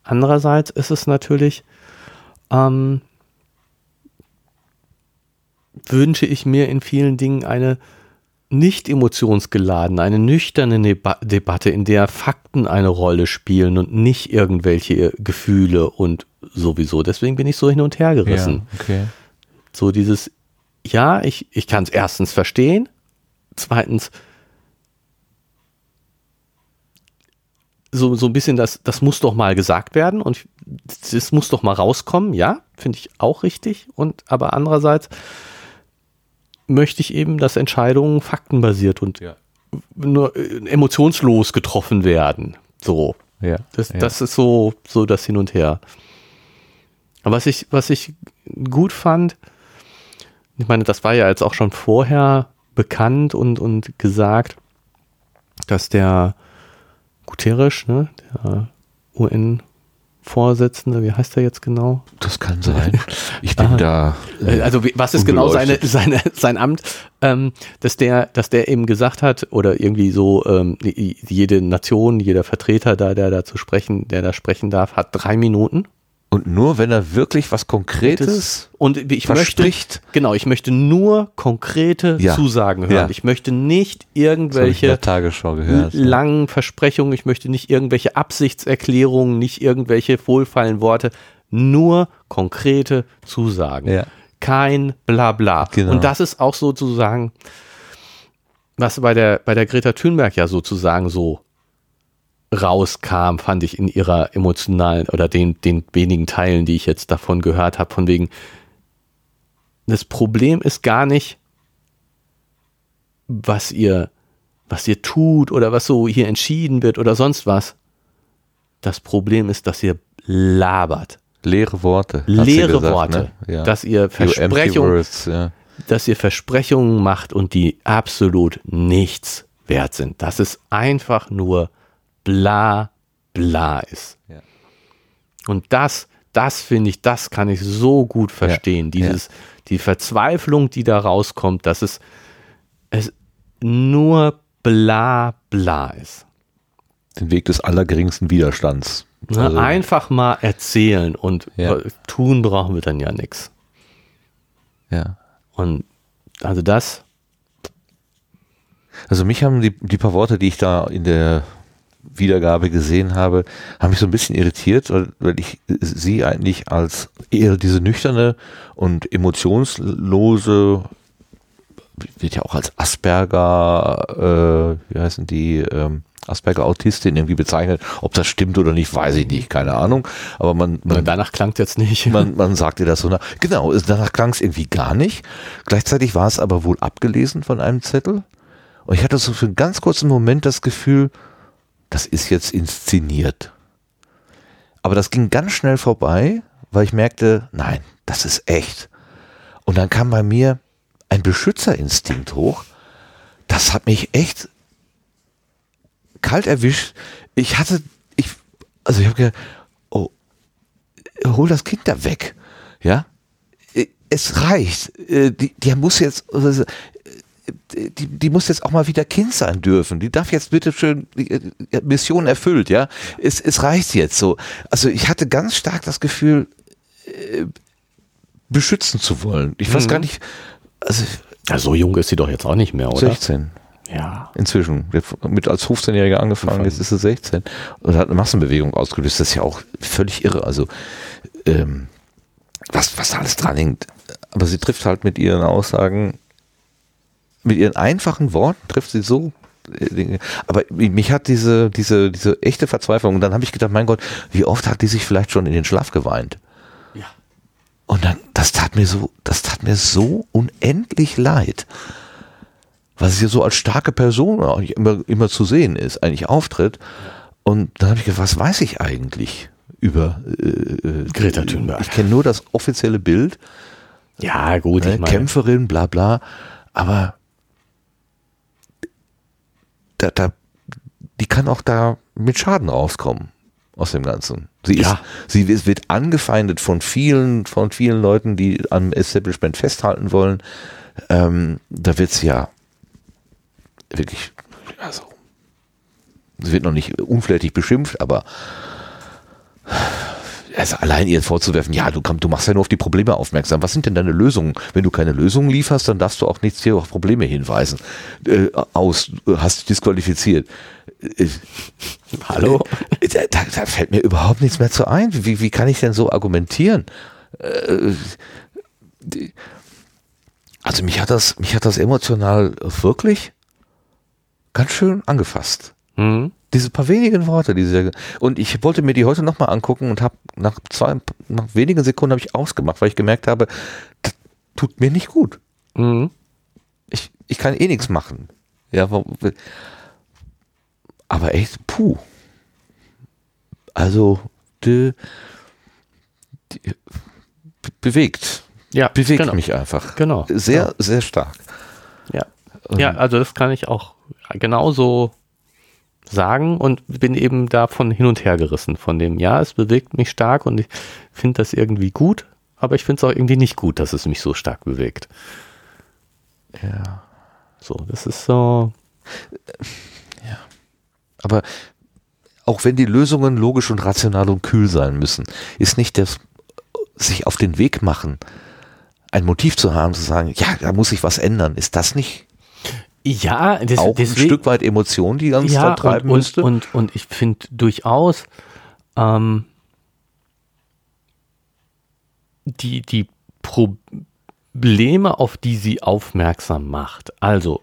Andererseits ist es natürlich, ähm, wünsche ich mir in vielen Dingen eine nicht emotionsgeladene, eine nüchterne Neba Debatte, in der Fakten eine Rolle spielen und nicht irgendwelche Gefühle und sowieso. Deswegen bin ich so hin und her gerissen. Ja, okay. So dieses, ja, ich, ich kann es erstens verstehen, zweitens so, so ein bisschen das, das muss doch mal gesagt werden und das muss doch mal rauskommen, ja, finde ich auch richtig. Und aber andererseits möchte ich eben, dass Entscheidungen faktenbasiert und Ja. nur äh, emotionslos getroffen werden. So. Ja. Das, ja. das ist so, so das Hin und Her. Aber was ich, was ich gut fand, ich meine, das war ja jetzt auch schon vorher bekannt und, und gesagt, dass der Guterres, ne, der UN-Vorsitzende, wie heißt er jetzt genau? Das kann sein. Ich bin da. Äh, Also was ist genau seine, seine, sein Amt, ähm, dass der, dass der eben gesagt hat oder irgendwie so ähm, jede Nation, jeder Vertreter da, der da zu sprechen, der da sprechen darf, hat drei Minuten. Und nur wenn er wirklich was Konkretes und ich möchte, verspricht. genau, ich möchte nur konkrete Ja. Zusagen hören. Ja. Ich möchte nicht irgendwelche gehört. langen Versprechungen, ich möchte nicht irgendwelche Absichtserklärungen, nicht irgendwelche wohlfeilen Worte, nur konkrete Zusagen. Ja. Kein Blabla. Genau. Und das ist auch sozusagen, was bei der, bei der Greta Thunberg ja sozusagen so rauskam, fand ich in ihrer emotionalen oder den, den wenigen Teilen, die ich jetzt davon gehört habe, von wegen, das Problem ist gar nicht, was ihr, was ihr tut oder was so hier entschieden wird oder sonst was. Das Problem ist, dass ihr labert. Leere Worte. Leere gesagt, Worte. Ne? Ja. Dass ihr Versprechungen, words, ja. dass ihr Versprechungen macht und die absolut nichts wert sind. Dass es einfach nur bla bla ist. Ja. Und das, das finde ich, das kann ich so gut verstehen. Ja, Dieses, die Verzweiflung, die da rauskommt, dass es, es nur bla bla ist. Den Weg des allergeringsten Widerstands. Ne? Also- Einfach mal erzählen und Ja. äh, tun brauchen wir dann ja nichts. Ja. Und also das, Also mich haben die, die paar Worte, die ich da in der Wiedergabe gesehen habe, haben mich so ein bisschen irritiert, weil, ich sie eigentlich als eher diese nüchterne und emotionslose, wird ja auch als Asperger, äh, wie heißen die, ähm, Asperger-Autistin irgendwie bezeichnet. Ob das stimmt oder nicht, weiß ich nicht, keine Ahnung. Aber man, man danach klang es jetzt nicht. man, man sagte das so nach. Genau, es- danach klang es irgendwie gar nicht. Gleichzeitig war es aber wohl abgelesen von einem Zettel. Und ich hatte so für einen ganz kurzen Moment das Gefühl, das ist jetzt inszeniert. Aber das ging ganz schnell vorbei, weil ich merkte, nein, das ist echt. Und dann kam bei mir ein Beschützerinstinkt hoch. Das hat mich echt kalt erwischt. Ich hatte, ich, also ich habe gedacht, oh, hol das Kind da weg. Ja, es reicht. Äh, die muss jetzt, die, die muss jetzt auch mal wieder Kind sein dürfen. Die darf jetzt bitte schön die äh, Mission erfüllt, ja. Es, es reicht jetzt so. Also ich hatte ganz stark das Gefühl, äh, beschützen zu wollen. Ich weiß Mhm. gar nicht, also Ja, so jung ist sie doch jetzt auch nicht mehr, oder? 16 Ja. inzwischen. Mit als 15-Jähriger angefangen, jetzt ist sie 16 und hat eine Massenbewegung ausgelöst. Das ist ja auch völlig irre. Also ähm, was, was da alles dran hängt. Aber sie trifft halt mit ihren Aussagen, mit ihren einfachen Worten trifft sie so äh. Aber mich hat diese, diese, diese echte Verzweiflung und dann habe ich gedacht, mein Gott, wie oft hat die sich vielleicht schon in den Schlaf geweint? Ja. Und dann, das tat mir so, das tat mir so unendlich leid. Weil sie so als starke Person auch immer, immer zu sehen ist, eigentlich auftritt. Und dann habe ich gedacht, was weiß ich eigentlich über äh, äh, Greta Thunberg. Ich kenne nur das offizielle Bild, Ja, gut, ne, ich meine. Kämpferin, bla bla. Aber da, da, die kann auch da mit Schaden rauskommen aus dem Ganzen. Sie ist, Ja. sie ist- wird angefeindet von vielen, von vielen Leuten, die am Establishment festhalten wollen. Ähm, da wird sie ja wirklich, also, sie wird noch nicht unflätig beschimpft, aber also allein ihr vorzuwerfen, ja, du, komm, du machst ja nur auf die Probleme aufmerksam. Was sind denn deine Lösungen? Wenn du keine Lösungen lieferst, dann darfst du auch nichts hier auf Probleme hinweisen. Äh, aus, hast dich disqualifiziert. Äh, Hallo? äh, Da, da, fällt mir überhaupt nichts mehr zu ein. Wie, wie kann ich denn so argumentieren? Äh, die- Also mich hat das, mich hat das emotional wirklich ganz schön angefasst Mhm. Diese paar wenigen Worte, diese und ich wollte mir die heute nochmal angucken und habe nach zwei, nach wenigen Sekunden habe ich ausgemacht, weil ich gemerkt habe, das tut mir nicht gut. Mhm. Ich, ich kann eh nichts machen. Ja, aber echt, puh. Also, die, die, be- bewegt, Ja, bewegt genau. mich einfach. Genau. Sehr, sehr stark. Ja. ja, also das kann ich auch genauso sagen und bin eben davon hin und her gerissen. Von dem, ja, es bewegt mich stark und ich finde das irgendwie gut, aber ich finde es auch irgendwie nicht gut, dass es mich so stark bewegt. Ja. So, das ist so. Aber auch wenn die Lösungen logisch und rational und kühl sein müssen, ist nicht das sich auf den Weg machen, ein Motiv zu haben, zu sagen, ja, da muss sich was ändern. Ist das nicht Ja, das, auch deswegen, ein Stück weit Emotion, die uns ja, da treiben und, müsste? und, und, und ich finde durchaus ähm, die, die Probleme, auf die sie aufmerksam macht. Also,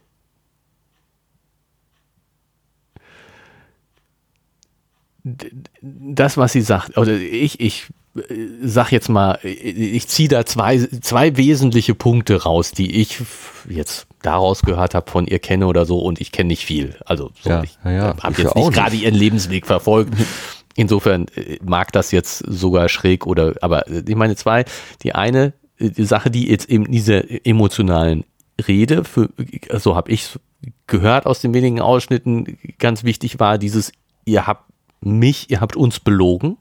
das, was sie sagt, oder ich, ich äh, sag jetzt mal, ich ziehe da zwei, zwei wesentliche Punkte raus, die ich jetzt daraus gehört habe, von ihr kenne oder so, und ich kenne nicht viel. Also so, Ja, ich ja, ja, habe jetzt nicht gerade ihren Lebensweg verfolgt. Insofern äh, mag das jetzt sogar schräg oder, aber äh, ich meine zwei, die eine äh, die Sache, die jetzt eben diese emotionalen Rede, für, so habe ich gehört aus den wenigen Ausschnitten, ganz wichtig war dieses, ihr habt mich, ihr habt uns belogen,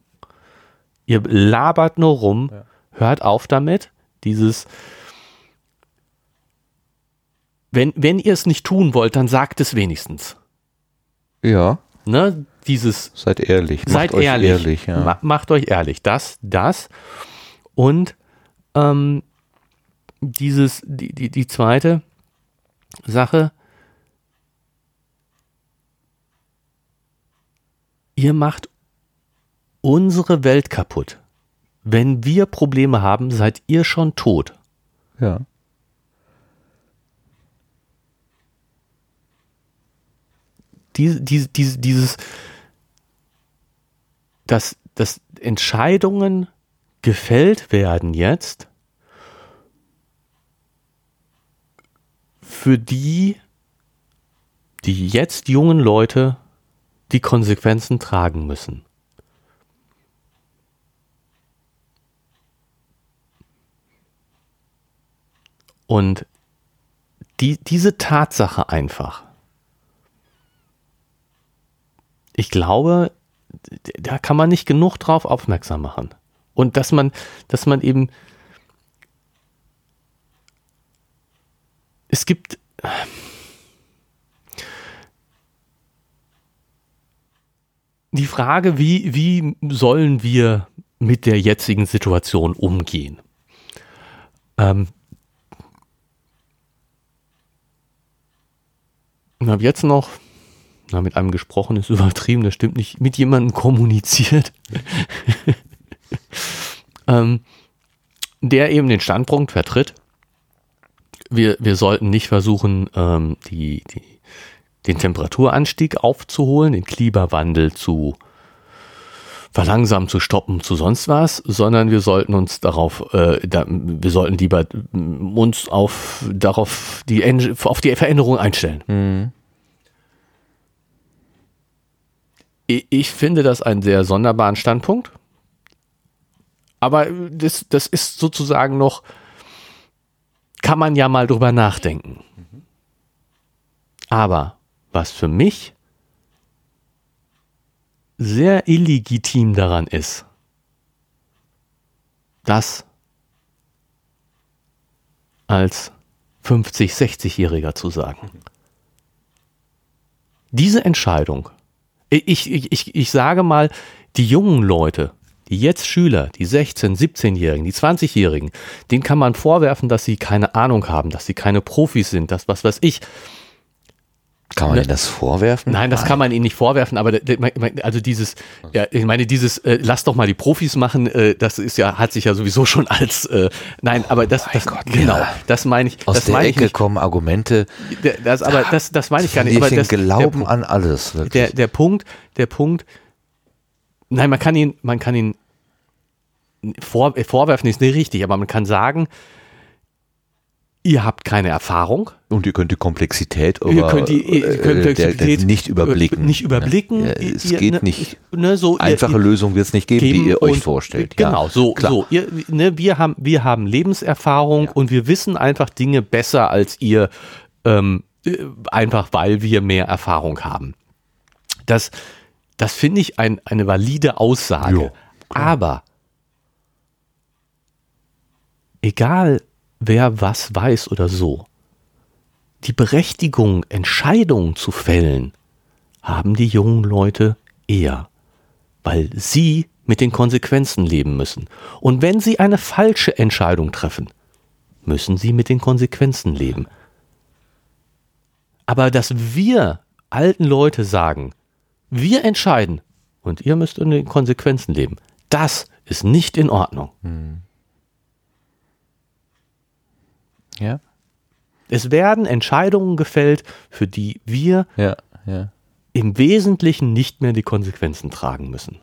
ihr labert nur rum, ja. hört auf damit, dieses, wenn, wenn ihr es nicht tun wollt, dann sagt es wenigstens. Ja. Ne, dieses. Seid ehrlich. Seid macht ehrlich. ehrlich ja. Ma macht euch ehrlich. Das, das. Und ähm, dieses, die, die, die zweite Sache. Ihr macht unsere Welt kaputt. Wenn wir Probleme haben, seid ihr schon tot. Ja. Diese, diese, dieses, dass, dass Entscheidungen gefällt werden jetzt, für die, die jetzt jungen Leute die Konsequenzen tragen müssen. Und die, diese Tatsache einfach, ich glaube, da kann man nicht genug drauf aufmerksam machen. Und dass man, dass man eben, es gibt, die Frage, wie, wie sollen wir mit der jetzigen Situation umgehen? Ähm, ich habe jetzt noch na, mit einem gesprochen ist übertrieben, das stimmt nicht, mit jemandem kommuniziert, ähm, der eben den Standpunkt vertritt, wir, wir sollten nicht versuchen, ähm, die, die, den Temperaturanstieg aufzuholen, den Klimawandel zu verlangsamen, zu stoppen, zu sonst was, sondern wir sollten uns darauf, äh, da, wir sollten lieber uns auf darauf die auf die Veränderung einstellen. Mhm. Ich finde das einen sehr sonderbaren Standpunkt. Aber das, das ist sozusagen noch, kann man ja mal drüber nachdenken. Aber was für mich sehr illegitim daran ist, das als 50, 60-Jähriger zu sagen. Diese Entscheidung ich, ich, ich, ich sage mal, die jungen Leute, die jetzt Schüler, die 16-, 17-Jährigen, die 20-Jährigen, denen kann man vorwerfen, dass sie keine Ahnung haben, dass sie keine Profis sind, das was weiß ich. Kann man ne? das vorwerfen? Nein, das kann man ihnen nicht vorwerfen, aber also dieses, ja, ich meine, dieses, äh, lass doch mal die Profis machen, äh, das ist ja, hat sich ja sowieso schon als, äh, nein, aber das, das Gott, genau, ja. das meine ich. Aus das der meine Ecke ich kommen Argumente. Das, aber das, das meine ich gar nicht. Aber das, Glauben der, an alles. Wirklich. Der, der Punkt, der Punkt, nein, man kann ihn, man kann ihn vor, vorwerfen, ist nicht richtig, aber man kann sagen, Ihr habt keine Erfahrung. Und ihr könnt die Komplexität ihr könnt die, ihr könnt äh, der, der nicht überblicken. Nicht überblicken. Ja, es ihr, geht ne, nicht. Ne, so, Einfache Lösungen wird es nicht geben, die ihr euch vorstellt. Genau, so. so ihr, ne, wir, haben, wir haben Lebenserfahrung ja. und wir wissen einfach Dinge besser als ihr, ähm, einfach weil wir mehr Erfahrung haben. Das, das finde ich ein, eine valide Aussage. Jo, Aber egal wer was weiß oder so. Die Berechtigung, Entscheidungen zu fällen, haben die jungen Leute eher, weil sie mit den Konsequenzen leben müssen. Und wenn sie eine falsche Entscheidung treffen, müssen sie mit den Konsequenzen leben. Aber dass wir alten Leute sagen, wir entscheiden und ihr müsst in den Konsequenzen leben, das ist nicht in Ordnung. Hm. Ja. Es werden Entscheidungen gefällt, für die wir ja, ja. im Wesentlichen nicht mehr die Konsequenzen tragen müssen.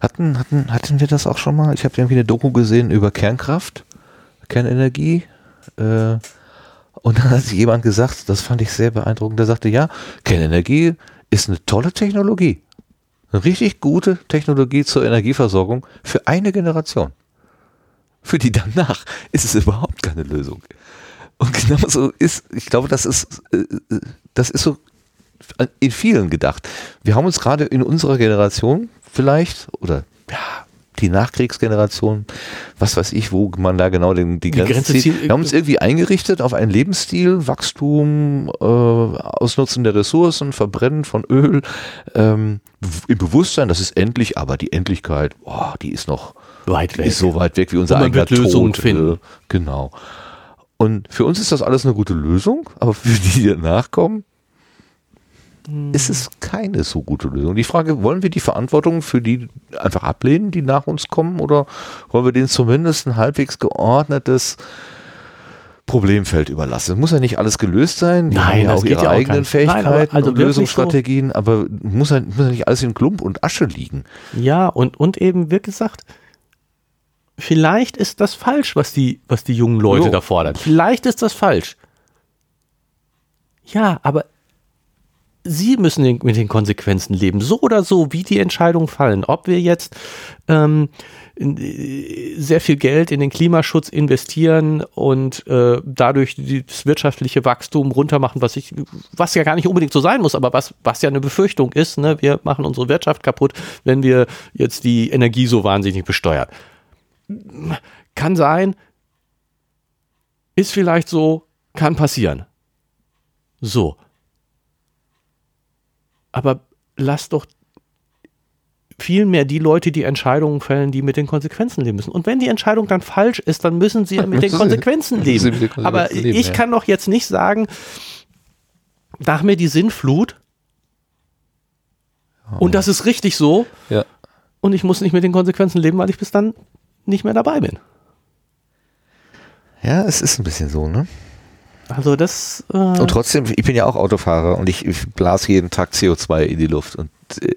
Hatten, hatten, hatten wir das auch schon mal? Ich habe irgendwie eine Doku gesehen über Kernkraft, Kernenergie. Äh, und dann hat jemand gesagt, das fand ich sehr beeindruckend, der sagte, ja, Kernenergie ist eine tolle Technologie. Eine richtig gute Technologie zur Energieversorgung für eine Generation. Für die danach ist es überhaupt keine Lösung. Und genau so ist, ich glaube, das ist, äh, das ist so in vielen gedacht. Wir haben uns gerade in unserer Generation vielleicht, oder ja, die Nachkriegsgeneration, was weiß ich, wo man da genau den, die, Grenze, Grenze zieht. Wir haben uns irgendwie eingerichtet auf einen Lebensstil, Wachstum, äh, Ausnutzen der Ressourcen, Verbrennen von Öl, ähm, im Bewusstsein, das ist endlich, aber die Endlichkeit, boah, die ist noch weit weg. Ist so weit weg wie unser Und eigener Lösungen Tod. finden. Äh, genau. Und für uns ist das alles eine gute Lösung, aber für die, die danach kommen, ist es keine so gute Lösung. Die Frage, wollen wir die Verantwortung für die einfach ablehnen, die nach uns kommen, oder wollen wir denen zumindest ein halbwegs geordnetes Problemfeld überlassen? Es muss ja nicht alles gelöst sein, die Nein, haben ja auch ihre ja auch eigenen nicht. Fähigkeiten Nein, also und Lösungsstrategien, aber muss ja, muss ja nicht alles in Klump und Asche liegen. Ja, und, und eben, wie gesagt, vielleicht ist das falsch, was die, was die jungen Leute Jo. da fordern. Vielleicht ist das falsch. Ja, aber sie müssen mit den Konsequenzen leben. So oder so, wie die Entscheidungen fallen. Ob wir jetzt ähm, äh, sehr viel Geld in den Klimaschutz investieren und äh, dadurch das wirtschaftliche Wachstum runtermachen, was ich, was ja gar nicht unbedingt so sein muss, aber was, was ja eine Befürchtung ist, ne? wir machen unsere Wirtschaft kaputt, wenn wir jetzt die Energie so wahnsinnig besteuern. Kann sein, ist vielleicht so, kann passieren. So. Aber lass doch viel mehr die Leute die Entscheidungen fällen, die mit den Konsequenzen leben müssen. Und wenn die Entscheidung dann falsch ist, dann müssen sie ja mit den Konsequenzen leben. mit den Konsequenzen Aber leben, ich ja. kann doch jetzt nicht sagen, nach mir die Sinnflut und das ist richtig so Ja. und ich muss nicht mit den Konsequenzen leben, weil ich bis dann nicht mehr dabei bin. Ja, es ist ein bisschen so, ne? Also das äh, Und trotzdem, ich bin ja auch Autofahrer und ich, ich blase jeden Tag CO2 in die Luft und äh,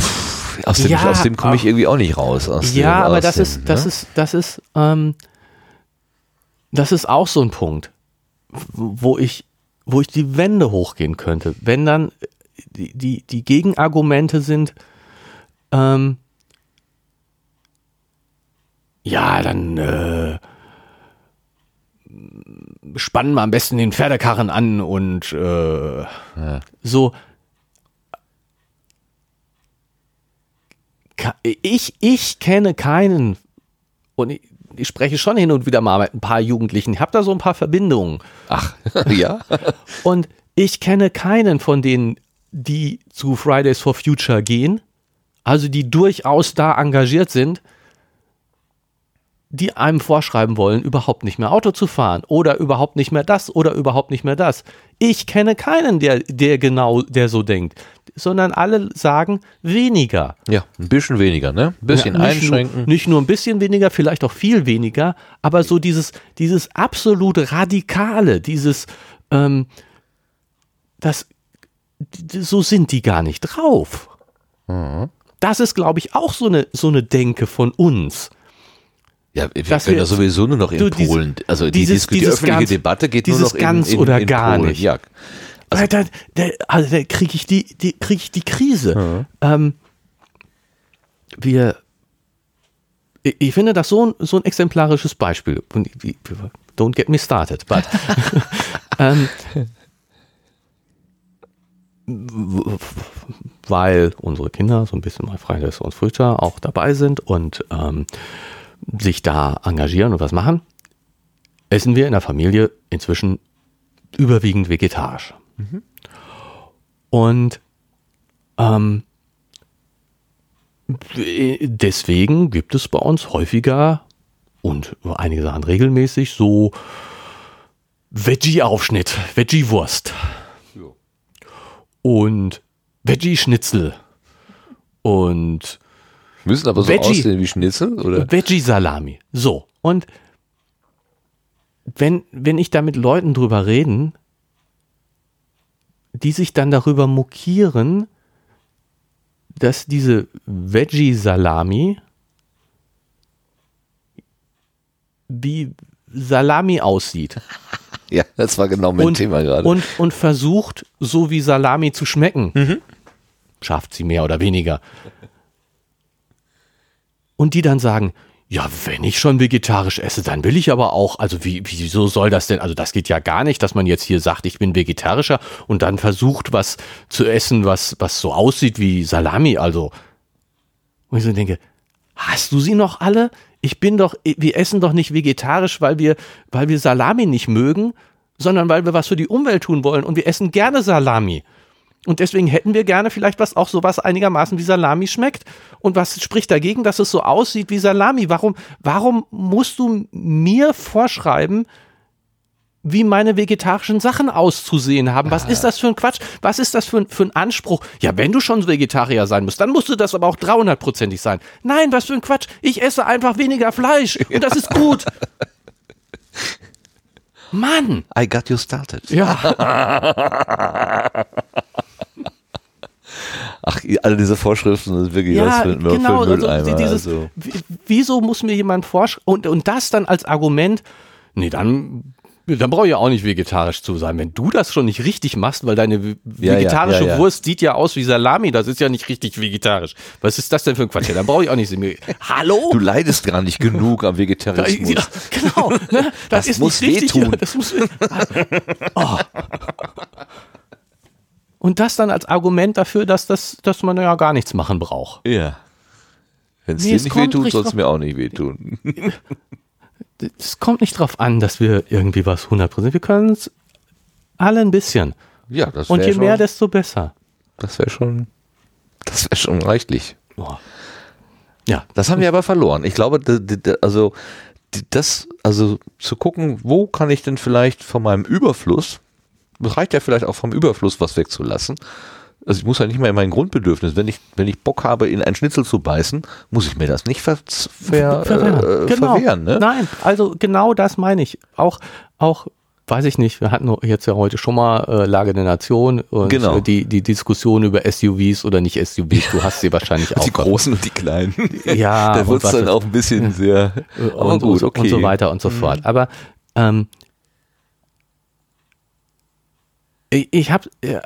pff, aus dem, Ja, dem komme ich aber- irgendwie auch nicht raus. Aus Ja, dem, aber das dem, ist, das ne? ist, das ist, ähm, das ist auch so ein Punkt, wo ich, wo ich die Wände hochgehen könnte. Wenn dann die, die, die Gegenargumente sind, ähm, ja, dann äh, spannen wir am besten den Pferdekarren an und äh, so. Ka- Ich, ich kenne keinen, und ich, ich spreche schon hin und wieder mal mit ein paar Jugendlichen, ich habe da so ein paar Verbindungen. Ach, ja. Und ich kenne keinen von denen, die zu Fridays for Future gehen, also die durchaus da engagiert sind, die einem vorschreiben wollen, überhaupt nicht mehr Auto zu fahren oder überhaupt nicht mehr das oder überhaupt nicht mehr das. Ich kenne keinen, der, der genau, der so denkt, sondern alle sagen weniger. Ja, ein bisschen weniger, ne? Ein bisschen Ja, nicht einschränken. Nur, nicht nur ein bisschen weniger, vielleicht auch viel weniger, aber so dieses, dieses absolut Radikale, dieses, ähm, das, so sind die gar nicht drauf. Mhm. Das ist, glaube ich, auch so eine, so eine Denke von uns. Ja, wir dass können wir- ja sowieso nur noch in Du, diese- Polen. Also die, dieses- die öffentliche ganz- Debatte geht dieses nur noch in, ganz in, oder in gar Polen. nicht. Ja. Also, da, da, also da kriege ich die, die kriege ich die Krise. Ähm, wir, ich, ich finde das so ein, so ein exemplarisches Beispiel. Don't get me started, but ähm, weil unsere Kinder so ein bisschen mal Fridays und Früchter auch dabei sind und ähm, sich da engagieren und was machen, essen wir in der Familie inzwischen überwiegend vegetarisch. Und ähm, deswegen gibt es bei uns häufiger und einige Sachen regelmäßig so Veggie-Aufschnitt, Veggie-Wurst. Und Veggie-Schnitzel. Und Müssen aber so Veggie- aussehen wie Schnitzel, oder? Veggie-Salami. So. Und wenn, wenn ich da mit Leuten drüber reden, die sich dann darüber mokieren, dass diese Veggie-Salami wie Salami aussieht Ja, das war genau mein und, Thema gerade. und, und versucht, so wie Salami zu schmecken. Schafft sie mehr oder weniger. Und die dann sagen, ja, wenn ich schon vegetarisch esse, dann will ich aber auch, also wie, wieso soll das denn? Also das geht ja gar nicht, dass man jetzt hier sagt, ich bin vegetarischer und dann versucht, was zu essen, was, was so aussieht wie Salami. Also, und ich so denke, hast du sie noch alle? Ich bin doch, wir essen doch nicht vegetarisch, weil wir, weil wir Salami nicht mögen, sondern weil wir was für die Umwelt tun wollen und wir essen gerne Salami. Und deswegen hätten wir gerne vielleicht was auch sowas einigermaßen wie Salami schmeckt. Und was spricht dagegen, dass es so aussieht wie Salami? Warum, warum musst du mir vorschreiben, wie meine vegetarischen Sachen auszusehen haben. Was ist das für ein Quatsch? Was ist das für ein, für ein Anspruch? Ja, wenn du schon Vegetarier sein musst, dann musst du das aber auch 300-prozentig sein. Nein, was für ein Quatsch. Ich esse einfach weniger Fleisch und das ist gut. Mann! I got you started. Ja. Ach, alle diese Vorschriften sind wirklich Ja, was für, genau. für Also, Mülleimer. dieses, also. Wieso muss mir jemand vorschreiben und, und das dann als Argument? Nee, dann, dann brauche ich ja auch nicht vegetarisch zu sein. Wenn du das schon nicht richtig machst, weil deine ve- Ja, ja, vegetarische ja, ja. Wurst sieht ja aus wie Salami, das ist ja nicht richtig vegetarisch. Was ist das denn für ein Quatsch? Dann brauche ich auch nicht. Hallo? Du leidest gar nicht genug am Vegetarismus. Ja, genau. Ne? Das, Das ist muss nicht richtig. wehtun. Das muss, oh. Und das dann als Argument dafür, dass, das, dass man ja gar nichts machen braucht. Ja. Wenn es Nee, dir nicht wehtut, soll es mir auch nicht wehtun. Es kommt nicht drauf an, dass wir irgendwie was 100%. Wir können es alle ein bisschen. Ja, das Und je schon, mehr, desto besser. das wäre schon, das wäre schon reichlich. Oh. Ja, Das haben wir aber verloren. Ich glaube, also das, also zu gucken, wo kann ich denn vielleicht von meinem Überfluss, reicht ja vielleicht auch vom Überfluss was wegzulassen. Also ich muss ja nicht mehr in mein Grundbedürfnis, wenn ich, wenn ich Bock habe, in ein Schnitzel zu beißen, muss ich mir das nicht ver, ver, verwehren. äh, genau. verwehren. Ne? Nein, also genau das meine ich. Auch, auch, weiß ich nicht, wir hatten jetzt ja heute schon mal äh, Lage der Nation und Genau. äh, die, die Diskussion über SUVs oder nicht SUVs, du hast sie wahrscheinlich auch. Die großen und die kleinen. Ja, da wird es dann auch ein bisschen sehr, aber und, gut, und, okay. und so weiter und so fort. Aber ähm, ich, ich habe äh,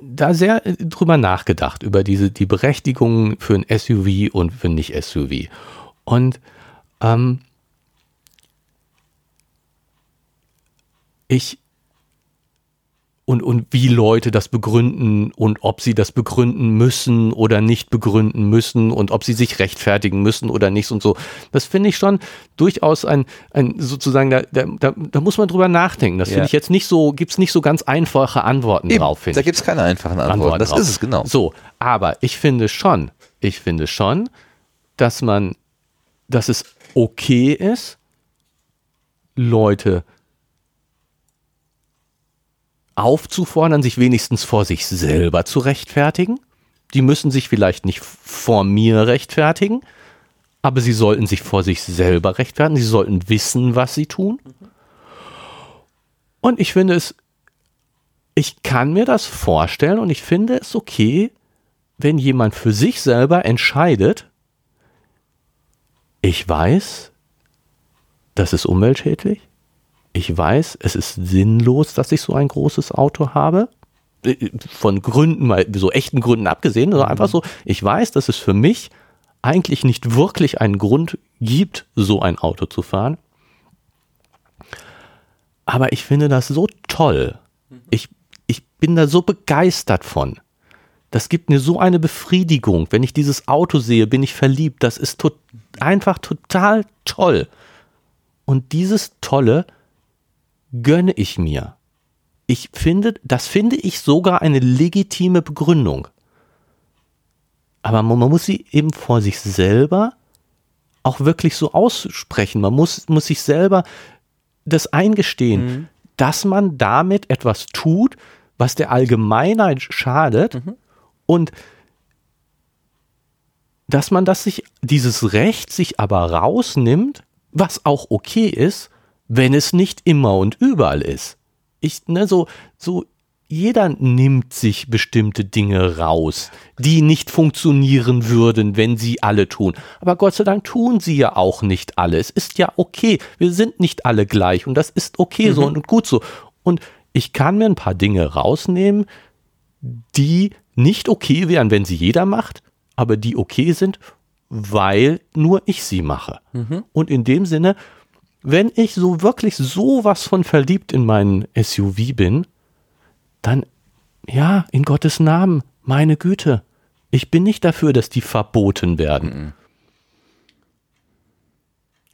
da sehr äh, drüber nachgedacht, über diese die Berechtigung für ein SUV und für ein nicht-SUV. Und ähm, ich und, und wie Leute das begründen und ob sie das begründen müssen oder nicht begründen müssen und ob sie sich rechtfertigen müssen oder nicht und so. Das finde ich schon durchaus ein, ein sozusagen, da, da, da, muss man drüber nachdenken. Das Ja. finde ich jetzt nicht so, gibt es nicht so ganz einfache Antworten Eben, drauf, da gibt es keine einfachen Antworten. Antworten das drauf. ist es genau. So, aber ich finde schon, ich finde schon, dass man, dass es okay ist, Leute aufzufordern, sich wenigstens vor sich selber zu rechtfertigen. Die müssen sich vielleicht nicht vor mir rechtfertigen, aber sie sollten sich vor sich selber rechtfertigen. Sie sollten wissen, was sie tun. Und ich finde es, ich kann mir das vorstellen und ich finde es okay, wenn jemand für sich selber entscheidet, ich weiß, das ist umweltschädlich. Ich weiß, es ist sinnlos, dass ich so ein großes Auto habe. Äh, Von Gründen, mal so echten Gründen abgesehen, sondern einfach so, ich weiß, dass es für mich eigentlich nicht wirklich einen Grund gibt, so ein Auto zu fahren. Aber ich finde das so toll. Ich, ich bin da so begeistert von. Das gibt mir so eine Befriedigung. Wenn ich dieses Auto sehe, bin ich verliebt. Das ist tot, einfach total toll. Und dieses Tolle gönne ich mir. Ich finde, das finde ich sogar eine legitime Begründung. Aber man, muss sie eben vor sich selber auch wirklich so aussprechen. Man muss, muss sich selber das eingestehen, dass man damit etwas tut, was der Allgemeinheit schadet und dass man das sich, dieses Recht sich aber rausnimmt, was auch okay ist, wenn es nicht immer und überall ist. Ich, ne, so, so, jeder nimmt sich bestimmte Dinge raus, die nicht funktionieren würden, wenn sie alle tun. Aber Gott sei Dank tun sie ja auch nicht alle. Es ist ja okay. Wir sind nicht alle gleich und das ist okay so und gut so. Und ich kann mir ein paar Dinge rausnehmen, die nicht okay wären, wenn sie jeder macht, aber die okay sind weil nur ich sie mache. Und in dem Sinne, wenn ich so wirklich sowas von verliebt in meinen SUV bin, dann ja, in Gottes Namen, meine Güte. Ich bin nicht dafür, dass die verboten werden.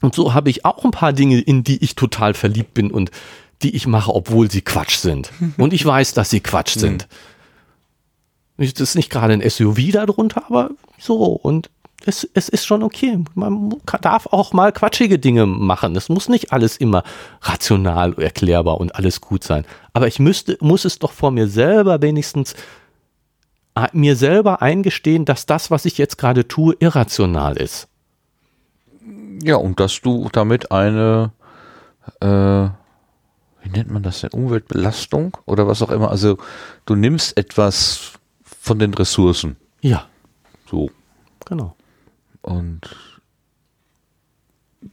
Und so habe ich auch ein paar Dinge, in die ich total verliebt bin und die ich mache, obwohl sie Quatsch sind. Und ich weiß, dass sie Quatsch sind. Das ist nicht gerade ein SUV darunter, aber so. Und es, es ist schon okay. Man darf auch mal quatschige Dinge machen. Es muss nicht alles immer rational erklärbar und alles gut sein. Aber ich müsste, muss es doch vor mir selber wenigstens mir selber eingestehen, dass das, was ich jetzt gerade tue, irrational ist. Ja, und dass du damit eine, äh, wie nennt man das denn, Umweltbelastung oder was auch immer. Also du nimmst etwas von den Ressourcen. Ja, So. genau. Und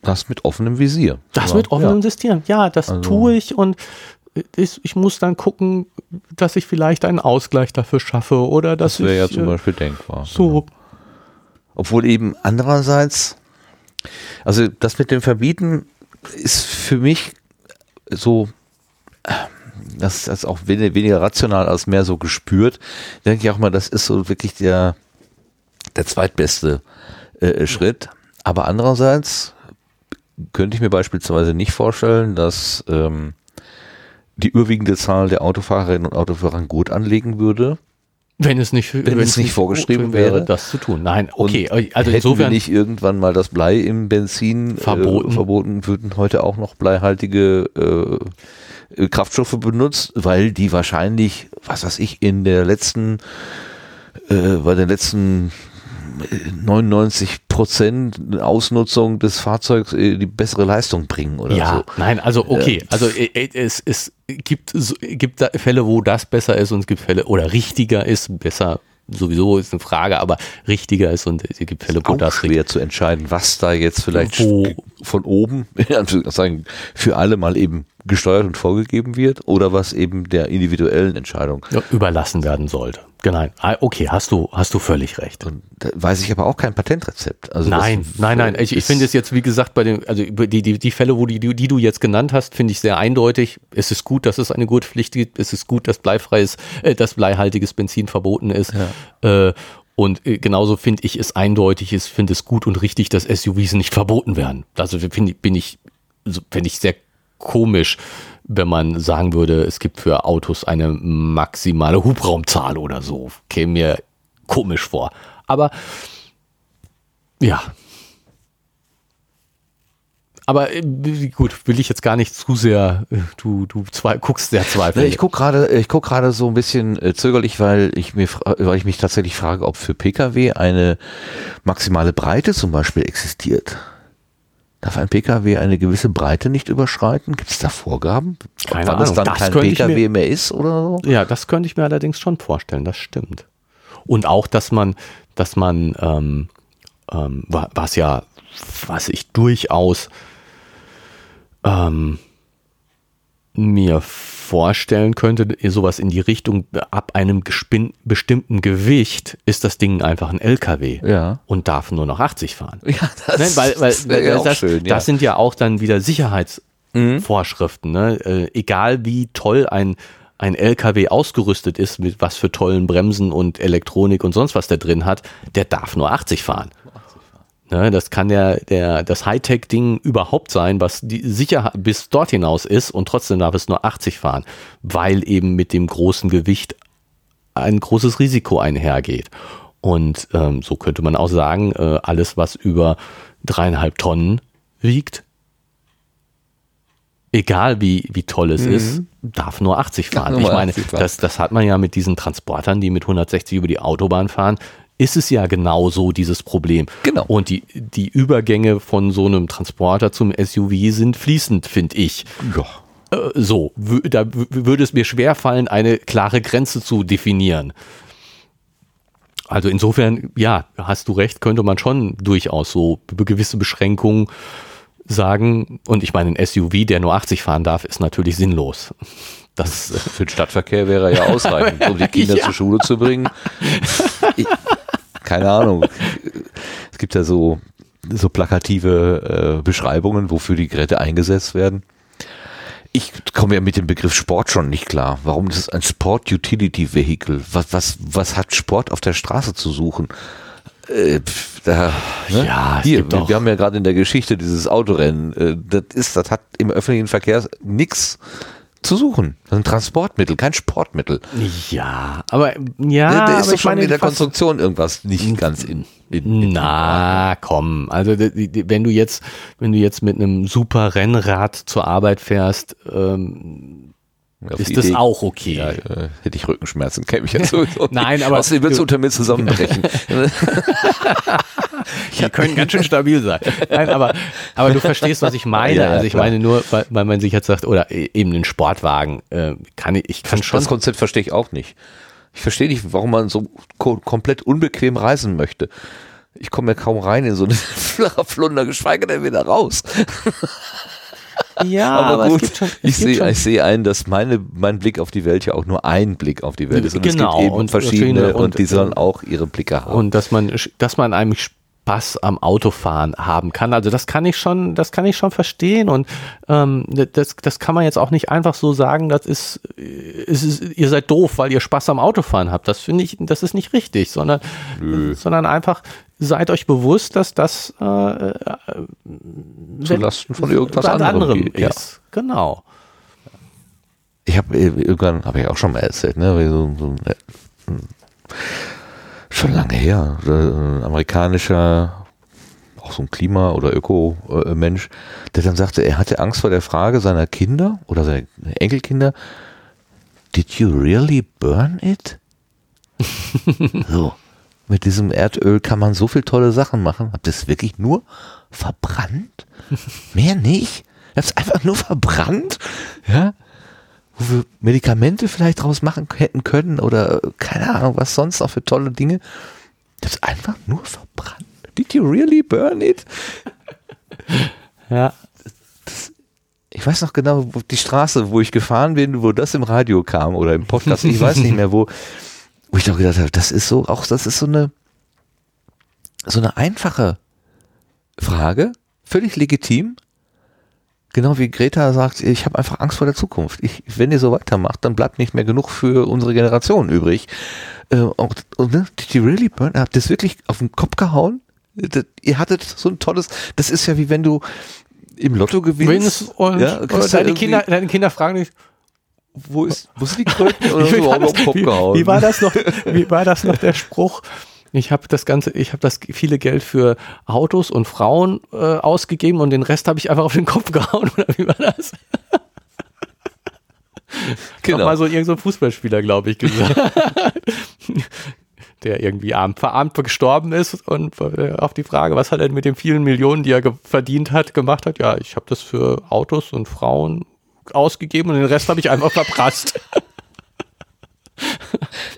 das mit offenem Visier. Das Aber, mit offenem ja. System. Ja, das Also- tue ich und ich, ich muss dann gucken, dass ich vielleicht einen Ausgleich dafür schaffe oder dass Das wäre ja zum äh, Beispiel denkbar. so Obwohl eben andererseits, also das mit dem Verbieten ist für mich so, äh, das ist auch wen- weniger rational als mehr so gespürt. Denke ich auch mal, das ist so wirklich der, der zweitbeste äh, Schritt. Aber andererseits könnte ich mir beispielsweise nicht vorstellen, dass ähm, die überwiegende Zahl der Autofahrerinnen und Autofahrer gut anlegen würde. Wenn es nicht, wenn, es nicht vorgeschrieben wäre. das zu tun. Nein, okay. Und also hätten insofern, wir nicht irgendwann mal das Blei im Benzin Verboten. Äh, verboten, würden heute auch noch bleihaltige äh, äh, Kraftstoffe benutzt, weil die wahrscheinlich, was weiß ich, in der letzten, äh, bei den letzten äh, 99 Prozent Ausnutzung des Fahrzeugs äh, die bessere Leistung bringen oder ja, so. nein, also okay. Also äh, äh, es, es gibt, gibt da Fälle, wo das besser ist und es gibt Fälle, oder richtiger ist, besser sowieso ist eine Frage, aber richtiger ist und es gibt Fälle, wo das schwer zu entscheiden, was da jetzt vielleicht Wo- von oben, für alle mal eben gesteuert und vorgegeben wird oder was eben der individuellen Entscheidung. ja, überlassen werden sollte. Genau. Ah, Okay, hast du, hast du völlig recht. Und da weiß ich aber auch kein Patentrezept. Also Nein, nein, nein. Ich, ich finde es jetzt, wie gesagt, bei den, also über die, die, die Fälle, wo die, die, du jetzt genannt hast, finde ich sehr eindeutig. Es ist gut, dass es eine Gurtpflicht gibt. Es ist gut, dass bleifreies, äh, dass bleihaltiges Benzin verboten ist. Äh, und äh, genauso finde ich es eindeutig, ich finde es gut und richtig, dass SUVs nicht verboten werden. Also finde ich, bin ich, finde ich sehr komisch, wenn man sagen würde, es gibt für Autos eine maximale Hubraumzahl oder so. Käme mir komisch vor. Aber ja. Aber äh, gut, will ich jetzt gar nicht zu sehr, äh, du, du zwei, guckst sehr zweifelnd. ich gucke gerade, ich guck gerade so ein bisschen äh, zögerlich, weil ich mir, weil ich mich tatsächlich frage, ob für Pkw eine maximale Breite zum Beispiel existiert. Darf ein Pkw eine gewisse Breite nicht überschreiten? Gibt es da Vorgaben? Keine es Ahnung. dann Das kein Pkw mir- mehr ist oder so? Ja, das könnte ich mir allerdings schon vorstellen, das stimmt. Und auch, dass man, dass man, ähm, ähm, wa- was ja, was ich durchaus ähm, mir vorstellen könnte, sowas in die Richtung, ab einem bestimmten Gewicht ist das Ding einfach ein LKW Ja. und darf nur noch 80 fahren. Ja, das, Nein, weil, weil, das ja auch das, schön. Ja. das sind ja auch dann wieder Sicherheitsvorschriften. Ne? Äh, egal wie toll ein, ein LKW ausgerüstet ist, mit was für tollen Bremsen und Elektronik und sonst was der drin hat, der darf nur 80 fahren. Ne, das kann der, der, das Hightech-Ding überhaupt sein, was die Sicherheit bis dort hinaus ist und trotzdem darf es nur 80 fahren, weil eben mit dem großen Gewicht ein großes Risiko einhergeht. Und ähm, so könnte man auch sagen, äh, alles, was über dreieinhalb Tonnen wiegt, egal wie, wie toll es ist, darf nur 80 fahren. nur ich meine, 80 fahren. das, das hat man ja mit diesen Transportern, die mit 160 über die Autobahn fahren, ist es ja genau so dieses Problem. Genau. Und die, die Übergänge von so einem Transporter zum SUV sind fließend, finde ich. ja. Äh, so, da wü- würde es mir schwer fallen, eine klare Grenze zu definieren. Also insofern, ja, hast du recht, könnte man schon durchaus so gewisse Beschränkungen sagen. Und ich meine, ein SUV, der nur 80 fahren darf, ist natürlich sinnlos. Das, Für den Stadtverkehr wäre er ja ausreichend, um die Kinder Ja. zur Schule zu bringen. Keine Ahnung. Es gibt ja so, so plakative äh, Beschreibungen, wofür die Geräte eingesetzt werden. Ich komme ja mit dem Begriff Sport schon nicht klar. Warum ist es ein Sport Utility Vehicle? Was, was, was hat Sport auf der Straße zu suchen? Äh, da, ne? Ja, hier, wir, wir haben ja gerade in der Geschichte dieses Autorennen. Äh, das ist, das hat im öffentlichen Verkehr nichts zu suchen. Das ist ein Transportmittel, kein Sportmittel. Ja, aber ja, da aber ist doch schon in der Konstruktion irgendwas nicht ganz in. in, in Na, komm. Also wenn du jetzt, wenn du jetzt mit einem super Rennrad zur Arbeit fährst, ähm, ist das Idee- auch okay. Ja, äh, hätte ich Rückenschmerzen, käme ich jetzt sowieso. Nein, aber- Außerdem wird es unter mir zusammenbrechen. Die können ganz schön stabil sein. Nein, aber, aber du verstehst, was ich meine. Ja, also ich klar. meine nur, weil, weil man sich jetzt sagt, oder e- eben den Sportwagen, äh, kann ich, ich kann schon. das Konzept verstehe ich auch nicht. Ich verstehe nicht, warum man so ko komplett unbequem reisen möchte. Ich komme ja kaum rein in so eine flache Flunder, geschweige denn wieder raus. Ja, Aber, es gut, schon, ich sehe sehe ein, dass meine, mein Blick auf die Welt ja auch nur ein Blick auf die Welt ist. Und Genau, es gibt eben und verschiedene verschiedene- und, und- die sollen auch ihre Blicke haben. und dass man, dass man einem Spaß am Autofahren haben kann. Also das kann ich schon, das kann ich schon verstehen und ähm, das, das kann man jetzt auch nicht einfach so sagen, das ist, ist, ist ihr seid doof, weil ihr Spaß am Autofahren habt. Das finde ich, das ist nicht richtig, sondern, sondern einfach seid euch bewusst, dass das äh, äh, Zulasten von irgendwas was anderem geht, ja. ist. Genau. ich habe irgendwann, habe ich auch schon mal erzählt, ne, so, so äh, schon lange her, äh, ein amerikanischer, auch so ein Klima- oder Öko-Mensch, der dann sagte, er hatte Angst vor der Frage seiner Kinder oder seiner Enkelkinder, did you really burn it? so, mit diesem Erdöl kann man so viel tolle Sachen machen. Habt ihr es wirklich nur verbrannt? Mehr nicht? Ihr habt es einfach nur verbrannt? Ja? Wo wir Medikamente vielleicht draus machen hätten können oder äh, keine Ahnung, was sonst noch für tolle Dinge. Das ist einfach nur verbrannt. Did you really burn it? Ja. Ich weiß noch genau, wo die Straße, wo ich gefahren bin, wo das im Radio kam oder im Podcast, ich weiß nicht mehr, wo, wo ich doch gedacht habe, das ist so, auch das ist so eine, so eine einfache Frage, völlig legitim. Genau wie Greta sagt, ich habe einfach Angst vor der Zukunft. Ich, wenn ihr so weitermacht, dann bleibt nicht mehr genug für unsere Generation übrig. Äh, und, und ne, did you really burn? Habt ihr das wirklich auf den Kopf gehauen? Das, ihr hattet so ein tolles, das ist ja wie wenn du im Lotto gewinnst. und, ja, und deine, irgendwie- Kinder, deine Kinder fragen dich, wo ist, wo sind die Kröten? Oder so, war auf den das, Kopf wie, gehauen. wie war das noch? Wie war das noch der Spruch? Ich habe das ganze, ich habe das viele Geld für Autos und Frauen äh, ausgegeben und den Rest habe ich einfach auf den Kopf gehauen oder wie war das? Genau. Noch mal so irgendein so Fußballspieler, glaube ich, gesagt. der irgendwie arm, verarmt gestorben ist und äh, auf die Frage, was hat er mit den vielen Millionen, die er verdient hat, gemacht hat, ja, ich habe das für Autos und Frauen ausgegeben und den Rest habe ich einfach verprasst.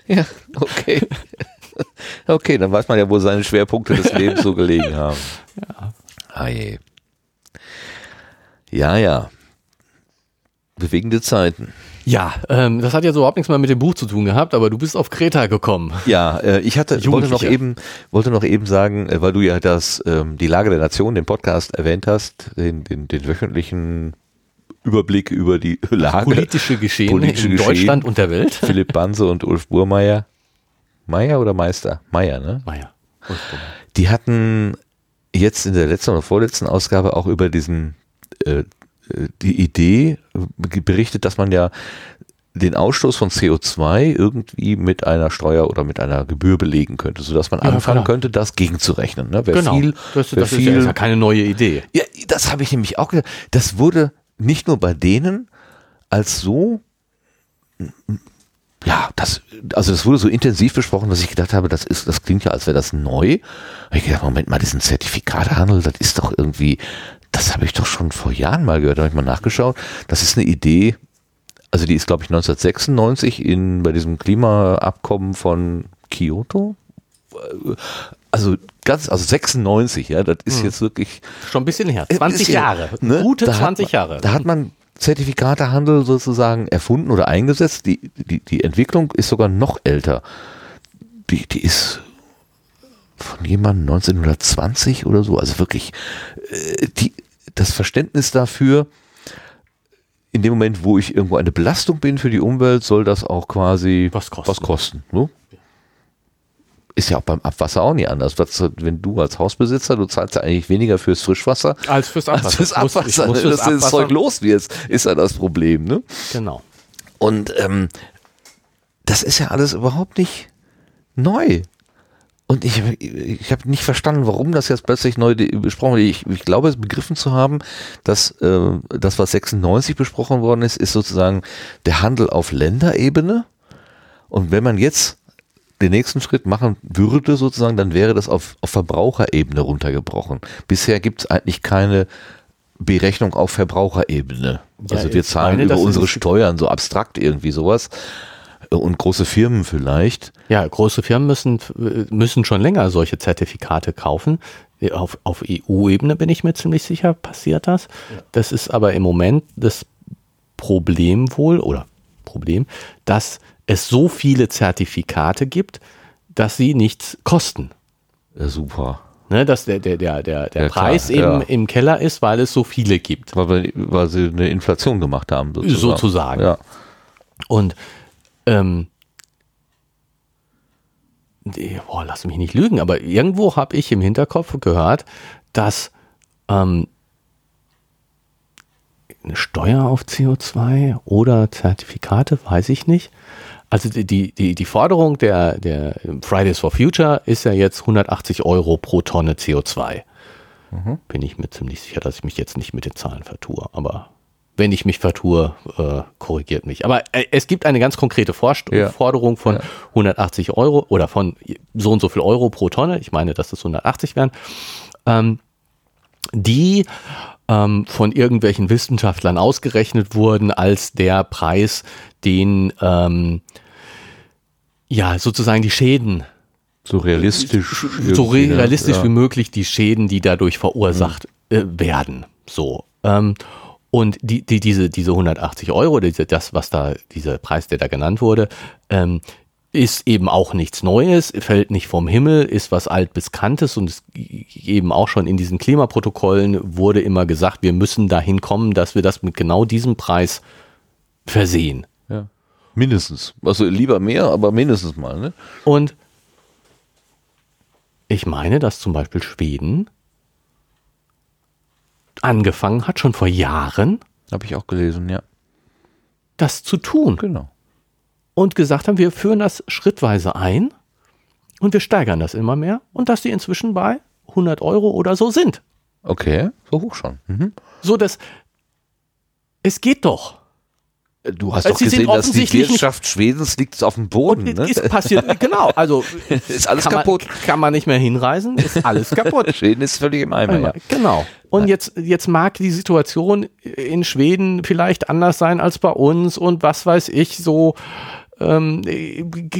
Ja, okay. Okay, dann weiß man ja, wo seine Schwerpunkte des Lebens so gelegen haben. Ja. Ah je. Ja, ja. Bewegende Zeiten. Ja, ähm, das hat jetzt überhaupt nichts mehr mit dem Buch zu tun gehabt, aber du bist auf Kreta gekommen. Ja, äh, ich hatte, wollte noch eben, wollte noch eben sagen, äh, weil du ja das, ähm, die Lage der Nation, den Podcast erwähnt hast, den, den, den wöchentlichen Überblick über die Lage. Politische Geschehen Politische in Geschehen. Deutschland und der Welt. Philipp Banse und Ulf Burmeier. Meier oder Meister? Meier, ne? Meier. Die hatten jetzt in der letzten oder vorletzten Ausgabe auch über diesen äh, äh, die Idee berichtet, dass man ja den Ausstoß von CO2 irgendwie mit einer Steuer oder mit einer Gebühr belegen könnte, sodass man Ja, anfangen klar. könnte, das gegenzurechnen. Ne? Wer Genau. viel, das, wer das ist viel, ja ist ja keine neue Idee. ja, das habe ich nämlich auch gedacht. Das wurde nicht nur bei denen als so, ja, das, also das wurde so intensiv besprochen, dass ich gedacht habe, das ist, das klingt ja, als wäre das neu. Hab ich gedacht, Moment mal, diesen Zertifikatehandel, das ist doch irgendwie, das habe ich doch schon vor Jahren mal gehört, da habe ich mal nachgeschaut. Das ist eine Idee, also die ist, glaube ich, 1996 in, bei diesem Klimaabkommen von Kyoto. Also ganz, also 96, ja, das ist jetzt wirklich Schon ein bisschen her. äh, 20 ist ja, Jahre. ne? Gute Da hat 20 man, Jahre. Da hat man Zertifikatehandel sozusagen erfunden oder eingesetzt. Die, die, die Entwicklung ist sogar noch älter. Die, die ist von jemandem 1920 oder so. Also wirklich äh, die, das Verständnis dafür, in dem Moment, wo ich irgendwo eine Belastung bin für die Umwelt, soll das auch quasi Was kosten. Was kosten ne? Ist ja auch beim Abwasser auch nicht anders. Was, wenn du als Hausbesitzer, du zahlst ja eigentlich weniger fürs Frischwasser Als fürs Abwasser. als fürs Ich muss- Abwasser. ich muss fürs dass das Abwasser- Zeug los wird, ist ja das Problem. Ne? Genau. Und ähm, das ist ja alles überhaupt nicht neu. Und ich, ich habe nicht verstanden, warum das jetzt plötzlich neu besprochen wird. Ich, ich glaube, es begriffen zu haben, dass äh, das, was 96 besprochen worden ist, ist sozusagen der Handel auf Länderebene. Und wenn man jetzt den nächsten Schritt machen würde, sozusagen, dann wäre das auf, auf Verbraucherebene runtergebrochen. Bisher gibt es eigentlich keine Berechnung auf Verbraucherebene. Ja, also wir zahlen meine, über unsere Steuern, so abstrakt irgendwie sowas. Und große Firmen vielleicht. Ja, große Firmen müssen, müssen schon länger solche Zertifikate kaufen. Auf, auf EU-Ebene bin ich mir ziemlich sicher, passiert das. Das ist aber im Moment das Problem wohl, oder Problem, dass es so viele Zertifikate gibt, dass sie nichts kosten. Ja, super. Ne, dass der, der, der, der, der Ja, klar, Preis eben ja. im Keller ist, weil es so viele gibt. Weil, weil sie eine Inflation gemacht haben, sozusagen. Sozusagen. Ja. Und ähm, boah, lass mich nicht lügen, aber irgendwo habe ich im Hinterkopf gehört, dass ähm, eine Steuer auf CO2 oder Zertifikate, weiß ich nicht. Also die, die, die, Forderung der, der Fridays for Future ist ja jetzt 180 Euro pro Tonne CO2. Bin ich mir ziemlich sicher, dass ich mich jetzt nicht mit den Zahlen vertue. Aber wenn ich mich vertue, äh, korrigiert mich. Aber äh, es gibt eine ganz konkrete Vorst Ja. Forderung von Ja. 180 Euro oder von so und so viel Euro pro Tonne. Ich meine, dass es 180 wären. Ähm, die ähm, von irgendwelchen Wissenschaftlern ausgerechnet wurden als der Preis, den ähm, ja sozusagen die Schäden So realistisch. so ne? realistisch ja. wie möglich die Schäden, die dadurch verursacht äh, werden. So. Ähm, und die, die, diese, diese 180 Euro, diese, das, was da, dieser Preis, der da genannt wurde, ähm, ist eben auch nichts Neues, fällt nicht vom Himmel, ist was altbekanntes und es eben auch schon in diesen Klimaprotokollen wurde immer gesagt, wir müssen dahin kommen, dass wir das mit genau diesem Preis versehen. Ja. Mindestens. Also lieber mehr, aber mindestens mal. Ne? Und ich meine, dass zum Beispiel Schweden angefangen hat, schon vor Jahren, Habe ich auch gelesen, ja. das zu tun. Genau. Und gesagt haben, wir führen das schrittweise ein und wir steigern das immer mehr und dass die inzwischen bei 100 Euro oder so sind. Okay, so hoch schon. Mhm. So dass es geht doch. Du hast Also doch Sie gesehen, dass die Wirtschaft Schwedens liegt auf dem Boden. Und ne? ist passiert, genau, also ist alles kann kaputt. Man, kann man nicht mehr hinreisen, ist alles kaputt. Schweden ist völlig im Eimer. Ja. Genau. Und jetzt, jetzt mag die Situation in Schweden vielleicht anders sein als bei uns und was weiß ich, so ähm,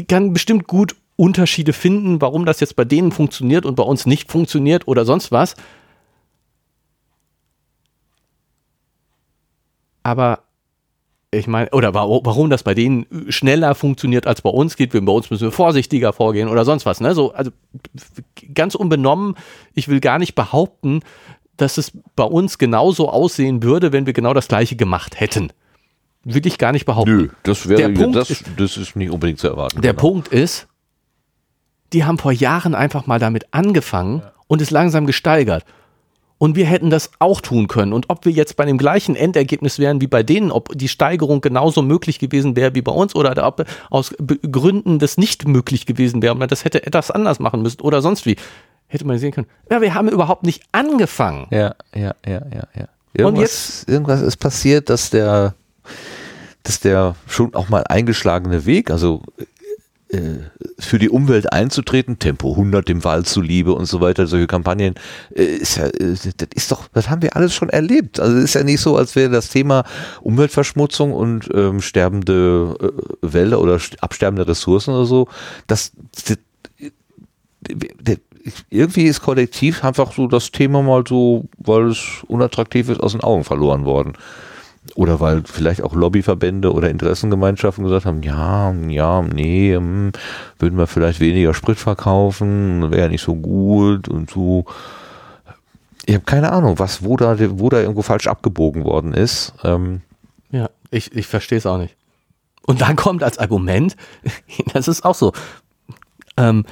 kann bestimmt gut Unterschiede finden, warum das jetzt bei denen funktioniert und bei uns nicht funktioniert oder sonst was. Aber ich meine, oder wa- warum das bei denen schneller funktioniert als bei uns geht, bei uns müssen wir vorsichtiger vorgehen oder sonst was. Ne? So, also ganz unbenommen, ich will gar nicht behaupten, dass es bei uns genauso aussehen würde, wenn wir genau das gleiche gemacht hätten. Will ich gar nicht behaupten. Nö, das wäre Der Punkt das, ist- das ist nicht unbedingt zu erwarten. Der genau. Punkt ist, die haben vor Jahren einfach mal damit angefangen und es langsam gesteigert. Und wir hätten das auch tun können. Und ob wir jetzt bei dem gleichen Endergebnis wären wie bei denen, ob die Steigerung genauso möglich gewesen wäre wie bei uns oder ob aus Gründen das nicht möglich gewesen wäre, ob man das hätte etwas anders machen müssen oder sonst wie, hätte man sehen können. Ja, wir haben überhaupt nicht angefangen. Ja, ja, ja, ja, ja. Irgendwas, irgendwas ist passiert, dass der, dass der schon auch mal eingeschlagene Weg, also äh, für die Umwelt einzutreten, Tempo 100 dem Wald zuliebe und so weiter, solche Kampagnen, äh, ist ja, äh, das ist doch, das haben wir alles schon erlebt. Also ist ja nicht so, als wäre das Thema Umweltverschmutzung und ähm, sterbende äh, Wälder oder st- absterbende Ressourcen oder so, das, das der, irgendwie ist kollektiv einfach so das Thema mal so, weil es unattraktiv ist, aus den Augen verloren worden. Oder weil vielleicht auch Lobbyverbände oder Interessengemeinschaften gesagt haben, ja, ja, nee, hm, würden wir vielleicht weniger Sprit verkaufen, wäre nicht so gut und so. Ich habe keine Ahnung, was, wo da, wo da irgendwo falsch abgebogen worden ist. Ähm, ja, ich, ich verstehe es auch nicht. Und dann kommt als Argument, das ist auch so, ähm,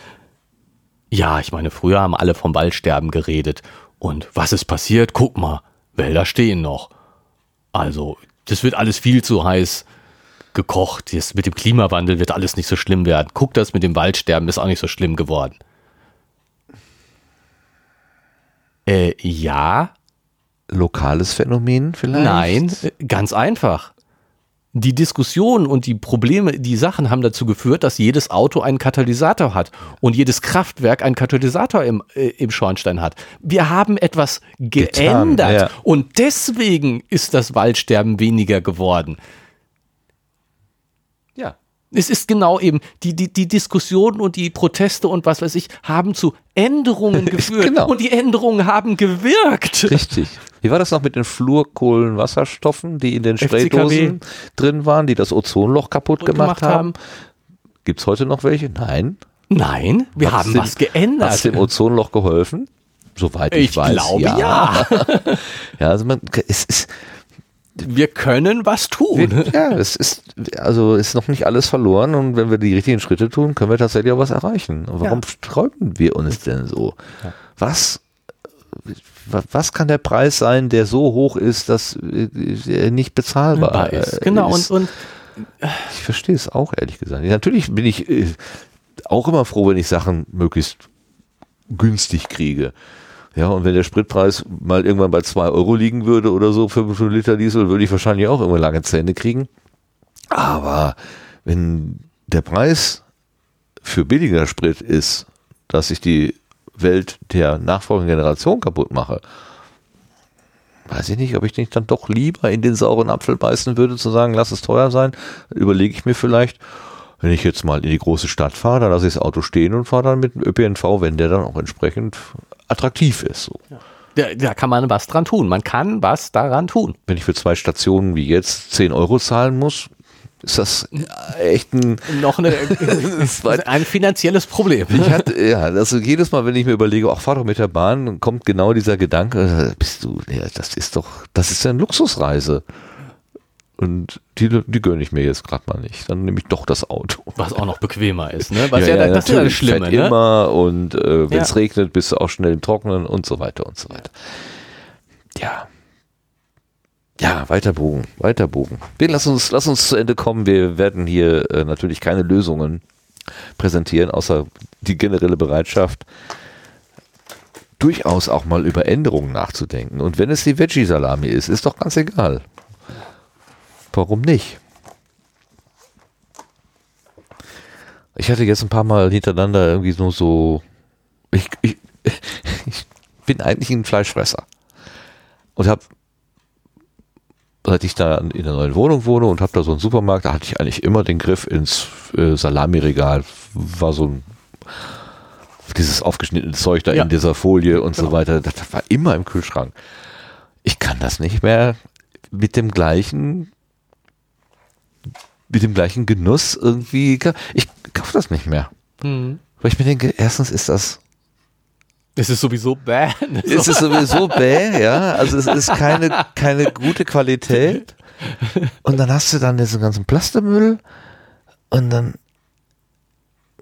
ja, ich meine, früher haben alle vom Waldsterben geredet. Und was ist passiert? Guck mal, Wälder stehen noch. Also, das wird alles viel zu heiß gekocht. Jetzt mit dem Klimawandel wird alles nicht so schlimm werden. Guck, das mit dem Waldsterben ist auch nicht so schlimm geworden. Äh, ja. Lokales Phänomen vielleicht? Nein, ganz einfach die Diskussion und die Probleme, die Sachen haben dazu geführt, dass jedes Auto einen Katalysator hat und jedes Kraftwerk einen Katalysator im, äh, im Schornstein hat. Wir haben etwas geändert Getan, ja. und deswegen ist das Waldsterben weniger geworden. Es ist genau eben, die, die, die Diskussionen und die Proteste und was weiß ich haben zu Änderungen geführt genau. und die Änderungen haben gewirkt. Richtig. Wie war das noch mit den Fluorkohlenwasserstoffen, die in den Spraydosen drin waren, die das Ozonloch kaputt gemacht, gemacht, haben? Gibt es heute noch welche? Nein. Nein, wir hat's haben dem, was geändert. Hat es dem Ozonloch geholfen? Soweit ich, ich weiß. Glaube, ja. ja. ja, also man, es ist, wir können was tun. Wir, ja, es ist, also ist noch nicht alles verloren und wenn wir die richtigen Schritte tun, können wir tatsächlich auch was erreichen. Und warum ja. sträuben wir uns denn so? Ja. Was was kann der Preis sein, der so hoch ist, dass er äh, nicht bezahlbar ist? Genau, ist. und, und ich verstehe es auch, ehrlich gesagt. Natürlich bin ich äh, auch immer froh, wenn ich Sachen möglichst günstig kriege. Ja, und wenn der Spritpreis mal irgendwann bei zwei Euro liegen würde oder so für, für Liter Diesel, würde ich wahrscheinlich auch immer lange Zähne kriegen. Aber wenn der Preis für billiger Sprit ist, dass ich die Welt der nachfolgenden Generation kaputt mache, weiß ich nicht, ob ich nicht dann doch lieber in den sauren Apfel beißen würde, zu sagen, lass es teuer sein, überlege ich mir vielleicht, wenn ich jetzt mal in die große Stadt fahre, dann lasse ich das Auto stehen und fahre dann mit dem ÖPNV, wenn der dann auch entsprechend attraktiv ist. So. Ja. Da, da, kann man was dran tun. Man kann was daran tun. Wenn ich für zwei Stationen wie jetzt 10 Euro zahlen muss, ist das echt ein noch eine, ein finanzielles Problem. Ich hatte, ja, also jedes Mal, wenn ich mir überlege, ach, fahr doch mit der Bahn, kommt genau dieser Gedanke, bist du, ja, das ist doch, das ist ja eine Luxusreise. Und die, die gönne ich mir jetzt gerade mal nicht. Dann nehme ich doch das Auto. Was auch noch bequemer ist, ne? Was ja, ja, ja das ist ja das Schlimme, ne? immer und äh, wenn es regnet, bist du auch schnell im Trocknen und so weiter und so weiter. Ja. Ja, weiter Bogen, weiter Bogen. Wir lass uns, lass uns zu Ende kommen. Wir werden hier äh, natürlich keine Lösungen präsentieren, außer die generelle Bereitschaft, durchaus auch mal über Änderungen nachzudenken. Und wenn es die Veggie-Salami ist, ist doch ganz egal. Warum nicht? Ich hatte jetzt ein paar Mal hintereinander irgendwie nur so. Ich, ich, ich bin eigentlich ein Fleischfresser. Und habe seit ich da in der neuen Wohnung wohne und habe da so einen Supermarkt, da hatte ich eigentlich immer den Griff ins äh, Salamiregal. War so ein dieses aufgeschnittene Zeug da ja. in dieser Folie und genau. so weiter. Das, das war immer im Kühlschrank. Ich kann das nicht mehr mit dem gleichen mit dem gleichen Genuss irgendwie. Ich kaufe das nicht mehr. Mhm. Weil ich mir denke, erstens ist das es ist sowieso bäh. Es ist sowieso bäh, ja. Also es ist keine, keine gute Qualität. Und dann hast du dann diesen ganzen Plastemüll und dann,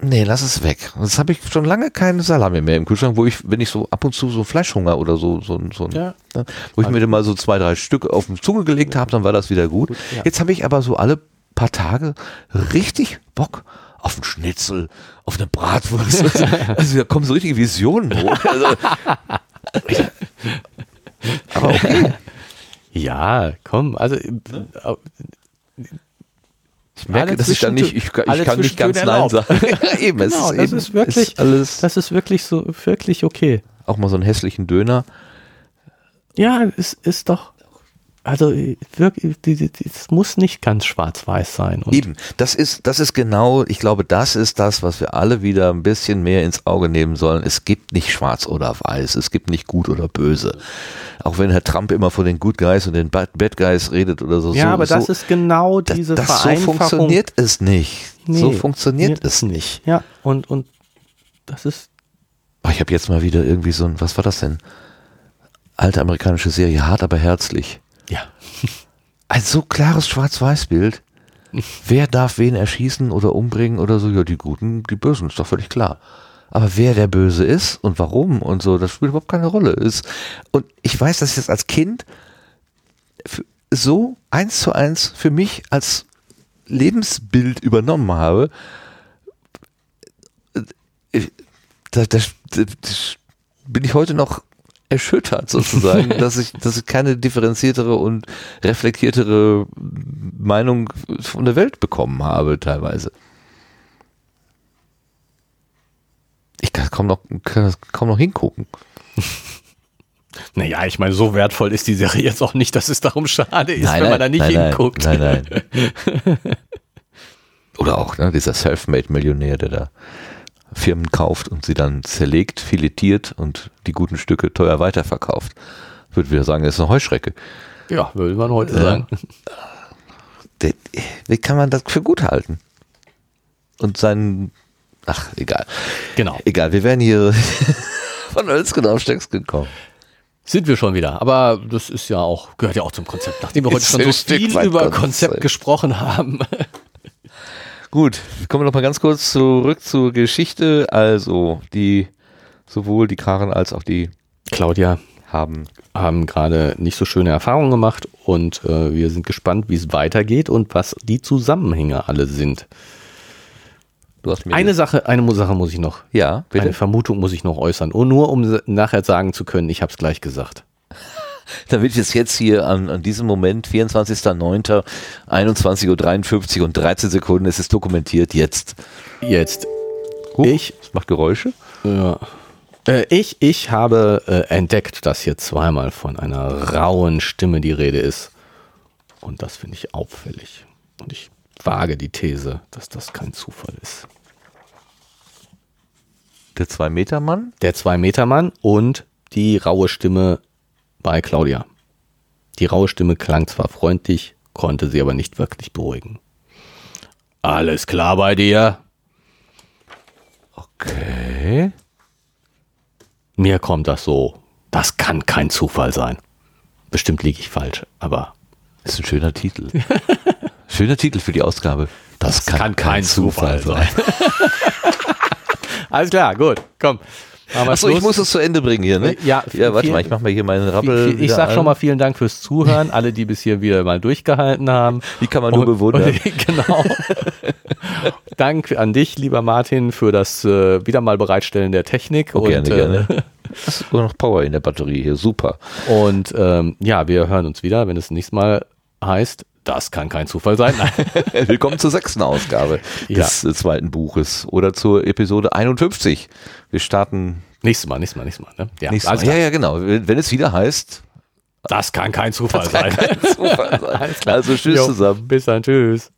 nee, lass es weg. Jetzt habe ich schon lange keine Salami mehr im Kühlschrank, wo ich, wenn ich so ab und zu so Fleischhunger oder so, so, so ja. ne, wo ich mir dann mal so zwei, drei Stück auf die Zunge gelegt habe, dann war das wieder gut. gut ja. Jetzt habe ich aber so alle paar Tage richtig Bock auf einen Schnitzel, auf eine Bratwurst. Also da kommen so richtige Visionen hoch. Also, aber okay. Ja, komm, also äh, ich merke, dass ich dann nicht, ich, ich kann nicht ganz Nein sagen. eben, es genau, ist, das eben, ist wirklich, ist alles das ist wirklich so, wirklich okay. Auch mal so einen hässlichen Döner. Ja, es ist doch, also wirklich, es muss nicht ganz schwarz-weiß sein. Und Eben, das ist, das ist genau, ich glaube, das ist das, was wir alle wieder ein bisschen mehr ins Auge nehmen sollen. Es gibt nicht schwarz oder weiß, es gibt nicht gut oder böse. Auch wenn Herr Trump immer von den Good Guys und den Bad, Bad Guys redet oder so. Ja, so, aber so, das ist genau diese das, das So funktioniert es nicht. Nee, so funktioniert es nicht. Ja, und, und das ist. Oh, ich habe jetzt mal wieder irgendwie so ein, was war das denn? Alte amerikanische Serie, hart aber herzlich. Ja. Ein so klares Schwarz-Weiß-Bild. Wer darf wen erschießen oder umbringen oder so? Ja, die Guten, die Bösen, ist doch völlig klar. Aber wer der Böse ist und warum und so, das spielt überhaupt keine Rolle. Und ich weiß, dass ich das als Kind so eins zu eins für mich als Lebensbild übernommen habe. Da, da, da, bin ich heute noch erschüttert sozusagen, dass ich, dass ich keine differenziertere und reflektiertere Meinung von der Welt bekommen habe teilweise. Ich kann kaum noch, kann kaum noch hingucken. Naja, ich meine, so wertvoll ist die Serie jetzt auch nicht, dass es darum schade ist, nein, wenn man da nicht nein, hinguckt. Nein, nein. Oder auch ne, dieser Selfmade-Millionär, der da Firmen kauft und sie dann zerlegt, filetiert und die guten Stücke teuer weiterverkauft. Würde wieder sagen, das ist eine Heuschrecke. Ja, würde man heute ja. sagen. Wie kann man das für gut halten? Und seinen, ach, egal. Genau. Egal, wir werden hier von Ölsken auf Stöcksken kommen. Sind wir schon wieder, aber das ist ja auch, gehört ja auch zum Konzept, nachdem wir heute schon so viel über Konzept gesprochen haben. Gut, kommen wir noch mal ganz kurz zurück zur Geschichte. Also, die sowohl die Karen als auch die Claudia haben, haben gerade nicht so schöne Erfahrungen gemacht und äh, wir sind gespannt, wie es weitergeht und was die Zusammenhänge alle sind. eine Sache, eine Sache muss ich noch. Ja, bitte. Eine Vermutung muss ich noch äußern. Und nur um nachher sagen zu können, ich habe es gleich gesagt. damit ich es jetzt hier an, an diesem Moment, 24.09., 21.53 Uhr und 13 Sekunden, es ist dokumentiert, jetzt. Jetzt. Huch, ich. Es macht Geräusche. Ja. Äh, ich, ich habe äh, entdeckt, dass hier zweimal von einer rauen Stimme die Rede ist. Und das finde ich auffällig. Und ich wage die These, dass das kein Zufall ist. Der Zwei-Meter-Mann? Der Zwei-Meter-Mann und die raue Stimme bei Claudia. Die raue Stimme klang zwar freundlich, konnte sie aber nicht wirklich beruhigen. Alles klar bei dir? Okay. Mir kommt das so. Das kann kein Zufall sein. Bestimmt liege ich falsch, aber. Ist ein schöner Titel. schöner Titel für die Ausgabe. Das, das kann, kann, kein, kein Zufall, Zufall sein. Alles klar, gut, komm. Achso, ich muss es zu Ende bringen hier, ne? Ja, ja warte mal, ich mache mal hier meinen Rappel. Ich sag an. schon mal vielen Dank fürs Zuhören, alle, die bis hier wieder mal durchgehalten haben. Die kann man nur und, bewundern. Und, genau. Dank an dich, lieber Martin, für das äh, wieder mal Bereitstellen der Technik. Oh, und, gerne, äh, gerne. Hast du noch Power in der Batterie hier, super. Und ähm, ja, wir hören uns wieder, wenn es nächstes Mal heißt, das kann kein Zufall sein. Willkommen zur sechsten Ausgabe ja. des äh, zweiten Buches oder zur Episode 51. Wir starten. Nächstes Mal, nächstes Mal, nächstes Mal. Ne? Ja, nächstes Mal. ja, ja, genau. Wenn es wieder heißt. Das kann kein Zufall das sein. Kann kein Zufall sein. Also tschüss jo, zusammen. Bis dann, tschüss.